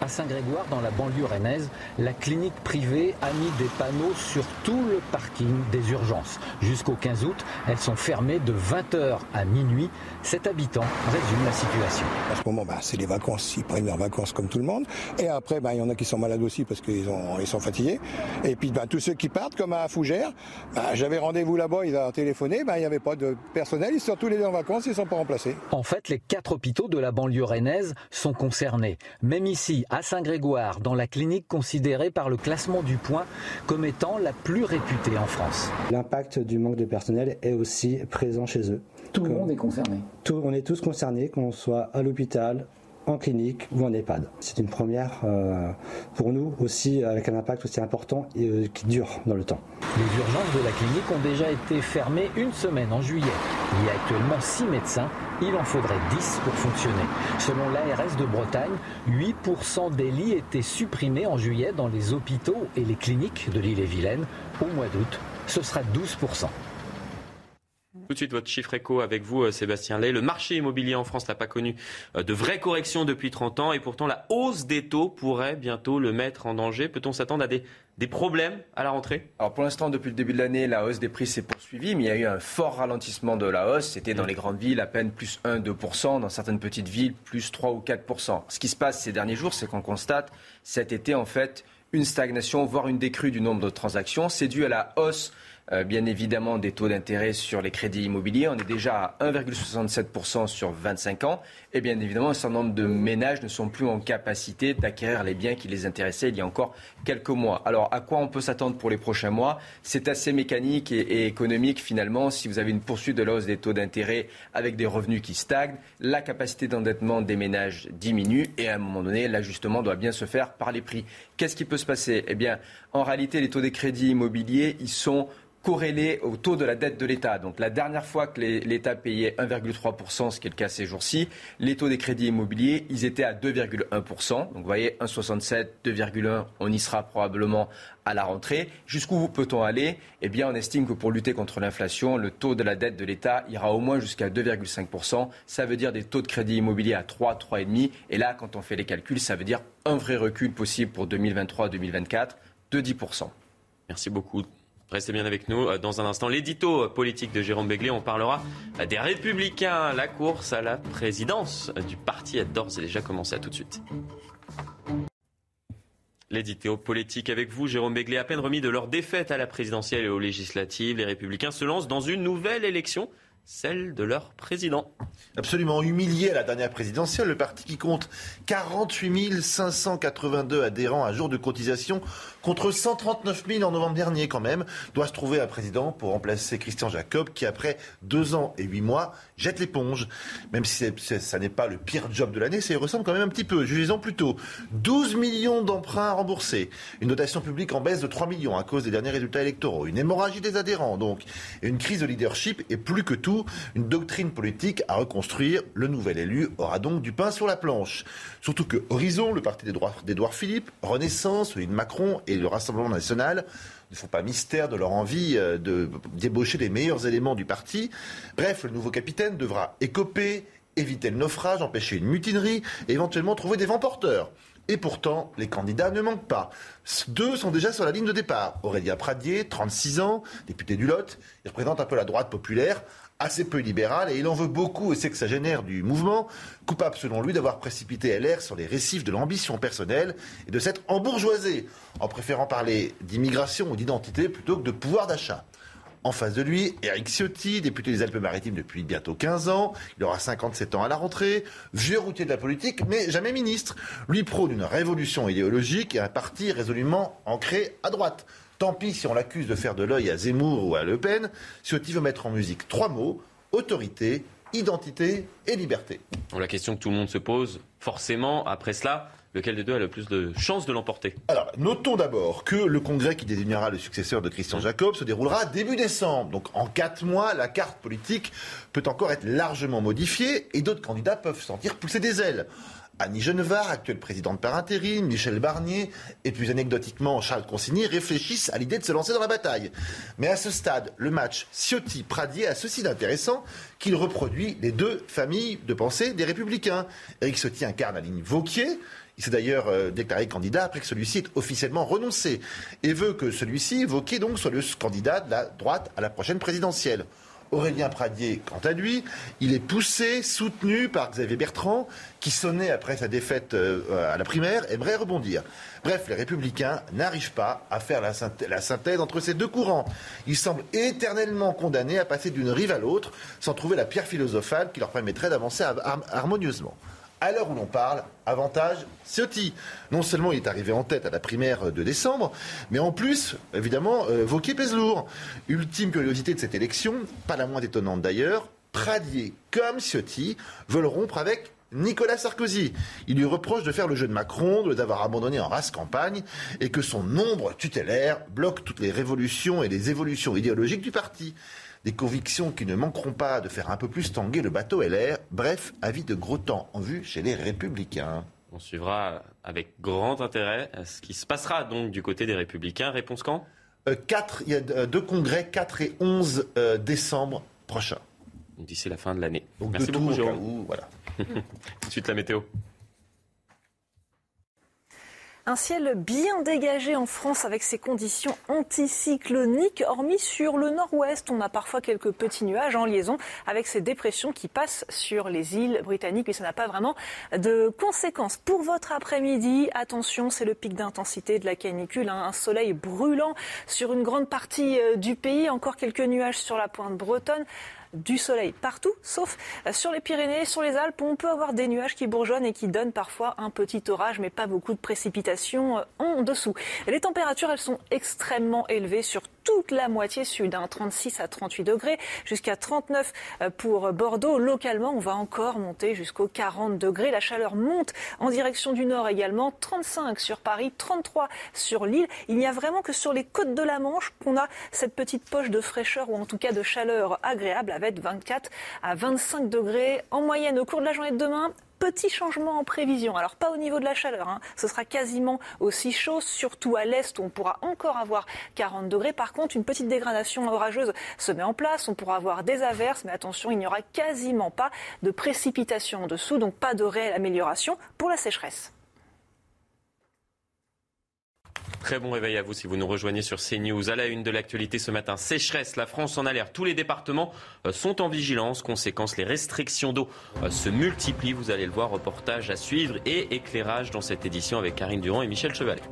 À Saint-Grégoire, dans la banlieue rennaise, la clinique privée a mis des panneaux sur tout le parking des urgences. Jusqu'au 15 août, elles sont fermées de 20h à minuit. Cet habitant résume la situation. À ce moment, bah, c'est les vacances. Ils prennent leurs vacances comme tout le monde. Et après, bah, il y en a qui sont malades aussi parce qu'ils ils sont fatigués. Et puis bah, tous ceux qui partent, comme à Fougères, j'avais rendez-vous là-bas, ils ont téléphoné, il n'y avait pas de personnel, ils sont tous les deux en vacances, ils ne sont pas remplacés. En fait, les quatre hôpitaux de la banlieue rennaise sont concernés. Même ici, à Saint-Grégoire, dans la clinique considérée par le classement du point comme étant la plus réputée en France. L'impact du manque de personnel est aussi présent chez eux. Tout le monde est concerné. on est tous concernés, qu'on soit à l'hôpital, en clinique ou en EHPAD. C'est une première euh, pour nous aussi avec un impact aussi important et euh, qui dure dans le temps. Les urgences de la clinique ont déjà été fermées une semaine en juillet. Il y a actuellement 6 médecins, il en faudrait 10 pour fonctionner. Selon l'ARS de Bretagne, 8% des lits étaient supprimés en juillet dans les hôpitaux et les cliniques de l'île et Vilaine. Au mois d'août, ce sera 12%. Tout de suite, votre chiffre éco avec vous, euh, Sébastien Lay. Le marché immobilier en France n'a pas connu euh, de vraies corrections depuis 30 ans et pourtant la hausse des taux pourrait bientôt le mettre en danger. Peut-on s'attendre à des, des problèmes à la rentrée? Alors pour l'instant, depuis le début de l'année, la hausse des prix s'est poursuivie, mais il y a eu un fort ralentissement de la hausse. C'était dans les grandes villes à peine plus 1-2%, dans certaines petites villes plus 3 ou 4%. Ce qui se passe ces derniers jours, c'est qu'on constate cet été en fait une stagnation, voire une décrue du nombre de transactions. C'est dû à la hausse bien évidemment des taux d'intérêt sur les crédits immobiliers. On est déjà à 1,67% sur 25 ans. Et bien évidemment, un certain nombre de ménages ne sont plus en capacité d'acquérir les biens qui les intéressaient il y a encore quelques mois. Alors, à quoi on peut s'attendre pour les prochains mois? C'est assez mécanique et, économique finalement. Si vous avez une poursuite de la hausse des taux d'intérêt avec des revenus qui stagnent, la capacité d'endettement des ménages diminue et à un moment donné, l'ajustement doit bien se faire par les prix. Qu'est-ce qui peut se passer? Eh bien, en réalité, les taux des crédits immobiliers, ils sont corrélé au taux de la dette de l'État. Donc la dernière fois que l'État payait 1,3%, ce qui est le cas ces jours-ci, les taux des crédits immobiliers, ils étaient à 2,1%. Donc vous voyez, 1,67, 2,1, on y sera probablement à la rentrée. Jusqu'où peut-on aller? Eh bien, on estime que pour lutter contre l'inflation, le taux de la dette de l'État ira au moins jusqu'à 2,5%. Ça veut dire des taux de crédit immobilier à 3, 3,5. Et là, quand on fait les calculs, ça veut dire un vrai recul possible pour 2023-2024 de 10%. Merci beaucoup. Restez bien avec nous. Euh, dans un instant, l'édito politique de Jérôme Béglé. On parlera des Républicains. La course à la présidence du parti a d'ores et déjà commencé. À tout de suite. L'édito politique avec vous, Jérôme Béglé. À peine remis de leur défaite à la présidentielle et aux législatives, les Républicains se lancent dans une nouvelle élection celle de leur président. Absolument humilié à la dernière présidentielle, le parti qui compte 48 582 adhérents à jour de cotisation contre 139 000 en novembre dernier quand même, doit se trouver un président pour remplacer Christian Jacob qui après deux ans et huit mois jette l'éponge. Même si ça n'est pas le pire job de l'année, ça y ressemble quand même un petit peu. Jugeons plutôt 12 millions d'emprunts remboursés, une dotation publique en baisse de 3 millions à cause des derniers résultats électoraux, une hémorragie des adhérents donc, et une crise de leadership et plus que tout une doctrine politique à reconstruire. Le nouvel élu aura donc du pain sur la planche. Surtout que Horizon, le parti d'Édouard Philippe, Renaissance, celui de Macron et le Rassemblement national ne font pas mystère de leur envie euh, de débaucher les meilleurs éléments du parti. Bref, le nouveau capitaine devra écoper, éviter le naufrage, empêcher une mutinerie et éventuellement trouver des vents porteurs. Et pourtant, les candidats ne manquent pas. Deux sont déjà sur la ligne de départ. Aurélien Pradier, 36 ans, député du Lot, il représente un peu la droite populaire, assez peu libéral et il en veut beaucoup ça génère du mouvement, coupable selon lui d'avoir précipité LR sur les récifs de l'ambition personnelle et de s'être embourgeoisé en préférant parler d'immigration ou d'identité plutôt que de pouvoir d'achat. En face de lui, Éric Ciotti, député des Alpes-Maritimes depuis bientôt 15 ans. Il aura 57 ans à la rentrée. Vieux routier de la politique, mais jamais ministre. Lui prône une révolution idéologique et un parti résolument ancré à droite. Tant pis si on l'accuse de faire de l'œil à Zemmour ou à Le Pen. Ciotti veut mettre en musique trois mots autorité, identité et liberté. La question que tout le monde se pose, forcément, après cela, lequel des deux a le plus de chances de l'emporter? Alors, notons d'abord que le congrès qui désignera le successeur de Christian Jacob se déroulera début décembre. Donc, en quatre mois, la carte politique peut encore être largement modifiée et d'autres candidats peuvent sentir pousser des ailes. Annie Genevard, actuelle présidente par intérim, Michel Barnier et plus anecdotiquement Charles Consigny réfléchissent à l'idée de se lancer dans la bataille. Mais à ce stade, le match Ciotti-Pradier a ceci d'intéressant qu'il reproduit les deux familles de pensée des républicains. Éric Ciotti incarne la ligne Vauquier, il s'est d'ailleurs euh, déclaré candidat après que celui-ci ait officiellement renoncé et veut que celui-ci, Vauquier donc, soit le candidat de la droite à la prochaine présidentielle. Aurélien Pradier, quant à lui, il est poussé, soutenu par Xavier Bertrand, qui sonnait après sa défaite euh, à la primaire, aimerait rebondir. Bref, les républicains n'arrivent pas à faire la, synthèse entre ces deux courants. Ils semblent éternellement condamnés à passer d'une rive à l'autre sans trouver la pierre philosophale qui leur permettrait d'avancer harmonieusement. À l'heure où l'on parle, avantage Ciotti. Non seulement il est arrivé en tête à la primaire de décembre, mais en plus, évidemment, euh, Vauquier pèse lourd. Ultime curiosité de cette élection, pas la moins étonnante d'ailleurs, Pradier comme Ciotti veulent rompre avec Nicolas Sarkozy. Il lui reproche de faire le jeu de Macron, de l'avoir abandonné en race campagne, et que son nombre tutélaire bloque toutes les révolutions et les évolutions idéologiques du parti. Des convictions qui ne manqueront pas de faire un peu plus tanguer le bateau LR. Bref, avis de gros temps en vue chez les Républicains. On suivra avec grand intérêt ce qui se passera donc du côté des Républicains. Réponse quand? Euh, Il y a euh, deux congrès, 4 et 11 euh, décembre prochain. D'ici la fin de l'année. Merci beaucoup, Jérôme. voilà. Tout de suite, la météo. Un ciel bien dégagé en France avec ses conditions anticycloniques, hormis sur le nord-ouest. On a parfois quelques petits nuages en liaison avec ces dépressions qui passent sur les îles britanniques, mais ça n'a pas vraiment de conséquences. Pour votre après-midi, attention, c'est le pic d'intensité de la canicule. Hein. Un soleil brûlant sur une grande partie euh, du pays, encore quelques nuages sur la pointe bretonne du soleil partout, sauf euh, sur les Pyrénées, sur les Alpes, on peut avoir des nuages qui bourgeonnent et qui donnent parfois un petit orage, mais pas beaucoup de précipitations euh, en dessous. Les températures, elles sont extrêmement élevées sur toute la moitié sud, 36 hein, à 38 degrés, jusqu'à 39 euh, pour Bordeaux. Localement, on va encore monter jusqu'aux 40 degrés. La chaleur monte en direction du nord également, 35 sur Paris, 33 sur Lille. Il n'y a vraiment que sur les côtes de la Manche qu'on a cette petite poche de fraîcheur ou en tout cas de chaleur agréable avec 24 à 25 degrés en moyenne au cours de la journée de demain. Petit changement en prévision. Alors pas au niveau de la chaleur, hein. ce sera quasiment aussi chaud, surtout à l'est on pourra encore avoir 40 degrés. Par contre, une petite dégradation orageuse se met en place. On pourra avoir des averses, mais attention, il n'y aura quasiment pas de précipitations en dessous, donc pas de réelle amélioration pour la sécheresse. Très bon réveil à vous si vous nous rejoignez sur CNews. À la une de l'actualité ce matin, sécheresse, la France en alerte. Tous les départements euh, sont en vigilance. Conséquence, les restrictions d'eau euh, se multiplient. Vous allez le voir, reportage à suivre et éclairage dans cette édition avec Karine Durand et Michel Chevalet.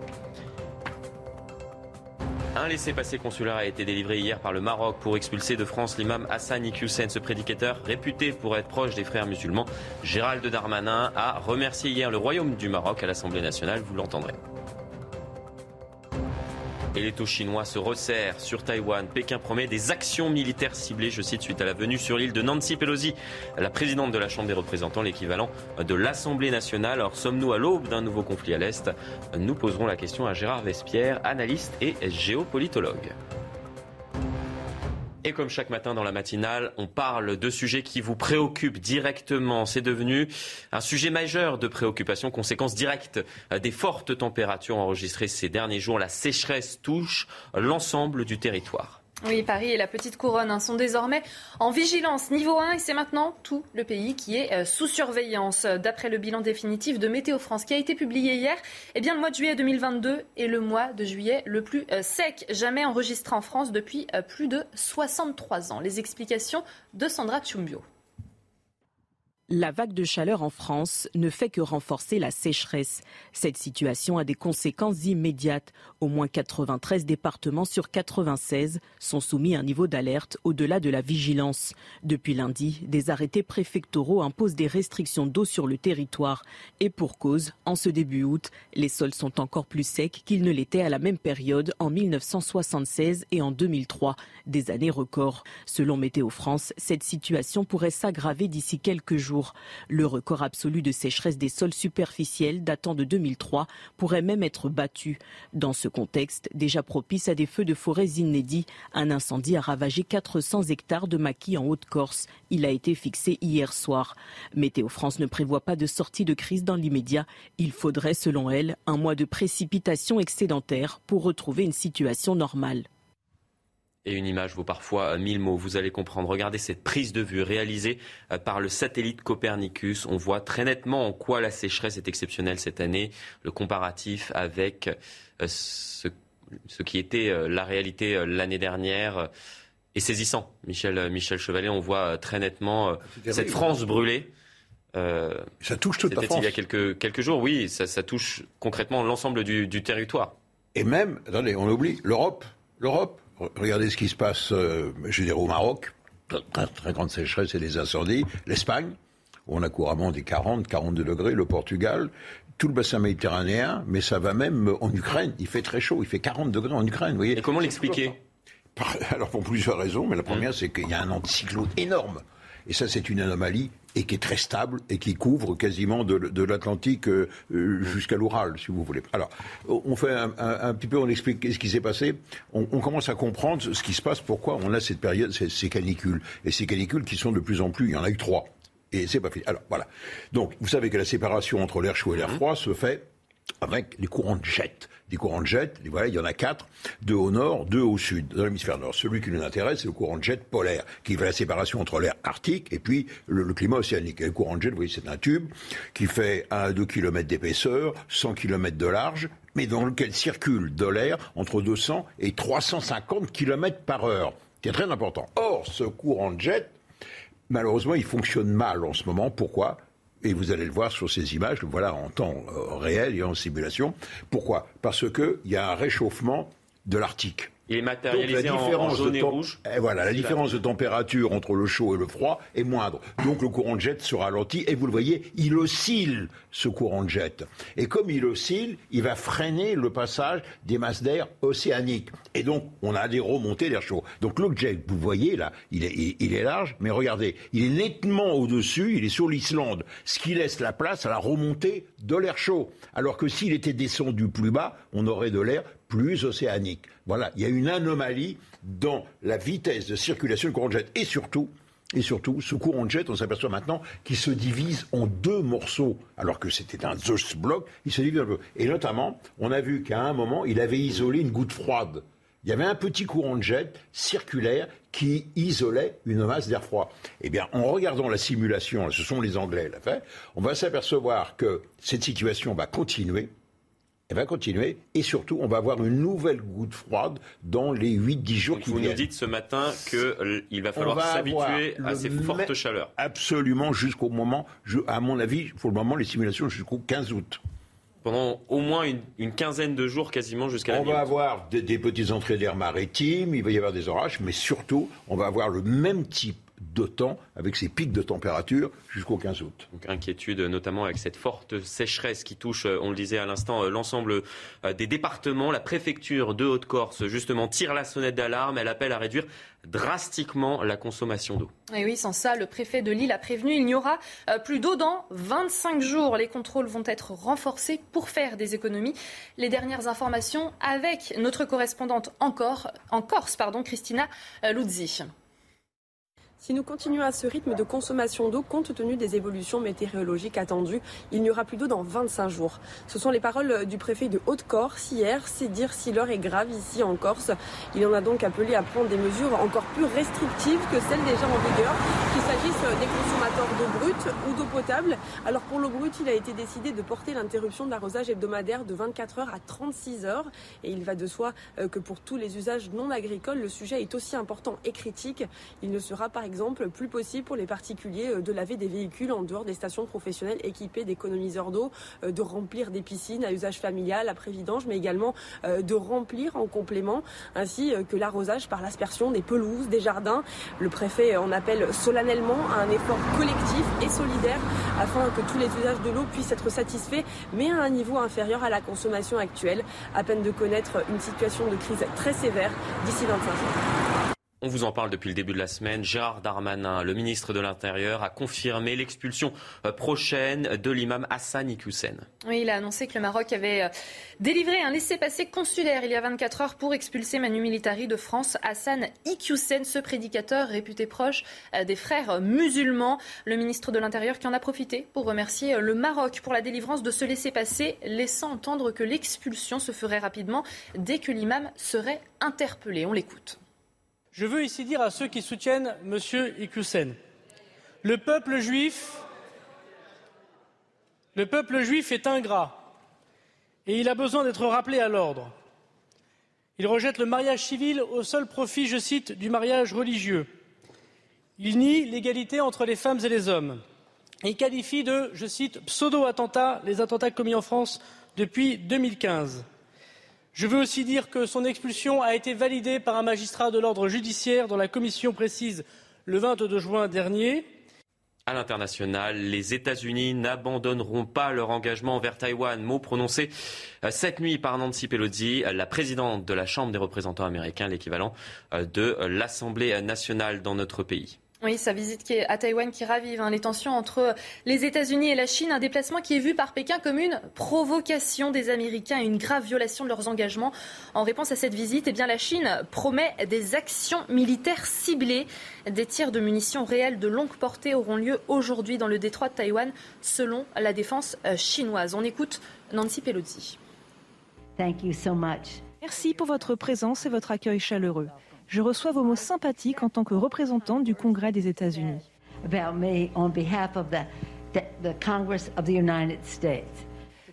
Un laissez-passer consulaire a été délivré hier par le Maroc pour expulser de France l'imam Hassan Iqiyoussen. Ce prédicateur, réputé pour être proche des frères musulmans, Gérald Darmanin a remercié hier le Royaume du Maroc à l'Assemblée nationale. Vous l'entendrez. Et les taux chinois se resserrent sur Taïwan. Pékin promet des actions militaires ciblées, je cite, suite à la venue sur l'île de Nancy Pelosi, la présidente de la Chambre des représentants, l'équivalent de l'Assemblée nationale. Alors sommes-nous à l'aube d'un nouveau conflit à l'Est? Nous poserons la question à Gérard Vespierre, analyste et géopolitologue. Et comme chaque matin dans la matinale, on parle de sujets qui vous préoccupent directement. C'est devenu un sujet majeur de préoccupation, conséquence directe des fortes températures enregistrées ces derniers jours. La sécheresse touche l'ensemble du territoire. Oui, Paris et la petite couronne hein, sont désormais en vigilance niveau 1 et c'est maintenant tout le pays qui est euh, sous surveillance. D'après le bilan définitif de Météo France qui a été publié hier, eh bien, le mois de juillet 2022 est le mois de juillet le plus euh, sec jamais enregistré en France depuis euh, plus de 63 ans. Les explications de Sandra Tchumbio. La vague de chaleur en France ne fait que renforcer la sécheresse. Cette situation a des conséquences immédiates. Au moins 93 départements sur 96 sont soumis à un niveau d'alerte au-delà de la vigilance. Depuis lundi, des arrêtés préfectoraux imposent des restrictions d'eau sur le territoire. Et pour cause, en ce début août, les sols sont encore plus secs qu'ils ne l'étaient à la même période en 1976 et en 2003, des années records. Selon Météo France, cette situation pourrait s'aggraver d'ici quelques jours le record absolu de sécheresse des sols superficiels datant de 2003 pourrait même être battu. Dans ce contexte, déjà propice à des feux de forêt inédits, un incendie a ravagé 400 hectares de maquis en Haute-Corse. Il a été fixé hier soir. Météo France ne prévoit pas de sortie de crise dans l'immédiat. Il faudrait, selon elle, un mois de précipitations excédentaires pour retrouver une situation normale. Et une image vaut parfois mille mots, vous allez comprendre. Regardez cette prise de vue réalisée euh, par le satellite Copernicus. On voit très nettement en quoi la sécheresse est exceptionnelle cette année. Le comparatif avec euh, ce, qui était euh, la réalité l'année dernière est saisissant. Michel, Michel Chevalet, on voit très nettement cette France brûlée. ça touche toute la France. Il y a quelques, quelques jours, oui, ça, touche concrètement l'ensemble du, du territoire. Et même, attendez, on oublie, l'Europe. L'Europe, Regardez ce qui se passe, euh, je dirais, au Maroc. Très, très grande sécheresse et des incendies. L'Espagne, où on a couramment des 40, 42 degrés. Le Portugal, tout le bassin méditerranéen, mais ça va même en Ukraine. Il fait très chaud, il fait 40 degrés en Ukraine. Vous voyez et comment l'expliquer Alors pour plusieurs raisons, mais la première, c'est qu'il y a un anticyclone énorme. Et ça, c'est une anomalie et qui est très stable et qui couvre quasiment de, l'Atlantique euh, jusqu'à l'Oural, si vous voulez. Alors, on fait un, petit peu, on explique ce qui s'est passé. On, commence à comprendre ce qui se passe, pourquoi on a cette période, ces, canicules. Et ces canicules qui sont de plus en plus, il y en a eu trois. Et c'est pas fini. Alors, voilà. Donc, vous savez que la séparation entre l'air chaud et l'air froid se fait avec les courants de jet des courants de jet. voilà, il y en a quatre, deux au nord, deux au sud, dans l'hémisphère nord. Celui qui nous intéresse, c'est le courant de jet polaire, qui fait la séparation entre l'air arctique et puis le, climat océanique. Et le courant de jet, vous voyez, c'est un tube qui fait 1 à 2 km d'épaisseur, 100 km de large, mais dans lequel circule de l'air entre 200 et 350 km par heure. C'est très important. Or, ce courant de jet, malheureusement, il fonctionne mal en ce moment. Pourquoi? Et vous allez le voir sur ces images, voilà en temps euh, réel et en simulation. Pourquoi? Parce qu'il y a un réchauffement de l'Arctique. Il est matérialisé la différence en, jaune et rouge. Et voilà, la différence de température entre le chaud et le froid est moindre. Donc le courant de jet se ralentit et vous le voyez, il oscille ce courant de jet. Et comme il oscille, il va freiner le passage des masses d'air océaniques. Et donc on a des remontées d'air chaud. Donc le jet, vous voyez là, il est, il est large, mais regardez, il est nettement au-dessus, il est sur l'Islande, ce qui laisse la place à la remontée de l'air chaud. Alors que s'il était descendu plus bas, on aurait de l'air plus océanique. Voilà, il y a une anomalie dans la vitesse de circulation du courant de jet. Et surtout, et surtout, ce courant de jet, on s'aperçoit maintenant qu'il se divise en deux morceaux, alors que c'était un Zeus bloc, il se divise en deux. Et notamment, on a vu qu'à un moment, il avait isolé une goutte froide. Il y avait un petit courant de jet circulaire qui isolait une masse d'air froid. Eh bien, en regardant la simulation, ce sont les Anglais l'a fait, on va s'apercevoir que cette situation va continuer elle va continuer et surtout, on va avoir une nouvelle goutte froide dans les 8-10 jours qui vous viennent. Vous nous dites ce matin qu'il va falloir s'habituer à ces fortes chaleurs. Absolument, jusqu'au moment, à mon avis, pour le moment, les simulations jusqu'au 15 août pendant au moins une, quinzaine de jours quasiment jusqu'à la On va avoir des, des petites entrées d'air maritime, il va y avoir des orages, mais surtout, on va avoir le même type de temps avec ces pics de température jusqu'au 15 août. Donc inquiétude notamment avec cette forte sécheresse qui touche, euh, on le disait à l'instant, euh, l'ensemble euh, des départements. La préfecture de Haute-Corse justement tire la sonnette d'alarme. Elle appelle à réduire drastiquement la consommation d'eau. Et oui, sans ça, le préfet de Lille a prévenu, il n'y aura plus d'eau dans 25 jours. Les contrôles vont être renforcés pour faire des économies. Les dernières informations avec notre correspondante encore, en Corse, pardon, Christina Luzzi. Si nous continuons à ce rythme de consommation d'eau, compte tenu des évolutions météorologiques attendues, il n'y aura plus d'eau dans 25 jours. Ce sont les paroles du préfet de Haute-Corse hier. C'est dire si l'heure est grave ici en Corse. Il en a donc appelé à prendre des mesures encore plus restrictives que celles déjà en vigueur, qu'il s'agisse des consommateurs d'eau brute ou d'eau potable. Alors pour l'eau brute, il a été décidé de porter l'interruption d'arrosage hebdomadaire de 24 heures à 36 heures. Et il va de soi euh, que pour tous les usages non agricoles, le sujet est aussi important et critique. Il ne sera par exemple plus possible pour les particuliers euh, de laver des véhicules en dehors des stations professionnelles équipées d'économiseurs d'eau, euh, de remplir des piscines à usage familial, après vidange, mais également euh, de remplir en complément, ainsi que l'arrosage par l'aspersion des pelouses, des jardins. Le préfet en appelle solennellement à un effort collectif et solidaire afin que tous les usages de l'eau puissent être satisfaits, mais à un niveau inférieur à la consommation actuelle, à peine de connaître une situation de crise très sévère d'ici 25 jours. On vous en parle depuis le début de la semaine. Gérard Darmanin, le ministre de l'Intérieur, a confirmé l'expulsion euh, prochaine de l'imam Hassan Iqiyoussen. Oui, il a annoncé que le Maroc avait euh, délivré un laissez-passer consulaire il y a 24 heures pour expulser Manu Militari de France, Hassan Iqiyoussen, ce prédicateur réputé proche euh, des frères musulmans. Le ministre de l'Intérieur qui en a profité pour remercier le Maroc pour la délivrance de ce laissez-passer, laissant entendre que l'expulsion se ferait rapidement dès que l'imam serait interpellé. On l'écoute. Je veux ici dire à ceux qui soutiennent M. Iqiyoussen, le peuple juif, est ingrat et il a besoin d'être rappelé à l'ordre. Il rejette le mariage civil au seul profit, je cite, du mariage religieux. Il nie l'égalité entre les femmes et les hommes. Il qualifie de, je cite, pseudo-attentats les attentats commis en France depuis 2015. Je veux aussi dire que son expulsion a été validée par un magistrat de l'ordre judiciaire dont la commission précise le 22 juin dernier. À l'international, les États-Unis n'abandonneront pas leur engagement envers Taïwan. Mot prononcé euh, cette nuit par Nancy Pelosi, la présidente de la Chambre des représentants américains, l'équivalent euh, de l'Assemblée nationale dans notre pays. Oui, sa visite qui est à Taïwan qui ravive hein, les tensions entre les États-Unis et la Chine, un déplacement qui est vu par Pékin comme une provocation des Américains et une grave violation de leurs engagements. En réponse à cette visite, eh bien, la Chine promet des actions militaires ciblées. Des tirs de munitions réelles de longue portée auront lieu aujourd'hui dans le détroit de Taïwan, selon la défense euh, chinoise. On écoute Nancy Pelosi. Merci pour votre présence et votre accueil chaleureux je reçois vos mots sympathiques en tant que représentante du Congrès des États-Unis.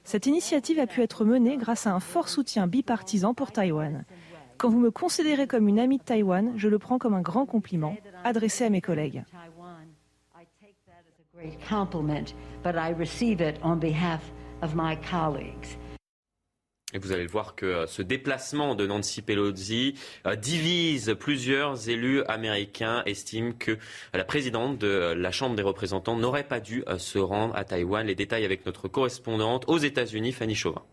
Cette initiative a pu être menée grâce à un fort soutien bipartisan pour Taïwan. Quand vous me considérez comme une amie de Taïwan, je le prends comme un grand compliment adressé à mes collègues. Et vous allez voir que euh, ce déplacement de Nancy Pelosi euh, divise plusieurs élus américains, estiment que la présidente de la Chambre des représentants n'aurait pas dû euh, se rendre à Taïwan. Les détails avec notre correspondante aux États-Unis, Fanny Chauvin.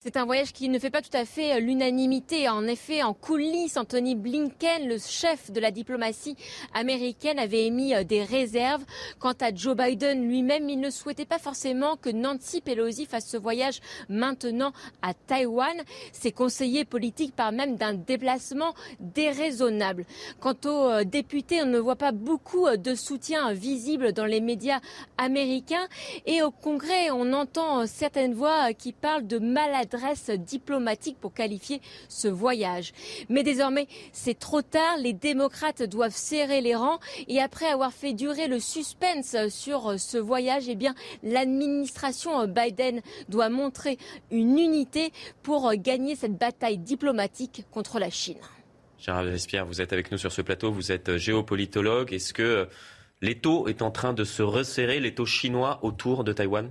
C'est un voyage qui ne fait pas tout à fait euh, l'unanimité. En effet, en coulisses, Anthony Blinken, le chef de la diplomatie américaine, avait émis euh, des réserves. Quant à Joe Biden lui-même, il ne souhaitait pas forcément que Nancy Pelosi fasse ce voyage maintenant à Taïwan. Ses conseillers politiques parlent même d'un déplacement déraisonnable. Quant aux euh, députés, on ne voit pas beaucoup de soutien visible dans les médias américains. Et au Congrès, on entend certaines voix qui parlent de maladie adresse diplomatique pour qualifier ce voyage. Mais désormais, c'est trop tard. Les démocrates doivent serrer les rangs et après avoir fait durer le suspense sur ce voyage, eh bien, l'administration Biden doit montrer une unité pour gagner cette bataille diplomatique contre la Chine. Gérard Vespierre, vous êtes avec nous sur ce plateau, vous êtes géopolitologue. Est-ce que l'étau est en train de se resserrer, l'étau chinois autour de Taïwan?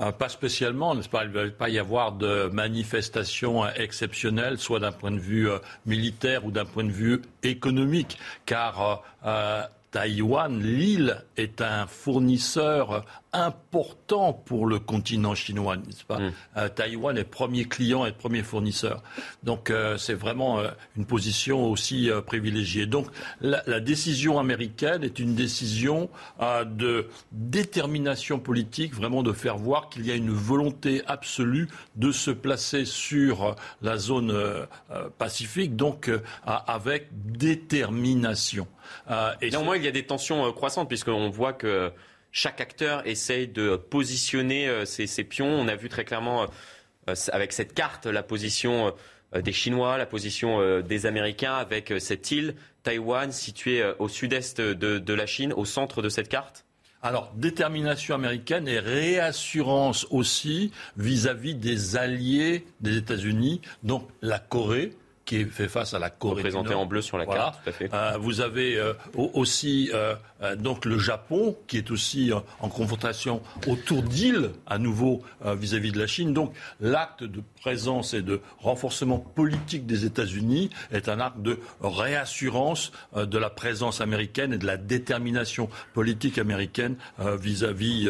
Euh, pas spécialement, n'est-ce pas? Il ne va pas y avoir de manifestations exceptionnelles, soit d'un point de vue euh, militaire ou d'un point de vue économique, car euh, Taïwan, l'île, est un fournisseur important pour le continent chinois, n'est-ce pas mm. euh, Taïwan est premier client et premier fournisseur. Donc euh, c'est vraiment euh, une position aussi privilégiée. Donc la, la, décision américaine est une décision de détermination politique, vraiment de faire voir qu'il y a une volonté absolue de se placer sur la zone pacifique, donc avec détermination. et néanmoins, il y a des tensions croissantes puisqu'on voit que chaque acteur essaye de positionner euh, ses, pions. On a vu très clairement euh, avec cette carte la position euh, des Chinois, la position des Américains avec cette île, Taïwan, située au sud-est de, la Chine, au centre de cette carte alors, détermination américaine et réassurance aussi vis-à-vis -vis des alliés des États-Unis, donc la Corée, qui fait face à la Corée Représenté en bleu sur la carte, tout à fait. Euh, vous avez euh, aussi euh, donc le Japon, qui est aussi en confrontation autour d'îles, à nouveau vis-à-vis de la Chine. Donc l'acte de présence et de renforcement politique des États-Unis est un acte de réassurance de la présence américaine et de la détermination politique américaine vis-à-vis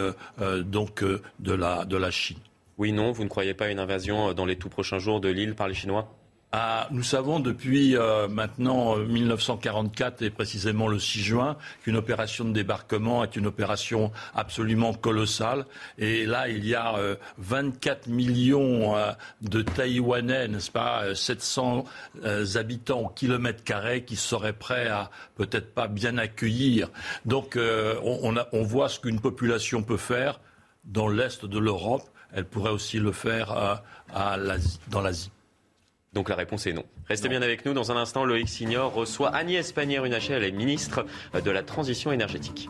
donc de la, de la Chine. Oui, non, vous ne croyez pas à une invasion dans les tout prochains jours de l'île par les Chinois? Ah, nous savons depuis euh, maintenant 1944 euh, et précisément le 6 juin qu'une opération de débarquement est une opération absolument colossale. Et là, il y a 24 euh, millions de Taïwanais, n'est-ce pas, 700 habitants au kilomètre carré qui seraient prêts à peut-être pas bien accueillir. Donc, on, voit ce qu'une population peut faire dans l'est de l'Europe. Elle pourrait aussi le faire dans l'Asie. Donc la réponse est non. Restez bien avec nous. Dans un instant, Loïc Signor reçoit Agnès Pannier-Runacher, elle est ministre de la Transition énergétique.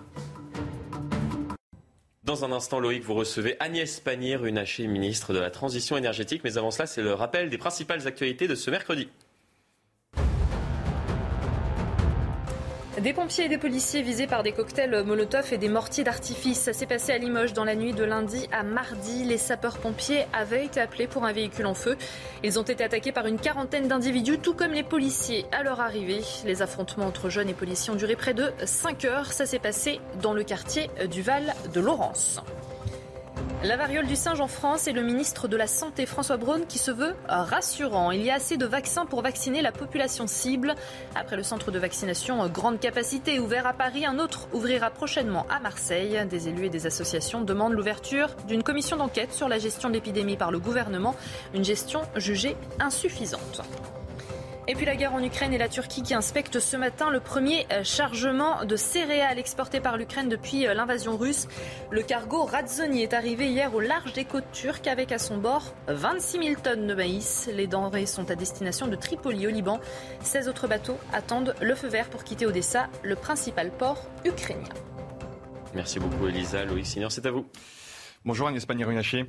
Dans un instant, Loïc, vous recevez Agnès Pannier-Runacher, ministre de la Transition énergétique. Mais avant cela, c'est le rappel des principales actualités de ce mercredi. Des pompiers et des policiers visés par des cocktails Molotov et des mortiers d'artifice. Ça s'est passé à Limoges dans la nuit de lundi à mardi. Les sapeurs-pompiers avaient été appelés pour un véhicule en feu. Ils ont été attaqués par une quarantaine d'individus, tout comme les policiers à leur arrivée. Les affrontements entre jeunes et policiers ont duré près de 5 heures. Ça s'est passé dans le quartier du Val de Laurence. La variole du singe en France et le ministre de la Santé François Braun qui se veut rassurant. Il y a assez de vaccins pour vacciner la population cible. Après le centre de vaccination grande capacité ouvert à Paris, un autre ouvrira prochainement à Marseille. Des élus et des associations demandent l'ouverture d'une commission d'enquête sur la gestion de l'épidémie par le gouvernement, une gestion jugée insuffisante. Et puis la guerre en Ukraine et la Turquie qui inspectent ce matin le premier euh, chargement de céréales exporté par l'Ukraine depuis euh, l'invasion russe. Le cargo Radzoni est arrivé hier au large des côtes turques avec à son bord 26 000 tonnes de maïs. Les denrées sont à destination de Tripoli au Liban. 16 autres bateaux attendent le feu vert pour quitter Odessa, le principal port ukrainien. Merci beaucoup Elisa. Loïc Signor, c'est à vous. Bonjour Agnès Pannier-Runacher.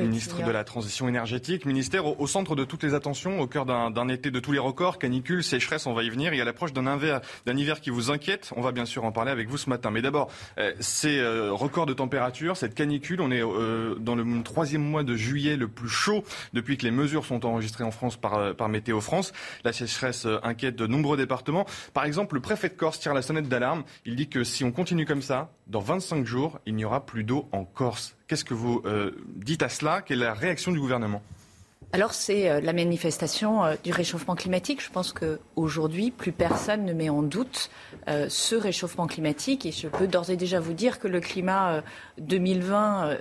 Ministre de la Transition énergétique. Ministère au, centre de toutes les attentions, au cœur d'un été de tous les records, canicule, sécheresse, on va y venir. Et à l'approche d'un hiver, hiver, qui vous inquiète, on va bien sûr en parler avec vous ce matin. Mais d'abord, euh, ces euh, records de température, cette canicule, on est euh, dans le troisième mois de juillet le plus chaud depuis que les mesures sont enregistrées en France par, par Météo France. La sécheresse inquiète de nombreux départements. Par exemple, le préfet de Corse tire la sonnette d'alarme. Il dit que si on continue comme ça, dans 25 jours, il n'y aura plus d'eau en Corse. Qu'est-ce que vous euh, dites à cela? Quelle est la réaction du gouvernement? Alors c'est euh, la manifestation euh, du réchauffement climatique. Je pense qu'aujourd'hui, plus personne ne met en doute ce réchauffement climatique. Et je peux d'ores et déjà vous dire que le climat 2020,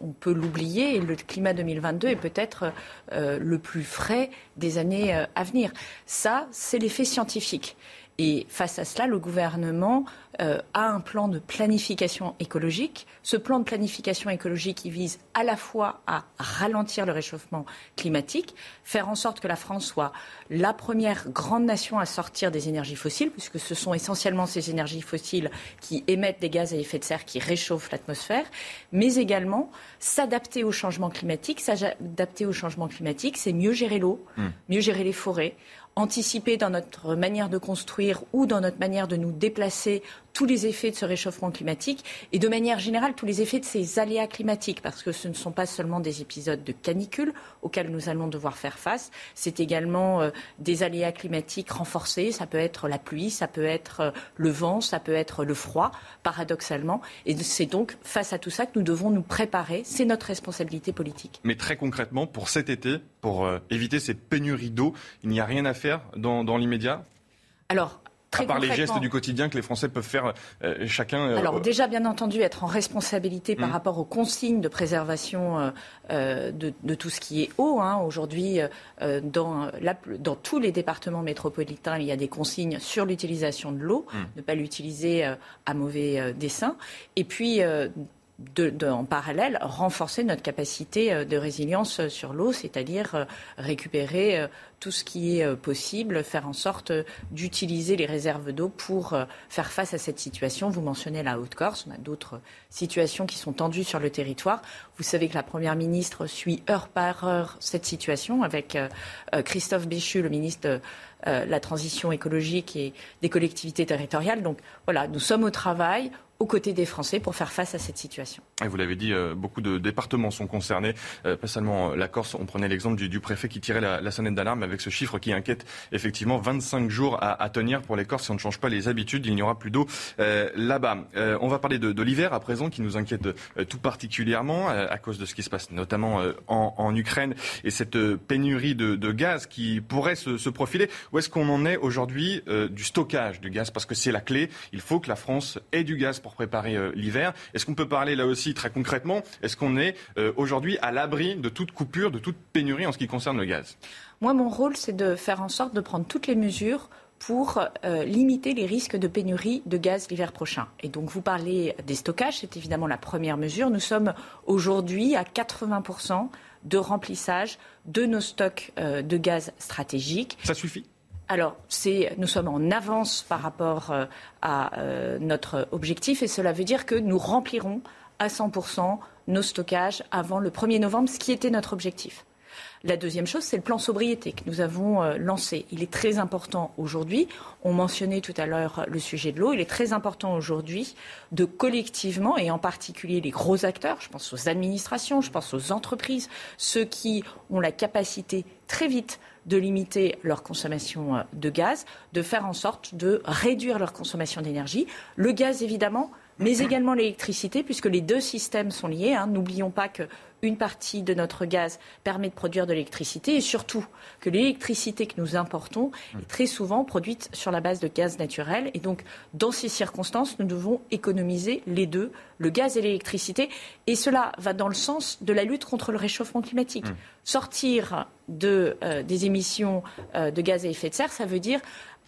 on peut l'oublier. Et le climat 2022 est peut-être le plus frais des années à venir. Ça, c'est l'effet scientifique. Et face à cela, le gouvernement euh, a un plan de planification écologique. Ce plan de planification écologique, il vise à la fois à ralentir le réchauffement climatique, faire en sorte que la France soit la première grande nation à sortir des énergies fossiles, puisque ce sont essentiellement ces énergies fossiles qui émettent des gaz à effet de serre qui réchauffent l'atmosphère, mais également s'adapter au changement climatique. S'adapter au changement climatique, c'est mieux gérer l'eau, hmm. mieux gérer les forêts, anticiper dans notre manière de construire ou dans notre manière de nous déplacer tous les effets de ce réchauffement climatique et de manière générale tous les effets de ces aléas climatiques, parce que ce ne sont pas seulement des épisodes de canicule auxquels nous allons devoir faire face, c'est également euh, des aléas climatiques renforcés, ça peut être la pluie, ça peut être euh, le vent, ça peut être le froid, paradoxalement, et c'est donc face à tout ça que nous devons nous préparer, c'est notre responsabilité politique. Mais très concrètement, pour cet été, pour euh, éviter ces pénuries d'eau, il n'y a rien à faire dans, dans l'immédiat? Alors, à part les gestes du quotidien que les Français peuvent faire euh, chacun. Euh, Alors déjà, bien entendu, être en responsabilité par mm. rapport aux consignes de préservation euh, de, tout ce qui est eau. Hein. Aujourd'hui, dans, dans, tous les départements métropolitains, il y a des consignes sur l'utilisation de l'eau, mm. ne pas l'utiliser à mauvais dessein. Et puis en parallèle, renforcer notre capacité euh, de résilience sur l'eau, c'est-à-dire euh, récupérer euh, tout ce qui est possible, faire en sorte d'utiliser les réserves d'eau pour faire face à cette situation. Vous mentionnez la Haute-Corse, on a d'autres situations qui sont tendues sur le territoire. Vous savez que la Première ministre suit heure par heure cette situation avec Christophe Béchu, le ministre de la Transition écologique et des collectivités territoriales. Donc voilà, nous sommes au travail aux côtés des Français pour faire face à cette situation. Vous l'avez dit, euh, beaucoup de départements sont concernés, euh, pas seulement euh, la Corse. On prenait l'exemple du, préfet qui tirait la, sonnette d'alarme avec ce chiffre qui inquiète effectivement 25 jours à, tenir pour les Corses si on ne change pas les habitudes. Il n'y aura plus d'eau là-bas. on va parler de, l'hiver à présent qui nous inquiète tout particulièrement à cause de ce qui se passe notamment en, Ukraine et cette pénurie de, gaz qui pourrait se, se profiler. Où est-ce qu'on en est aujourd'hui du stockage du gaz? Parce que c'est la clé. Il faut que la France ait du gaz pour préparer l'hiver. Est-ce qu'on peut parler là aussi très concrètement Est-ce qu'on est, euh, aujourd'hui à l'abri de toute coupure, de toute pénurie en ce qui concerne le gaz? Moi, mon rôle, c'est de faire en sorte de prendre toutes les mesures pour euh, limiter les risques de pénurie de gaz l'hiver prochain. Et donc vous parlez des stockages, c'est évidemment la première mesure. Nous sommes aujourd'hui à 80% de remplissage de nos stocks de gaz stratégiques. Ça suffit? Alors, nous sommes en avance par rapport euh, à euh, notre objectif et cela veut dire que nous remplirons à 100% nos stockages avant le 1er novembre, ce qui était notre objectif. La deuxième chose, c'est le plan sobriété que nous avons euh, lancé. Il est très important aujourd'hui. On mentionnait tout à l'heure le sujet de l'eau. Il est très important aujourd'hui de collectivement, et en particulier les gros acteurs, je pense aux administrations, je pense aux entreprises, ceux qui ont la capacité très vite de limiter leur consommation euh, de gaz, de faire en sorte de réduire leur consommation d'énergie. Le gaz, évidemment, mais également l'électricité, puisque les deux systèmes sont liés. Hein. N'oublions pas qu'une partie de notre gaz permet de produire de l'électricité et surtout que l'électricité que nous importons est très souvent produite sur la base de gaz naturel. Et donc, dans ces circonstances, nous devons économiser les deux, le gaz et l'électricité. Et cela va dans le sens de la lutte contre le réchauffement climatique. Mmh. Sortir de, euh, des émissions euh, de gaz à effet de serre, ça veut dire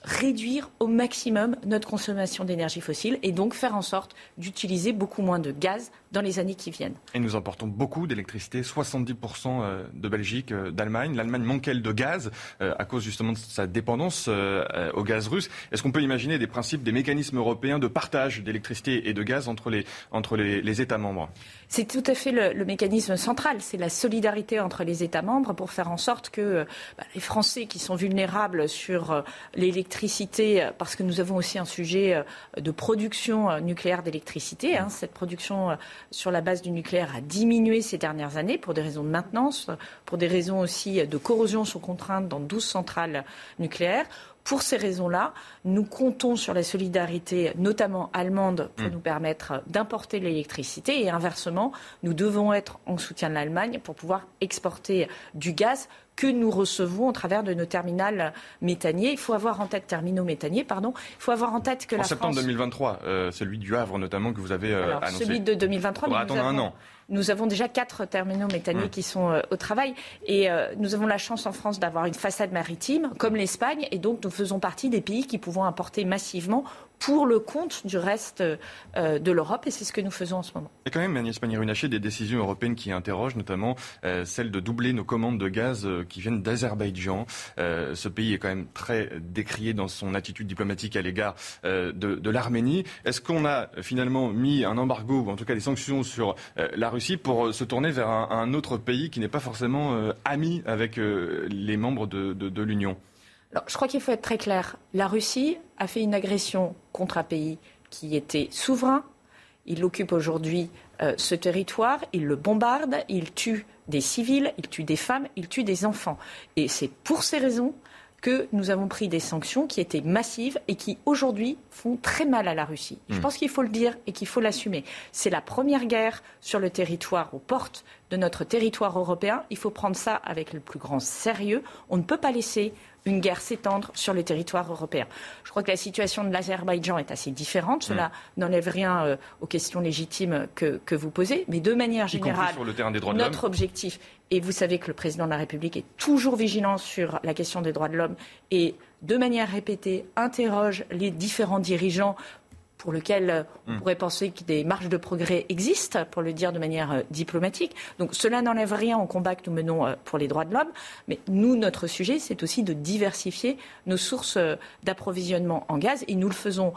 réduire au maximum notre consommation d'énergie fossile et donc faire en sorte d'utiliser beaucoup moins de gaz dans les années qui viennent. Et nous importons beaucoup d'électricité, 70% euh, de Belgique, euh, d'Allemagne. L'Allemagne manque-elle de gaz euh, à cause justement de sa dépendance au gaz russe? Est-ce qu'on peut imaginer des principes, des mécanismes européens de partage d'électricité et de gaz entre les, entre les, États membres? C'est tout à fait le, mécanisme central, c'est la solidarité entre les États membres pour faire en sorte que bah, les Français qui sont vulnérables sur l'électricité, parce que nous avons aussi un sujet de production nucléaire d'électricité, hein, cette production sur la base du nucléaire a diminué ces dernières années pour des raisons de maintenance, pour des raisons aussi de corrosion sous contrainte dans 12 centrales nucléaires. Pour ces raisons-là, nous comptons sur la solidarité, notamment allemande, pour mm. nous permettre d'importer l'électricité. Et inversement, nous devons être en soutien de l'Allemagne pour pouvoir exporter du gaz que nous recevons au travers de nos terminales méthaniers. Il faut avoir en tête terminaux méthaniers, pardon. Il faut avoir en tête que en la septembre 2023, euh, celui du Havre notamment que vous avez euh, Alors, annoncé. Celui de 2023. On va attendre un an. Nous avons déjà quatre terminaux méthaniers mmh. qui sont au travail et nous avons la chance en France d'avoir une façade maritime comme l'Espagne et donc nous faisons partie des pays qui pouvons importer massivement pour le compte du reste euh, de l'Europe et c'est ce que nous faisons en ce moment. Il y a quand même, Agnès Pannier-Runacher, des décisions européennes qui interrogent, notamment euh, celle de doubler nos commandes de gaz euh, qui viennent d'Azerbaïdjan. ce pays est quand même très décrié dans son attitude diplomatique à l'égard de, l'Arménie. Est-ce qu'on a finalement mis un embargo, ou en tout cas des sanctions sur la Russie pour se tourner vers un, autre pays qui n'est pas forcément ami avec les membres de l'Union? Je crois qu'il faut être très clair. La Russie a fait une agression contre un pays qui était souverain. Il occupe aujourd'hui euh, ce territoire, il le bombarde, il tue des civils, il tue des femmes, il tue des enfants. Et c'est pour ces raisons que nous avons pris des sanctions qui étaient massives et qui aujourd'hui font très mal à la Russie. Je hmm. pense qu'il faut le dire et qu'il faut l'assumer. C'est la première guerre sur le territoire, aux portes de notre territoire européen. Il faut prendre ça avec le plus grand sérieux. On ne peut pas laisser une guerre s'étendre sur le territoire européen. Je crois que la situation de l'Azerbaïdjan est assez différente. Cela mm. n'enlève rien euh, aux questions légitimes que, vous posez. Mais de manière générale, notre objectif, et vous savez que le président de la République est toujours vigilant sur la question des droits de l'homme et de manière répétée interroge les différents dirigeants pour lequel euh, on hmm. pourrait penser que des marges de progrès existent, pour le dire de manière euh, diplomatique. Donc cela n'enlève rien au combat que nous menons euh, pour les droits de l'homme. Mais nous, notre sujet, c'est aussi de diversifier nos sources d'approvisionnement en gaz. Et nous le faisons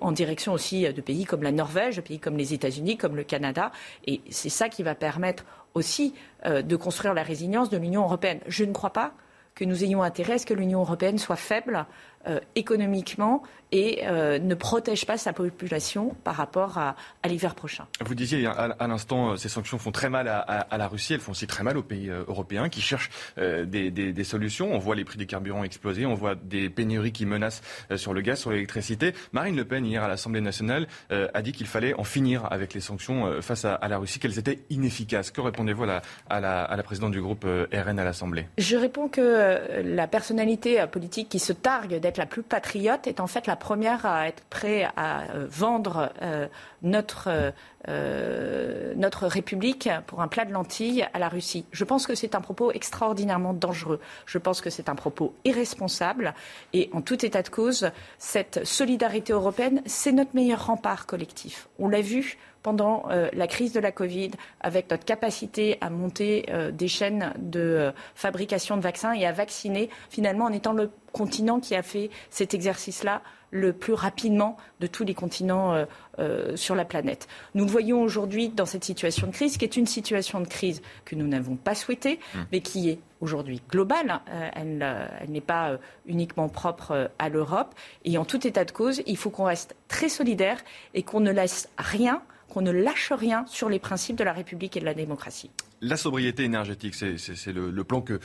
en direction aussi de pays comme la Norvège, de pays comme les États-Unis, comme le Canada. Et c'est ça qui va permettre aussi de construire la résilience de l'Union européenne. Je ne crois pas que nous ayons intérêt à ce que l'Union européenne soit faible euh, économiquement et euh, ne protège pas sa population par rapport à, l'hiver prochain. Vous disiez à, l'instant, euh, ces sanctions font très mal à, la Russie, elles font aussi très mal aux pays européens qui cherchent des, solutions. On voit les prix des carburants exploser, on voit des pénuries qui menacent sur le gaz, sur l'électricité. Marine Le Pen, hier à l'Assemblée nationale, a dit qu'il fallait en finir avec les sanctions face à, la Russie, qu'elles étaient inefficaces. Que répondez-vous à la, présidente du groupe RN à l'Assemblée? Je réponds que la personnalité politique qui se targue d'être la plus patriote est en fait la première à être prêt à euh, vendre euh, notre, euh, notre République pour un plat de lentilles à la Russie. Je pense que c'est un propos extraordinairement dangereux. Je pense que c'est un propos irresponsable. Et en tout état de cause, cette solidarité européenne, c'est notre meilleur rempart collectif. On l'a vu pendant la crise de la Covid, avec notre capacité à monter des chaînes de fabrication de vaccins et à vacciner, finalement en étant le continent qui a fait cet exercice-là le plus rapidement de tous les continents euh, euh, sur la planète. Nous le voyons aujourd'hui dans cette situation de crise, qui est une situation de crise que nous n'avons pas souhaitée, mmh. mais qui est aujourd'hui globale. Euh, elle, n'est pas uniquement propre à l'Europe. Et en tout état de cause, il faut qu'on reste très solidaire et qu'on ne laisse rien qu'on ne lâche rien sur les principes de la République et de la démocratie. La sobriété énergétique, c'est le, plan que,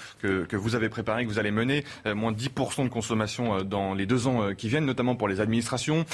vous avez préparé, que vous allez mener. Euh, moins 10% de consommation euh, dans les deux ans euh, qui viennent, notamment pour les administrations.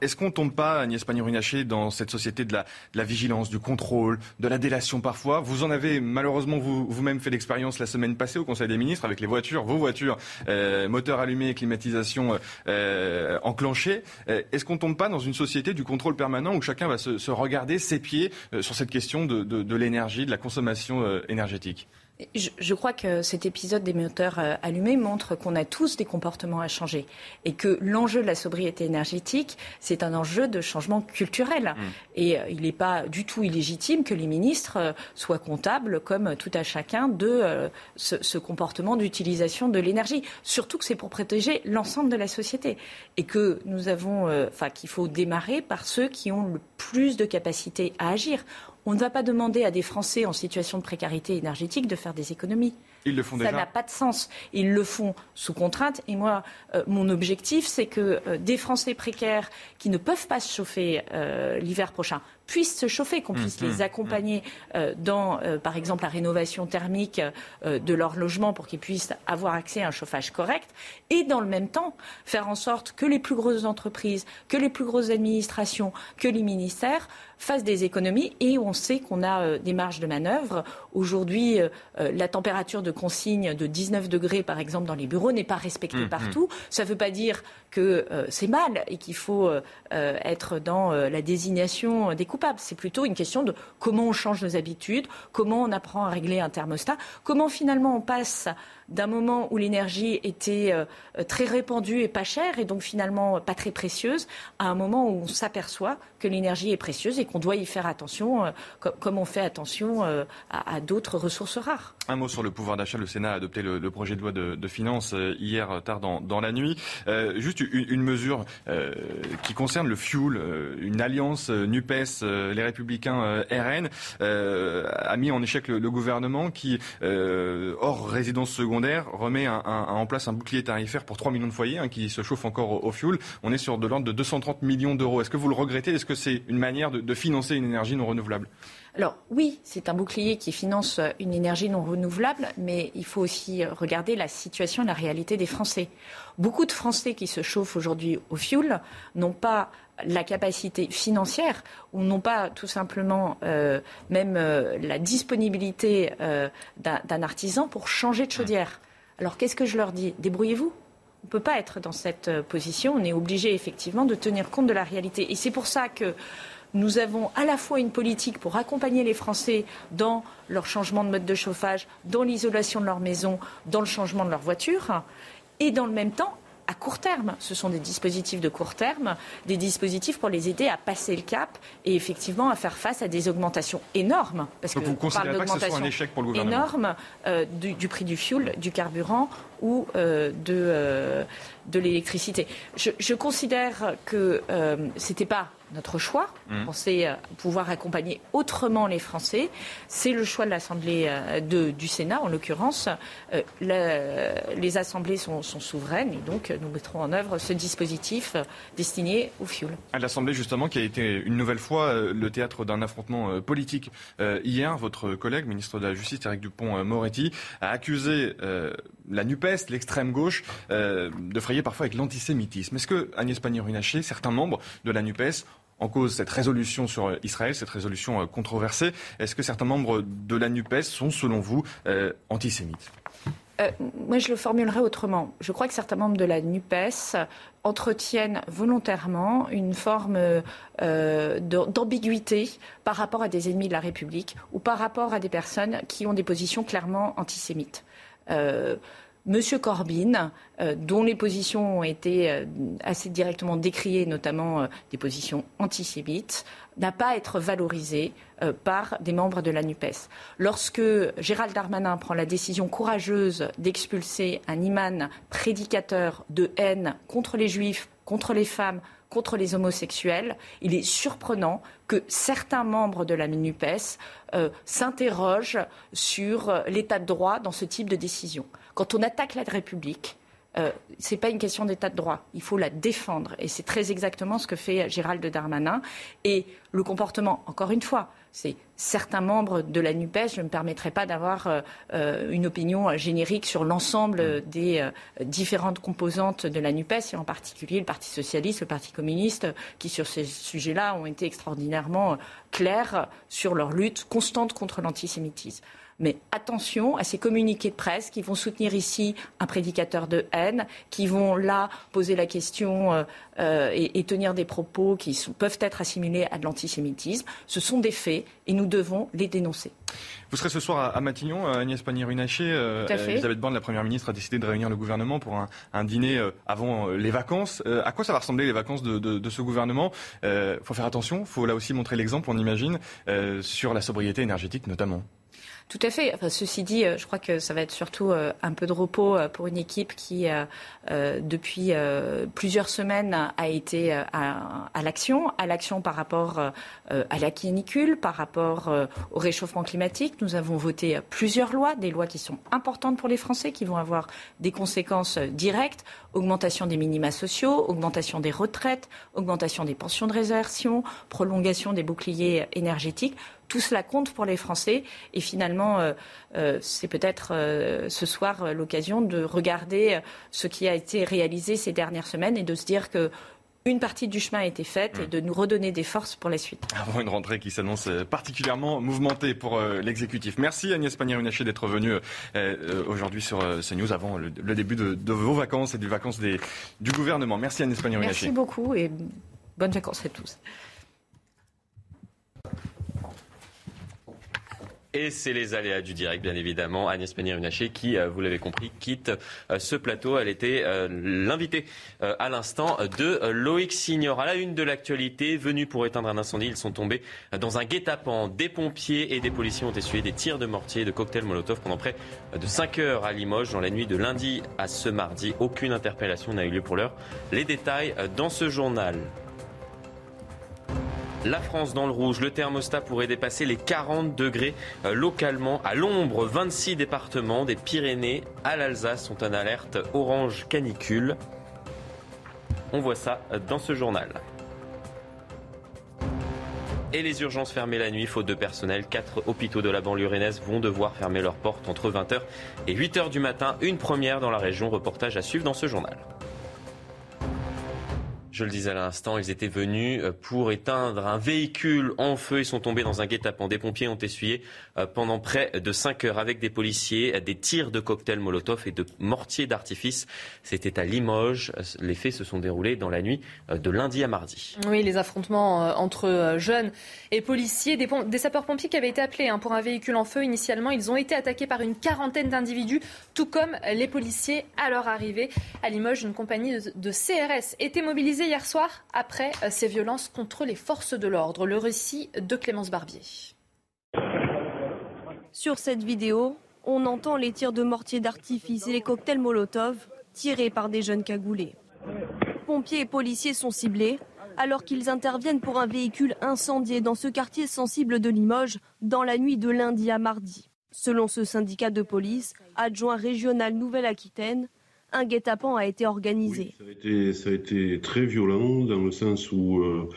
Est-ce qu'on tombe pas, Agnès Pannier-Runacher, dans cette société de la, vigilance, du contrôle, de la délation parfois? Vous en avez malheureusement vous-même fait l'expérience la semaine passée au Conseil des ministres avec les voitures, vos voitures, euh, moteurs allumés, climatisation euh, enclenchée. Euh, est-ce qu'on tombe pas dans une société du contrôle permanent où chacun va se, regarder ses pieds sur cette question de l'énergie, de la consommation énergétique? Je, crois que cet épisode des moteurs euh, allumés montre qu'on a tous des comportements à changer et que l'enjeu de la sobriété énergétique, c'est un enjeu de changement culturel. Mm. Et euh, il n'est pas du tout illégitime que les ministres euh, soient comptables, comme tout à chacun, de ce, comportement d'utilisation de l'énergie. Surtout que c'est pour protéger l'ensemble de la société et que nous avons, enfin, qu'il faut démarrer par ceux qui ont le plus de capacité à agir. On ne va pas demander à des Français en situation de précarité énergétique de faire des économies. Ils le font Ça n'a pas de sens. Ils le font sous contrainte. Et moi, euh, mon objectif, c'est que euh, des Français précaires qui ne peuvent pas se chauffer euh, l'hiver prochain puissent se chauffer, qu'on puisse mmh, les accompagner mmh. dans, par exemple, la rénovation thermique de leur logement pour qu'ils puissent avoir accès à un chauffage correct. Et dans le même temps, faire en sorte que les plus grosses entreprises, que les plus grosses administrations, que les ministères fassent des économies. Et on sait qu'on a des marges de manœuvre. Aujourd'hui, la température de consigne de 19 degrés, par exemple, dans les bureaux n'est pas respectée mmh, partout. Ça ne veut pas dire que euh, c'est mal et qu'il faut euh, euh, être dans la désignation des coupables. coupable. C'est plutôt une question de comment on change nos habitudes, comment on apprend à régler un thermostat, comment finalement on passe d'un moment où l'énergie était euh, très répandue et pas chère, et donc finalement pas très précieuse, à un moment où on s'aperçoit que l'énergie est précieuse et qu'on doit y faire attention, euh, comme on fait attention euh, à, d'autres ressources rares. Un mot sur le pouvoir d'achat. Le Sénat a adopté le, projet de loi de, finances hier tard dans, la nuit. juste une, mesure qui concerne le fuel. une alliance NUPES, les Républicains RN, a mis en échec le, le gouvernement qui, hors résidence secondaire, remet en place un bouclier tarifaire pour 3 millions de foyers hein, qui se chauffent encore au, fuel. On est sur de l'ordre de 230 millions d'euros. Est-ce que vous le regrettez? Est-ce que c'est une manière de, financer une énergie non renouvelable? Alors oui, c'est un bouclier qui finance une énergie non renouvelable, mais il faut aussi regarder la situation et la réalité des Français. Beaucoup de Français qui se chauffent aujourd'hui au fuel n'ont pas la capacité financière ou n'ont pas tout simplement euh, même euh, la disponibilité euh, d'un artisan pour changer de chaudière. Alors qu'est-ce que je leur dis? Débrouillez-vous. On ne peut pas être dans cette position. On est obligé effectivement de tenir compte de la réalité. Et c'est pour ça que nous avons à la fois une politique pour accompagner les Français dans leur changement de mode de chauffage, dans l'isolation de leur maison, dans le changement de leur voiture, et dans le même temps à court terme. Ce sont des dispositifs de court terme, des dispositifs pour les aider à passer le cap et effectivement à faire face à des augmentations énormes. Parce que vous ne considérez pas que ce soit un échec pour le gouvernement énorme euh, du, prix du fuel, du carburant ou euh, de, euh, de l'électricité. Je, je, considère que ce n'était pas notre choix. Mmh. On pensait euh, pouvoir accompagner autrement les Français. C'est le choix de l'Assemblée euh, du Sénat, en l'occurrence. Euh, les assemblées sont, souveraines et donc nous mettrons en œuvre ce dispositif destiné au fioul. À l'Assemblée, justement, qui a été une nouvelle fois le théâtre d'un affrontement politique. hier, votre collègue, ministre de la Justice, Eric Dupont-Moretti, a accusé la NUPES, l'extrême gauche, de frayer parfois avec l'antisémitisme. Est-ce que Agnès Pannier-Runacher, certains membres de la NUPES, en cause cette résolution sur Israël, cette résolution euh, controversée. Est-ce que certains membres de la NUPES sont, selon vous, euh, antisémites? Euh, moi, je le formulerai autrement. Je crois que certains membres de la NUPES entretiennent volontairement une forme d'ambiguïté par rapport à des ennemis de la République ou par rapport à des personnes qui ont des positions clairement antisémites. Monsieur Corbyn, euh, dont les positions ont été euh, assez directement décriées, notamment euh, des positions antisémites, n'a pas à être valorisé par des membres de la NUPES. Lorsque Gérald Darmanin prend la décision courageuse d'expulser un imam prédicateur de haine contre les juifs, contre les femmes, contre les homosexuels, il est surprenant que certains membres de la NUPES s'interrogent sur l'état de droit dans ce type de décision. Quand on attaque la République, euh, ce n'est pas une question d'état de droit. Il faut la défendre. Et c'est très exactement ce que fait Gérald Darmanin. Et le comportement, encore une fois, c'est certains membres de la NUPES. Je ne me permettrai pas d'avoir euh, euh, une opinion générique sur l'ensemble des différentes composantes de la NUPES, et en particulier le Parti socialiste, le Parti communiste, qui sur ces sujets-là ont été extraordinairement clairs sur leur lutte constante contre l'antisémitisme. Mais attention à ces communiqués de presse qui vont soutenir ici un prédicateur de haine, qui vont là poser la question euh, euh, et, tenir des propos qui peuvent être assimilés à de l'antisémitisme. Ce sont des faits et nous devons les dénoncer. Vous serez ce soir à, Matignon, euh, Agnès Pannier-Runacher. Elisabeth Borne, la Première ministre, a décidé de réunir le gouvernement pour un, dîner avant les vacances. à quoi ça va ressembler les vacances de, de ce gouvernement? Il faut faire attention, il faut là aussi montrer l'exemple, on imagine, sur la sobriété énergétique notamment. Tout à fait. ceci dit, euh, je crois que ça va être surtout euh, un peu de repos euh, pour une équipe qui, depuis plusieurs semaines, a été à, l'action, à l'action par rapport à la canicule, par rapport au réchauffement climatique. Nous avons voté plusieurs lois, des lois qui sont importantes pour les Français, qui vont avoir des conséquences directes augmentation des minima sociaux, augmentation des retraites, augmentation des pensions de réservation, prolongation des boucliers énergétiques tout cela compte pour les Français. Et finalement, euh, euh, c'est peut-être euh, ce soir l'occasion de regarder ce qui a été réalisé ces dernières semaines et de se dire que une partie du chemin a été faite et mm. de nous redonner des forces pour la suite. Avant une rentrée qui s'annonce particulièrement mouvementée pour l'exécutif. Merci Agnès Pannier-Runacher d'être venue aujourd'hui sur CNews avant le, début de, vos vacances et des vacances du gouvernement. Merci Agnès Pannier-Runacher. Merci beaucoup et bonnes vacances à tous. Et c'est les aléas du direct, bien évidemment. Agnès Pannier-Runacher, qui, euh, vous l'avez compris, quitte euh, ce plateau. Elle était euh, l'invitée à l'instant de Loïc Signor. À la une de l'actualité, venus pour éteindre un incendie, ils sont tombés dans un guet-apens. Des pompiers et des policiers ont essuyé des tirs de mortier et de cocktails Molotov pendant près de 5 heures à Limoges. Dans la nuit de lundi à ce mardi, aucune interpellation n'a eu lieu pour l'heure. Les détails dans ce journal. La France dans le rouge, le thermostat pourrait dépasser les 40 degrés euh, localement. À l'ombre, 26 départements des Pyrénées à l'Alsace sont en alerte orange canicule. On voit ça euh, dans ce journal. Et les urgences fermées la nuit, faute de personnel. Quatre hôpitaux de la banlieue rennaise vont devoir fermer leurs portes entre 20h et 8h du matin. Une première dans la région. Reportage à suivre dans ce journal. Je le disais à l'instant, ils étaient venus euh, pour éteindre un véhicule en feu. Ils sont tombés dans un guet-apens. Des pompiers ont essuyé euh, pendant près de 5 heures avec des policiers des tirs de cocktails Molotov et de mortiers d'artifice. C'était à Limoges. Les faits se sont déroulés dans la nuit euh, de lundi à mardi. Oui, les affrontements entre jeunes et policiers, des, sapeurs-pompiers qui avaient été appelés hein, pour un véhicule en feu initialement, ils ont été attaqués par une quarantaine d'individus, tout comme les policiers à leur arrivée. À Limoges, une compagnie de CRS était mobilisée hier soir après euh, ces violences contre les forces de l'ordre. Le récit de Clémence Barbier. Sur cette vidéo, on entend les tirs de mortier d'artifice et les cocktails Molotov tirés par des jeunes cagoulés. Pompiers et policiers sont ciblés alors qu'ils interviennent pour un véhicule incendié dans ce quartier sensible de Limoges dans la nuit de lundi à mardi. Selon ce syndicat de police, adjoint régional Nouvelle-Aquitaine, un guet-apens a été organisé. ça, a été, très violent dans le sens où euh,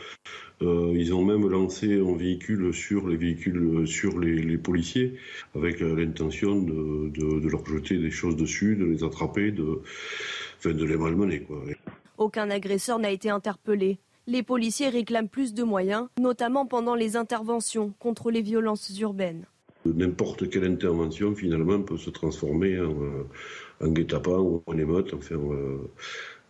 euh, ils ont même lancé un véhicule sur les véhicules, sur les, policiers, avec euh, l'intention de, leur jeter des choses dessus, de les attraper, de, de les malmener. Quoi. Aucun agresseur n'a été interpellé. Les policiers réclament plus de moyens, notamment pendant les interventions contre les violences urbaines. N'importe quelle intervention, finalement, peut se transformer en, un guet-apens en euh,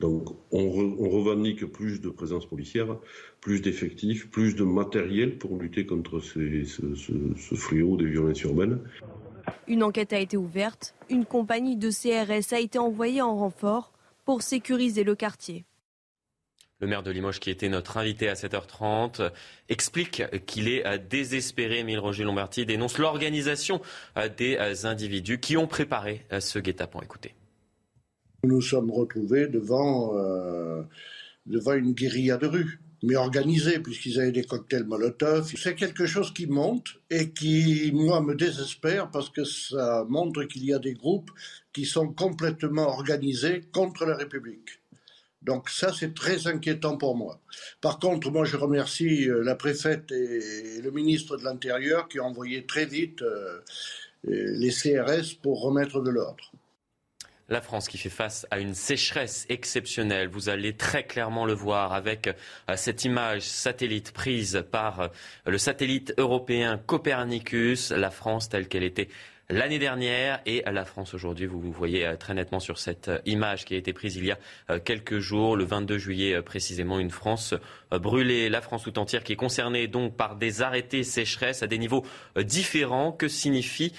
donc on, revendique plus de présence policière, plus d'effectifs, plus de matériel pour lutter contre ce, fléau des violences urbaines. Une enquête a été ouverte. Une compagnie de CRS a été envoyée en renfort pour sécuriser le quartier. Le maire de Limoges, qui était notre invité à 7h30, explique qu'il est euh, désespéré. Émile Roger Lombardi dénonce l'organisation euh, des euh, individus qui ont préparé ce guet-apens. Écoutez. Nous nous sommes retrouvés devant, devant une guérilla de rue mais organisée, puisqu'ils avaient des cocktails Molotov. C'est quelque chose qui monte et qui, moi, me désespère parce que ça montre qu'il y a des groupes qui sont complètement organisés contre la République. Donc ça, c'est très inquiétant pour moi. Par contre, moi, je remercie euh, la préfète et le ministre de l'Intérieur qui ont envoyé très vite euh, les CRS pour remettre de l'ordre. La France qui fait face à une sécheresse exceptionnelle, vous allez très clairement le voir avec euh, cette image satellite prise par le satellite européen Copernicus, la France telle qu'elle était l'année dernière et la France aujourd'hui. Vous vous voyez euh, très nettement sur cette euh, image qui a été prise il y a euh, quelques jours, le 22 juillet précisément, une France brûlée, la France tout entière qui est concernée donc par des arrêtés sécheresse à des niveaux différents. Que signifient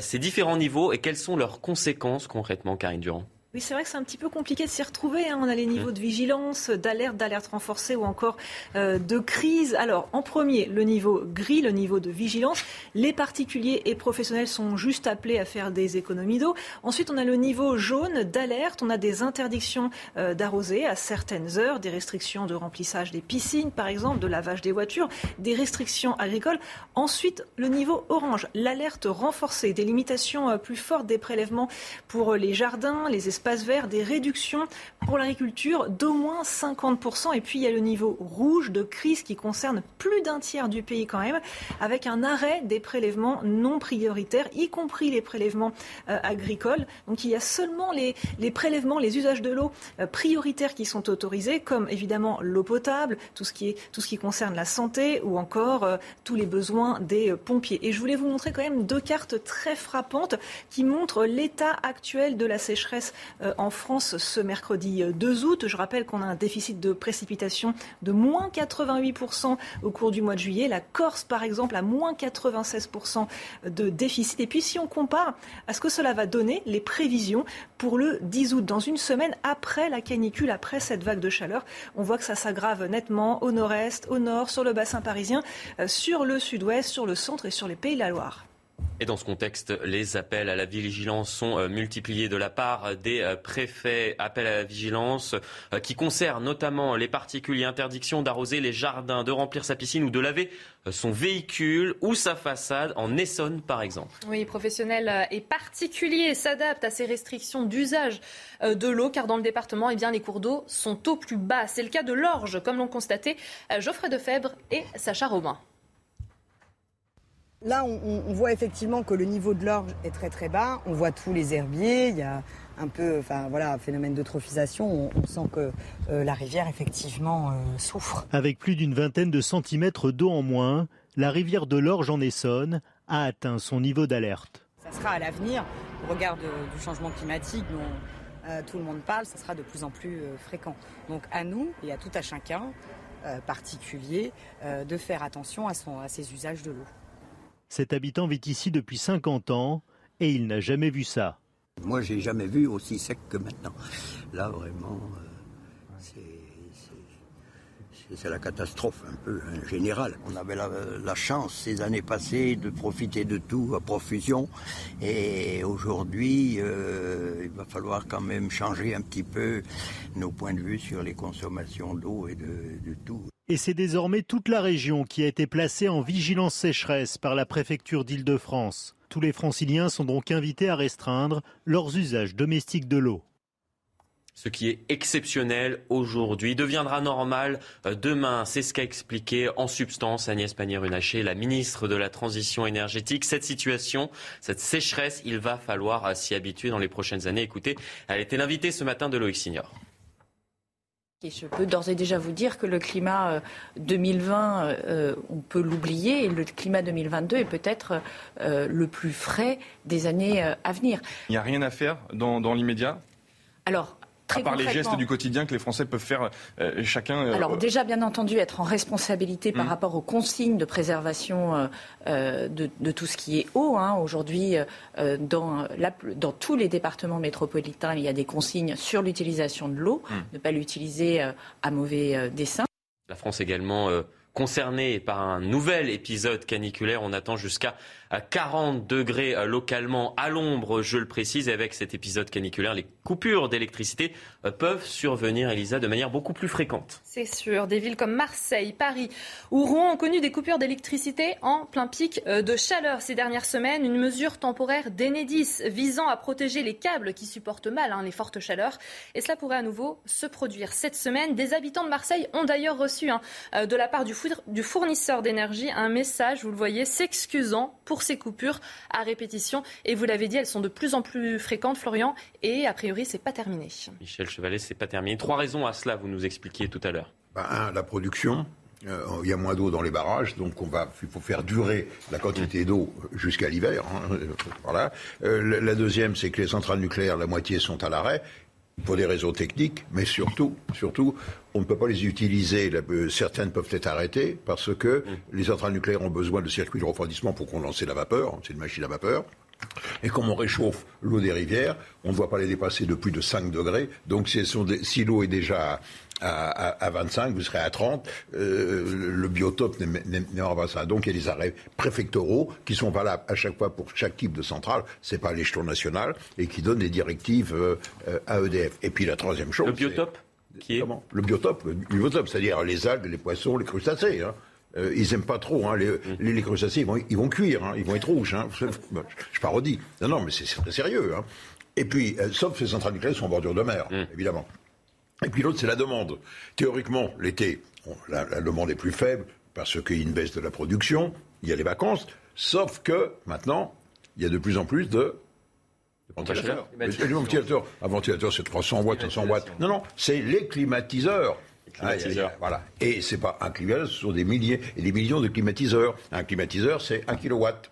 ces différents niveaux et quelles sont leurs conséquences concrètement, Karine Durand? Oui, c'est vrai que c'est un petit peu compliqué de s'y retrouver. Hein. On a les niveaux de vigilance, d'alerte, d'alerte renforcée ou encore euh, de crise. Alors, en premier, le niveau gris, le niveau de vigilance. Les particuliers et professionnels sont juste appelés à faire des économies d'eau. Ensuite, on a le niveau jaune d'alerte. On a des interdictions euh, d'arroser à certaines heures, des restrictions de remplissage des piscines, par exemple, de lavage des voitures, des restrictions agricoles. Ensuite, le niveau orange, l'alerte renforcée, des limitations euh, plus fortes des prélèvements pour les jardins, les espaces espaces verts, des réductions pour l'agriculture d'au moins 50%. Et puis il y a le niveau rouge de crise qui concerne plus d'un tiers du pays quand même, avec un arrêt des prélèvements non prioritaires, y compris les prélèvements euh, agricoles. Donc il y a seulement les, prélèvements, les usages de l'eau euh, prioritaires qui sont autorisés, comme évidemment l'eau potable, tout ce, qui est, tout ce qui concerne la santé ou encore euh, tous les besoins des pompiers. Et je voulais vous montrer quand même deux cartes très frappantes qui montrent l'état actuel de la sécheresse en France ce mercredi 2 août. Je rappelle qu'on a un déficit de précipitation de moins 88% au cours du mois de juillet. La Corse, par exemple, a moins 96% de déficit. Et puis si on compare à ce que cela va donner, les prévisions pour le 10 août, dans une semaine après la canicule, après cette vague de chaleur, on voit que ça s'aggrave nettement au nord-est, au nord, sur le bassin parisien, euh, sur le sud-ouest, sur le centre et sur les Pays de la Loire. Et dans ce contexte, les appels à la vigilance sont euh, multipliés de la part des euh, préfets. Appels à la vigilance euh, qui concernent notamment les particuliers, interdiction d'arroser les jardins, de remplir sa piscine ou de laver son véhicule ou sa façade en Essonne par exemple. Oui, professionnels et particuliers s'adaptent à ces restrictions d'usage de l'eau car dans le département, eh bien, les cours d'eau sont au plus bas. C'est le cas de l'Orge comme l'ont constaté Geoffrey Defebvre et Sacha Robin. Là, on, voit effectivement que le niveau de l'orge est très très bas. On voit tous les herbiers. Il y a un peu, enfin voilà, phénomène d'eutrophisation. On, sent que euh, la rivière effectivement euh, souffre. Avec plus d'une vingtaine de centimètres d'eau en moins, la rivière de l'Orge en Essonne a atteint son niveau d'alerte. Ça sera à l'avenir, au regard du changement climatique dont euh, tout le monde parle, ça sera de plus en plus fréquent. Donc à nous et à tout à chacun particulier de faire attention à, son, à ses usages de l'eau. Cet habitant vit ici depuis 50 ans et il n'a jamais vu ça. Moi, j'ai jamais vu aussi sec que maintenant. Là, vraiment, euh, c'est la catastrophe un peu en général. On avait la, chance ces années passées de profiter de tout à profusion et aujourd'hui euh, il va falloir quand même changer un petit peu nos points de vue sur les consommations d'eau et de tout. Et c'est désormais toute la région qui a été placée en vigilance sécheresse par la préfecture d'Île-de-France. Tous les franciliens sont donc invités à restreindre leurs usages domestiques de l'eau. Ce qui est exceptionnel aujourd'hui deviendra normal euh, demain. C'est ce qu'a expliqué en substance Agnès Pannier-Runacher, la ministre de la Transition énergétique. Cette situation, cette sécheresse, il va falloir euh, s'y habituer dans les prochaines années. Écoutez, elle était l'invitée ce matin de Loïc Signor. Je peux d'ores et déjà vous dire que le climat 2020, euh, euh, on peut l'oublier, et le climat 2022 est peut-être euh, le plus frais des années à venir. Il n'y a rien à faire dans, dans l'immédiat? Alors, à part les gestes du quotidien que les Français peuvent faire euh, chacun. Euh, Alors déjà, bien entendu, être en responsabilité par mm. rapport aux consignes de préservation euh, de, tout ce qui est eau. Hein. Aujourd'hui, dans, dans, tous les départements métropolitains, il y a des consignes sur l'utilisation de l'eau, mm. ne pas l'utiliser à mauvais dessein. La France également concernée par un nouvel épisode caniculaire. On attend jusqu'à 40 degrés euh, localement à l'ombre, je le précise. Et avec cet épisode caniculaire, les coupures d'électricité euh, peuvent survenir, Elisa, de manière beaucoup plus fréquente. C'est sûr. Des villes comme Marseille, Paris ou Rouen ont connu des coupures d'électricité en plein pic euh, de chaleur ces dernières semaines. Une mesure temporaire d'Enedis visant à protéger les câbles qui supportent mal hein, les fortes chaleurs. Et cela pourrait à nouveau se produire cette semaine. Des habitants de Marseille ont d'ailleurs reçu hein, de la part du fournisseur d'énergie un message, vous le voyez, s'excusant pour ces coupures à répétition. Et vous l'avez dit, elles sont de plus en plus fréquentes, Florian, et a priori, c'est pas terminé. Michel Chevalet, c'est pas terminé. Trois raisons à cela, vous nous expliquiez tout à l'heure. Ben, un, la production. Euh, il y a moins d'eau dans les barrages, donc on va, il faut faire durer la quantité d'eau jusqu'à l'hiver. Hein, euh, voilà. Euh, la deuxième, c'est que les centrales nucléaires, la moitié sont à l'arrêt pour des raisons techniques, mais surtout, surtout, on ne peut pas les utiliser. Euh, certaines peuvent être arrêtées parce que mm. les centrales nucléaires ont besoin de circuits de refroidissement pour condenser la vapeur. C'est une machine à vapeur. Et comme on réchauffe l'eau des rivières, on ne doit pas les dépasser de plus de 5 degrés. Donc si, l'eau est déjà à, 25, vous serez à 30, euh, le biotope n'aura pas ça. Donc il y a des arrêts préfectoraux qui sont valables à chaque fois pour chaque type de centrale, c'est pas l'échelon national, et qui donnent des directives euh, à EDF. Et puis la troisième chose... Le biotope qui est... Le biotope, le biotope, c'est-à-dire les algues, les poissons, les crustacés. Hein. Euh, ils aiment pas trop. Hein, les, les, crustacés, ils vont, ils vont cuire, hein, ils vont être rouges. Je parodie. Non, non, mais c'est très sérieux. Et puis, euh, sauf ces centrales nucléaires sont en bordure de mer, mm. évidemment. Et puis l'autre, c'est la demande. Théoriquement, l'été, la, demande est plus faible parce qu'il y a une baisse de la production, il y a les vacances, sauf que maintenant, il y a de plus en plus de ventilateurs. Un ventilateur, c'est 300 watts, 500 watts. Non, non, c'est les climatiseurs. Climatiseur. voilà. Et c'est pas un climatiseur, ce sont des milliers et des millions de climatiseurs. Un climatiseur, c'est un kilowatt.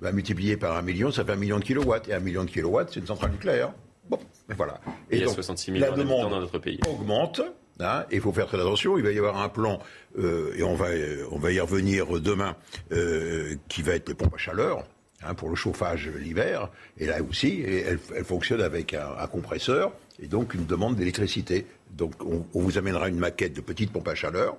Va multiplier par un million, ça fait un million de kilowatts. Et un million de kilowatts, c'est une centrale nucléaire. Bon, voilà. Et il y a 66 millions la demande dans notre pays. augmente. Hein, il faut faire très attention. Il va y avoir un plan, euh, et on va, on va y revenir demain, euh, qui va être les pompes à chaleur. Hein, pour le chauffage l'hiver, et là aussi, elle, elle fonctionne avec un, un, compresseur, et donc une demande d'électricité. Donc on, on, vous amènera une maquette de petite pompe à chaleur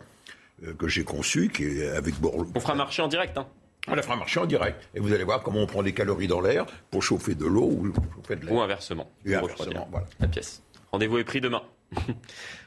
euh, que j'ai conçue, qui est avec Borloo. On fera marcher en direct. Hein. On la fera marcher en direct. Et vous allez voir comment on prend des calories dans l'air pour chauffer de l'eau ou chauffer de l'air. Ou inversement. Et inversement, voilà. La pièce. Rendez-vous est pris demain.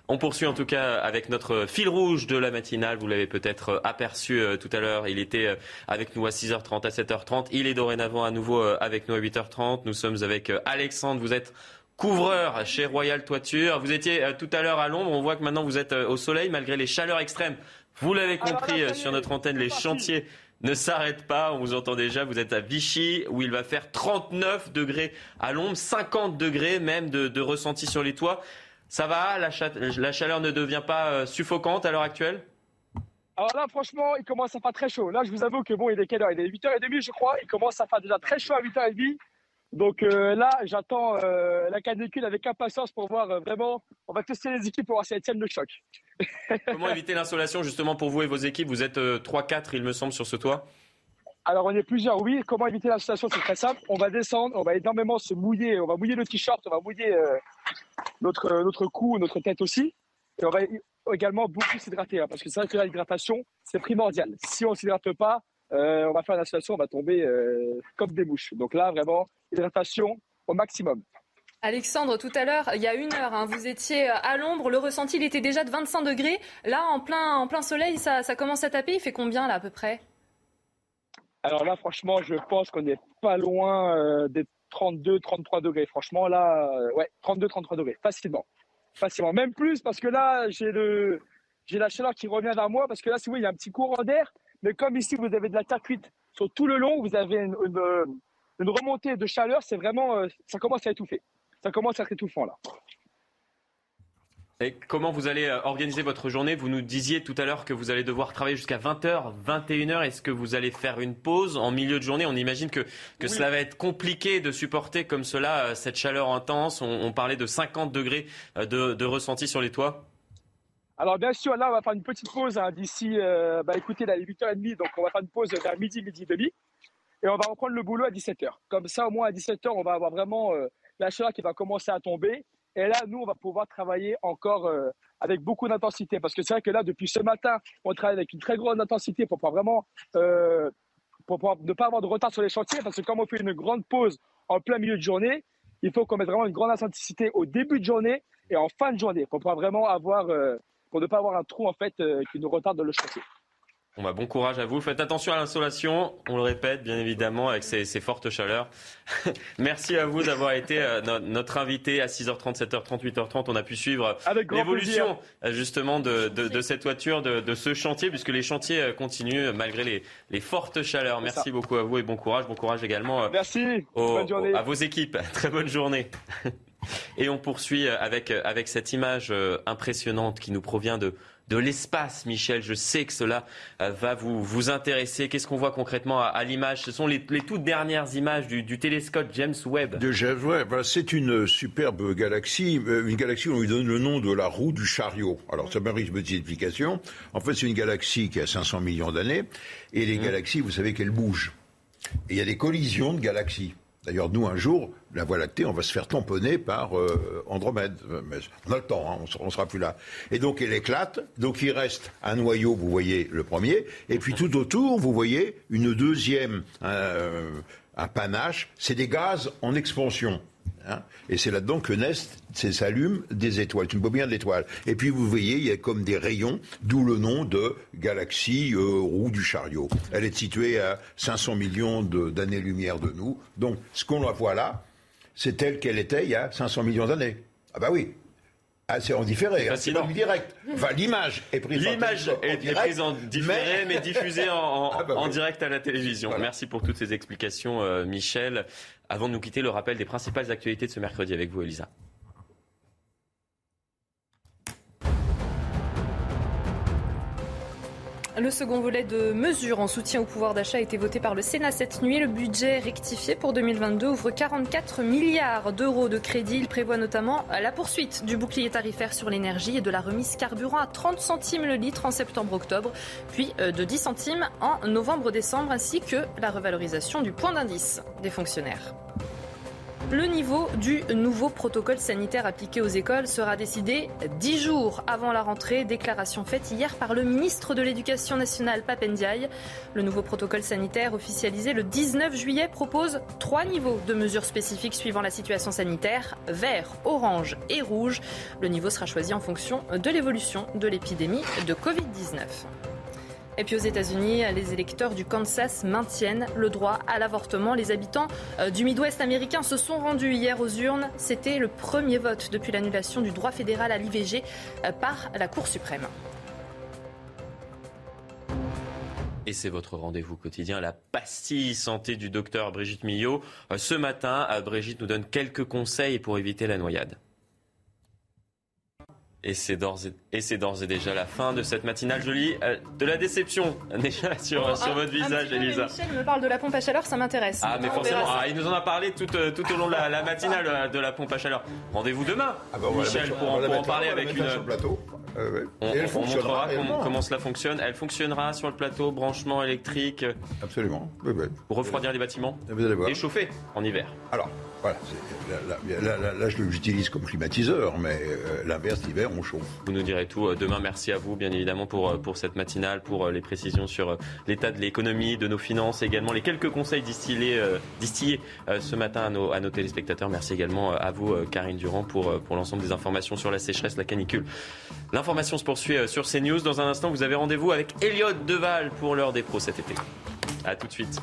On poursuit en tout cas avec notre fil rouge de la matinale. Vous l'avez peut-être aperçu euh, tout à l'heure. Il était euh, avec nous à 6h30, à 7h30. Il est dorénavant à nouveau euh, avec nous à 8h30. Nous sommes avec Alexandre. Vous êtes couvreur chez Royal Toiture. Vous étiez tout à l'heure à l'ombre. On voit que maintenant vous êtes au soleil malgré les chaleurs extrêmes. Vous l'avez compris sur notre antenne, les chantiers ne s'arrêtent pas. On vous entend déjà. Vous êtes à Vichy où il va faire 39 degrés à l'ombre, 50 degrés même de, de ressenti sur les toits. Ça va la, la, chaleur ne devient pas euh, suffocante à l'heure actuelle? Alors là, franchement, il commence à faire très chaud. Là, je vous avoue que bon, il est quelle heure? Il est 8h30, je crois. Il commence à faire déjà très chaud à 8h30. Donc euh, là, j'attends euh, la canicule avec impatience pour voir euh, vraiment. On va tester les équipes pour voir si elles tiennent le choc. Comment éviter l'insolation justement pour vous et vos équipes? Vous êtes 3-4, il me semble, sur ce toit alors on est plusieurs, oui. Comment éviter l'insolation? C'est très simple. On va descendre, on va énormément se mouiller, on va mouiller le t-shirt, on va mouiller notre, notre cou, notre tête aussi. Et on va également beaucoup s'hydrater, hein, parce que c'est vrai que l'hydratation, c'est primordial. Si on ne s'hydrate pas, euh, on va faire une installation, on va tomber euh, comme des mouches. Donc là, vraiment, hydratation au maximum. Alexandre, tout à l'heure, il y a une heure, hein, vous étiez à l'ombre, le ressenti, il était déjà de 25 degrés. Là, en plein, en plein soleil, ça, ça commence à taper. Il fait combien, là, à peu près? Alors là, franchement, je pense qu'on n'est pas loin euh, des 32, 33 degrés. Franchement, là, euh, ouais, 32, 33 degrés, facilement. Facilement. Même plus, parce que là, j'ai le, j'ai la chaleur qui revient vers moi, parce que là, si vous voyez, il y a un petit courant d'air. Mais comme ici, vous avez de la terre cuite sur tout le long, vous avez une, une, une remontée de chaleur, c'est vraiment, euh, ça commence à étouffer. Ça commence à être étouffant, là. Et comment vous allez euh, organiser votre journée? Vous nous disiez tout à l'heure que vous allez devoir travailler jusqu'à 20h, 21h. Est-ce que vous allez faire une pause en milieu de journée? On imagine que, que oui. cela va être compliqué de supporter comme cela cette chaleur intense. On, on parlait de 50 degrés de, de, ressenti sur les toits. Alors bien sûr, là, on va faire une petite pause hein, d'ici, euh, bah, écoutez, là, il est 8h30, donc on va faire une pause vers midi, midi et demi. Et on va reprendre le boulot à 17h. Comme ça, au moins à 17h, on va avoir vraiment euh, la chaleur qui va commencer à tomber. Et là, nous, on va pouvoir travailler encore euh, avec beaucoup d'intensité. Parce que c'est vrai que là, depuis ce matin, on travaille avec une très grande intensité pour pouvoir vraiment pour ne pas avoir de retard sur les chantiers. Parce que comme on fait une grande pause en plein milieu de journée, il faut qu'on mette vraiment une grande intensité au début de journée et en fin de journée pour pouvoir vraiment avoir, pour ne pas avoir un trou en fait euh, qui nous retarde dans le chantier. Bon bah bon courage à vous. Faites attention à l'insolation, on le répète bien évidemment avec ces, ces fortes chaleurs. Merci à vous d'avoir été euh, no notre invité à 6h30, 7h30, 8h30. On a pu suivre l'évolution justement de, de, de, cette toiture, de, de, ce chantier, puisque les chantiers euh, continuent malgré les, les fortes chaleurs. Merci beaucoup à vous et bon courage. Bon courage également Merci. Aux, bonne journée. à vos équipes. Très bonne journée. Et on poursuit avec, avec cette image impressionnante qui nous provient de, de l'espace, Michel. Je sais que cela va vous, vous intéresser. Qu'est-ce qu'on voit concrètement à, à l'image? Ce sont les, les, toutes dernières images du, du, télescope James Webb. De James Webb, c'est une superbe galaxie, une galaxie on lui donne le nom de la roue du chariot. Alors ça mérite une petite explication. En fait, c'est une galaxie qui a 500 millions d'années, et les mmh. galaxies, vous savez qu'elles bougent. Et il y a des collisions de galaxies. D'ailleurs, nous, un jour, la Voie lactée, on va se faire tamponner par euh, Andromède. Mais on a le temps, hein, on ne sera plus là. Et donc, elle éclate. Donc, il reste un noyau, vous voyez le premier. Et puis, tout autour, vous voyez une deuxième, euh, un panache. C'est des gaz en expansion. Hein et c'est là-dedans que naissent, s'allument des étoiles, c'est une bobine d'étoiles. Et puis vous voyez, il y a comme des rayons, d'où le nom de galaxie euh, roue du chariot. Elle est située à 500 millions d'années-lumière de, de nous. Donc ce qu'on voit là, c'est telle qu'elle était il y a 500 millions d'années. Ah bah oui, ah, c'est en différé, hein, c'est pas en direct. Enfin, l'image est prise L'image en, est, direct, est prise en différé, mais, mais diffusée en, en, ah bah oui. en, direct à la télévision. Voilà. Merci pour toutes ces explications, euh, Michel. Avant de nous quitter, le rappel des principales actualités de ce mercredi avec vous, Elisa. Le second volet de mesures en soutien au pouvoir d'achat a été voté par le Sénat cette nuit. Le budget rectifié pour 2022 ouvre 44 milliards d'euros de crédit. Il prévoit notamment la poursuite du bouclier tarifaire sur l'énergie et de la remise carburant à 30 centimes le litre en septembre-octobre, puis euh, de 10 centimes en novembre-décembre, ainsi que la revalorisation du point d'indice des fonctionnaires. Le niveau du nouveau protocole sanitaire appliqué aux écoles sera décidé dix jours avant la rentrée. Déclaration faite hier par le ministre de l'Éducation nationale, Papendiaï. Le nouveau protocole sanitaire officialisé le 19 juillet propose trois niveaux de mesures spécifiques suivant la situation sanitaire vert, orange et rouge. Le niveau sera choisi en fonction de l'évolution de l'épidémie de Covid-19. Et puis aux États-Unis, les électeurs du Kansas maintiennent le droit à l'avortement. Les habitants euh, du Midwest américain se sont rendus hier aux urnes. C'était le premier vote depuis l'annulation du droit fédéral à l'IVG euh, par la Cour suprême. Et c'est votre rendez-vous quotidien, la pastille santé du docteur Brigitte Millot. Euh, ce matin, Brigitte nous donne quelques conseils pour éviter la noyade. Et c'est d'ores et, déjà la fin de cette matinale. Je lis euh, de la déception déjà sur, oh, sur votre visage, Elisa. Michel me parle de la pompe à chaleur, ça m'intéresse. Ah, mais forcément, ah, il nous en a parlé tout, euh, tout au long de la, matinale euh, de la pompe à chaleur. Rendez-vous demain, ah bah, Michel, pour, en parler avec une. Sur le plateau. on, et elle on montrera comment, cela fonctionne. Elle fonctionnera sur le plateau, branchement électrique. Absolument. Pour refroidir les bâtiments. Vous allez voir. Et chauffer en hiver. Alors, voilà, là, là, je l'utilise comme climatiseur, mais euh, l'inverse, l'hiver, on chauffe. Vous nous direz tout. Euh, demain, merci à vous, bien évidemment, pour, euh, pour cette matinale, pour les précisions sur l'état de l'économie, de nos finances, également les quelques conseils distillés, distillés ce matin à nos, à nos téléspectateurs. Merci également à vous, Karine Durand, pour, pour l'ensemble des informations sur la sécheresse, la canicule. L'information se poursuit sur CNews. Dans un instant, vous avez rendez-vous avec Elliot Deval pour l'heure des pros cet été. A tout de suite.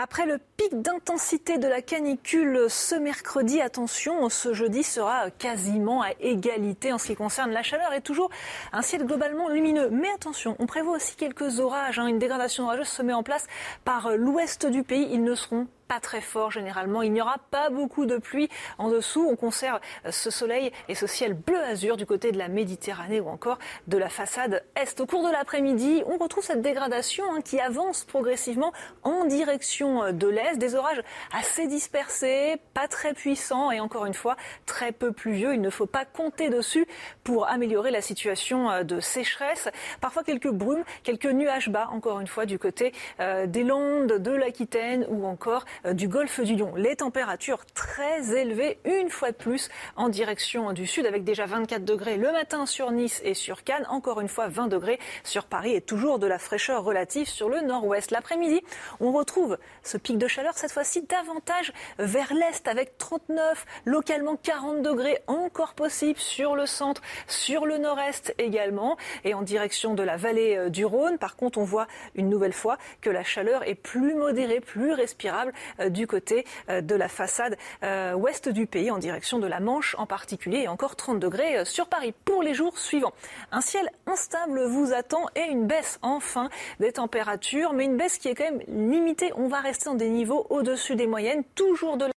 Après le pic d'intensité de la canicule ce mercredi, attention, ce jeudi sera quasiment à égalité en ce qui concerne la chaleur et toujours un ciel globalement lumineux. Mais attention, on prévoit aussi quelques orages. Hein. Une dégradation orageuse se met en place par l'ouest du pays. Ils ne seront pas très fort généralement. Il n'y aura pas beaucoup de pluie en dessous. On conserve ce soleil et ce ciel bleu azur du côté de la Méditerranée ou encore de la façade est. Au cours de l'après-midi, on retrouve cette dégradation hein, qui avance progressivement en direction de l'est. Des orages assez dispersés, pas très puissants et encore une fois très peu pluvieux. Il ne faut pas compter dessus pour améliorer la situation euh, de sécheresse. Parfois quelques brumes, quelques nuages bas encore une fois du côté euh, des Landes, de l'Aquitaine ou encore euh, du golfe du Lion. Les températures très élevées, une fois de plus, en direction du sud, avec déjà 24 degrés le matin sur Nice et sur Cannes, encore une fois 20 degrés sur Paris et toujours de la fraîcheur relative sur le nord-ouest. L'après-midi, on retrouve ce pic de chaleur, cette fois-ci davantage vers l'est, avec 39, localement 40 degrés encore possible sur le centre, sur le nord-est également, et en direction de la vallée euh, du Rhône. Par contre, on voit une nouvelle fois que la chaleur est plus modérée, plus respirable euh, du côté euh, de la façade euh, ouest du pays, en direction de la Manche en particulier, et encore 30 degrés sur Paris pour les jours suivants. Un ciel instable vous attend et une baisse enfin des températures, mais une baisse qui est quand même limitée. On va rester dans des niveaux au-dessus des moyennes, toujours de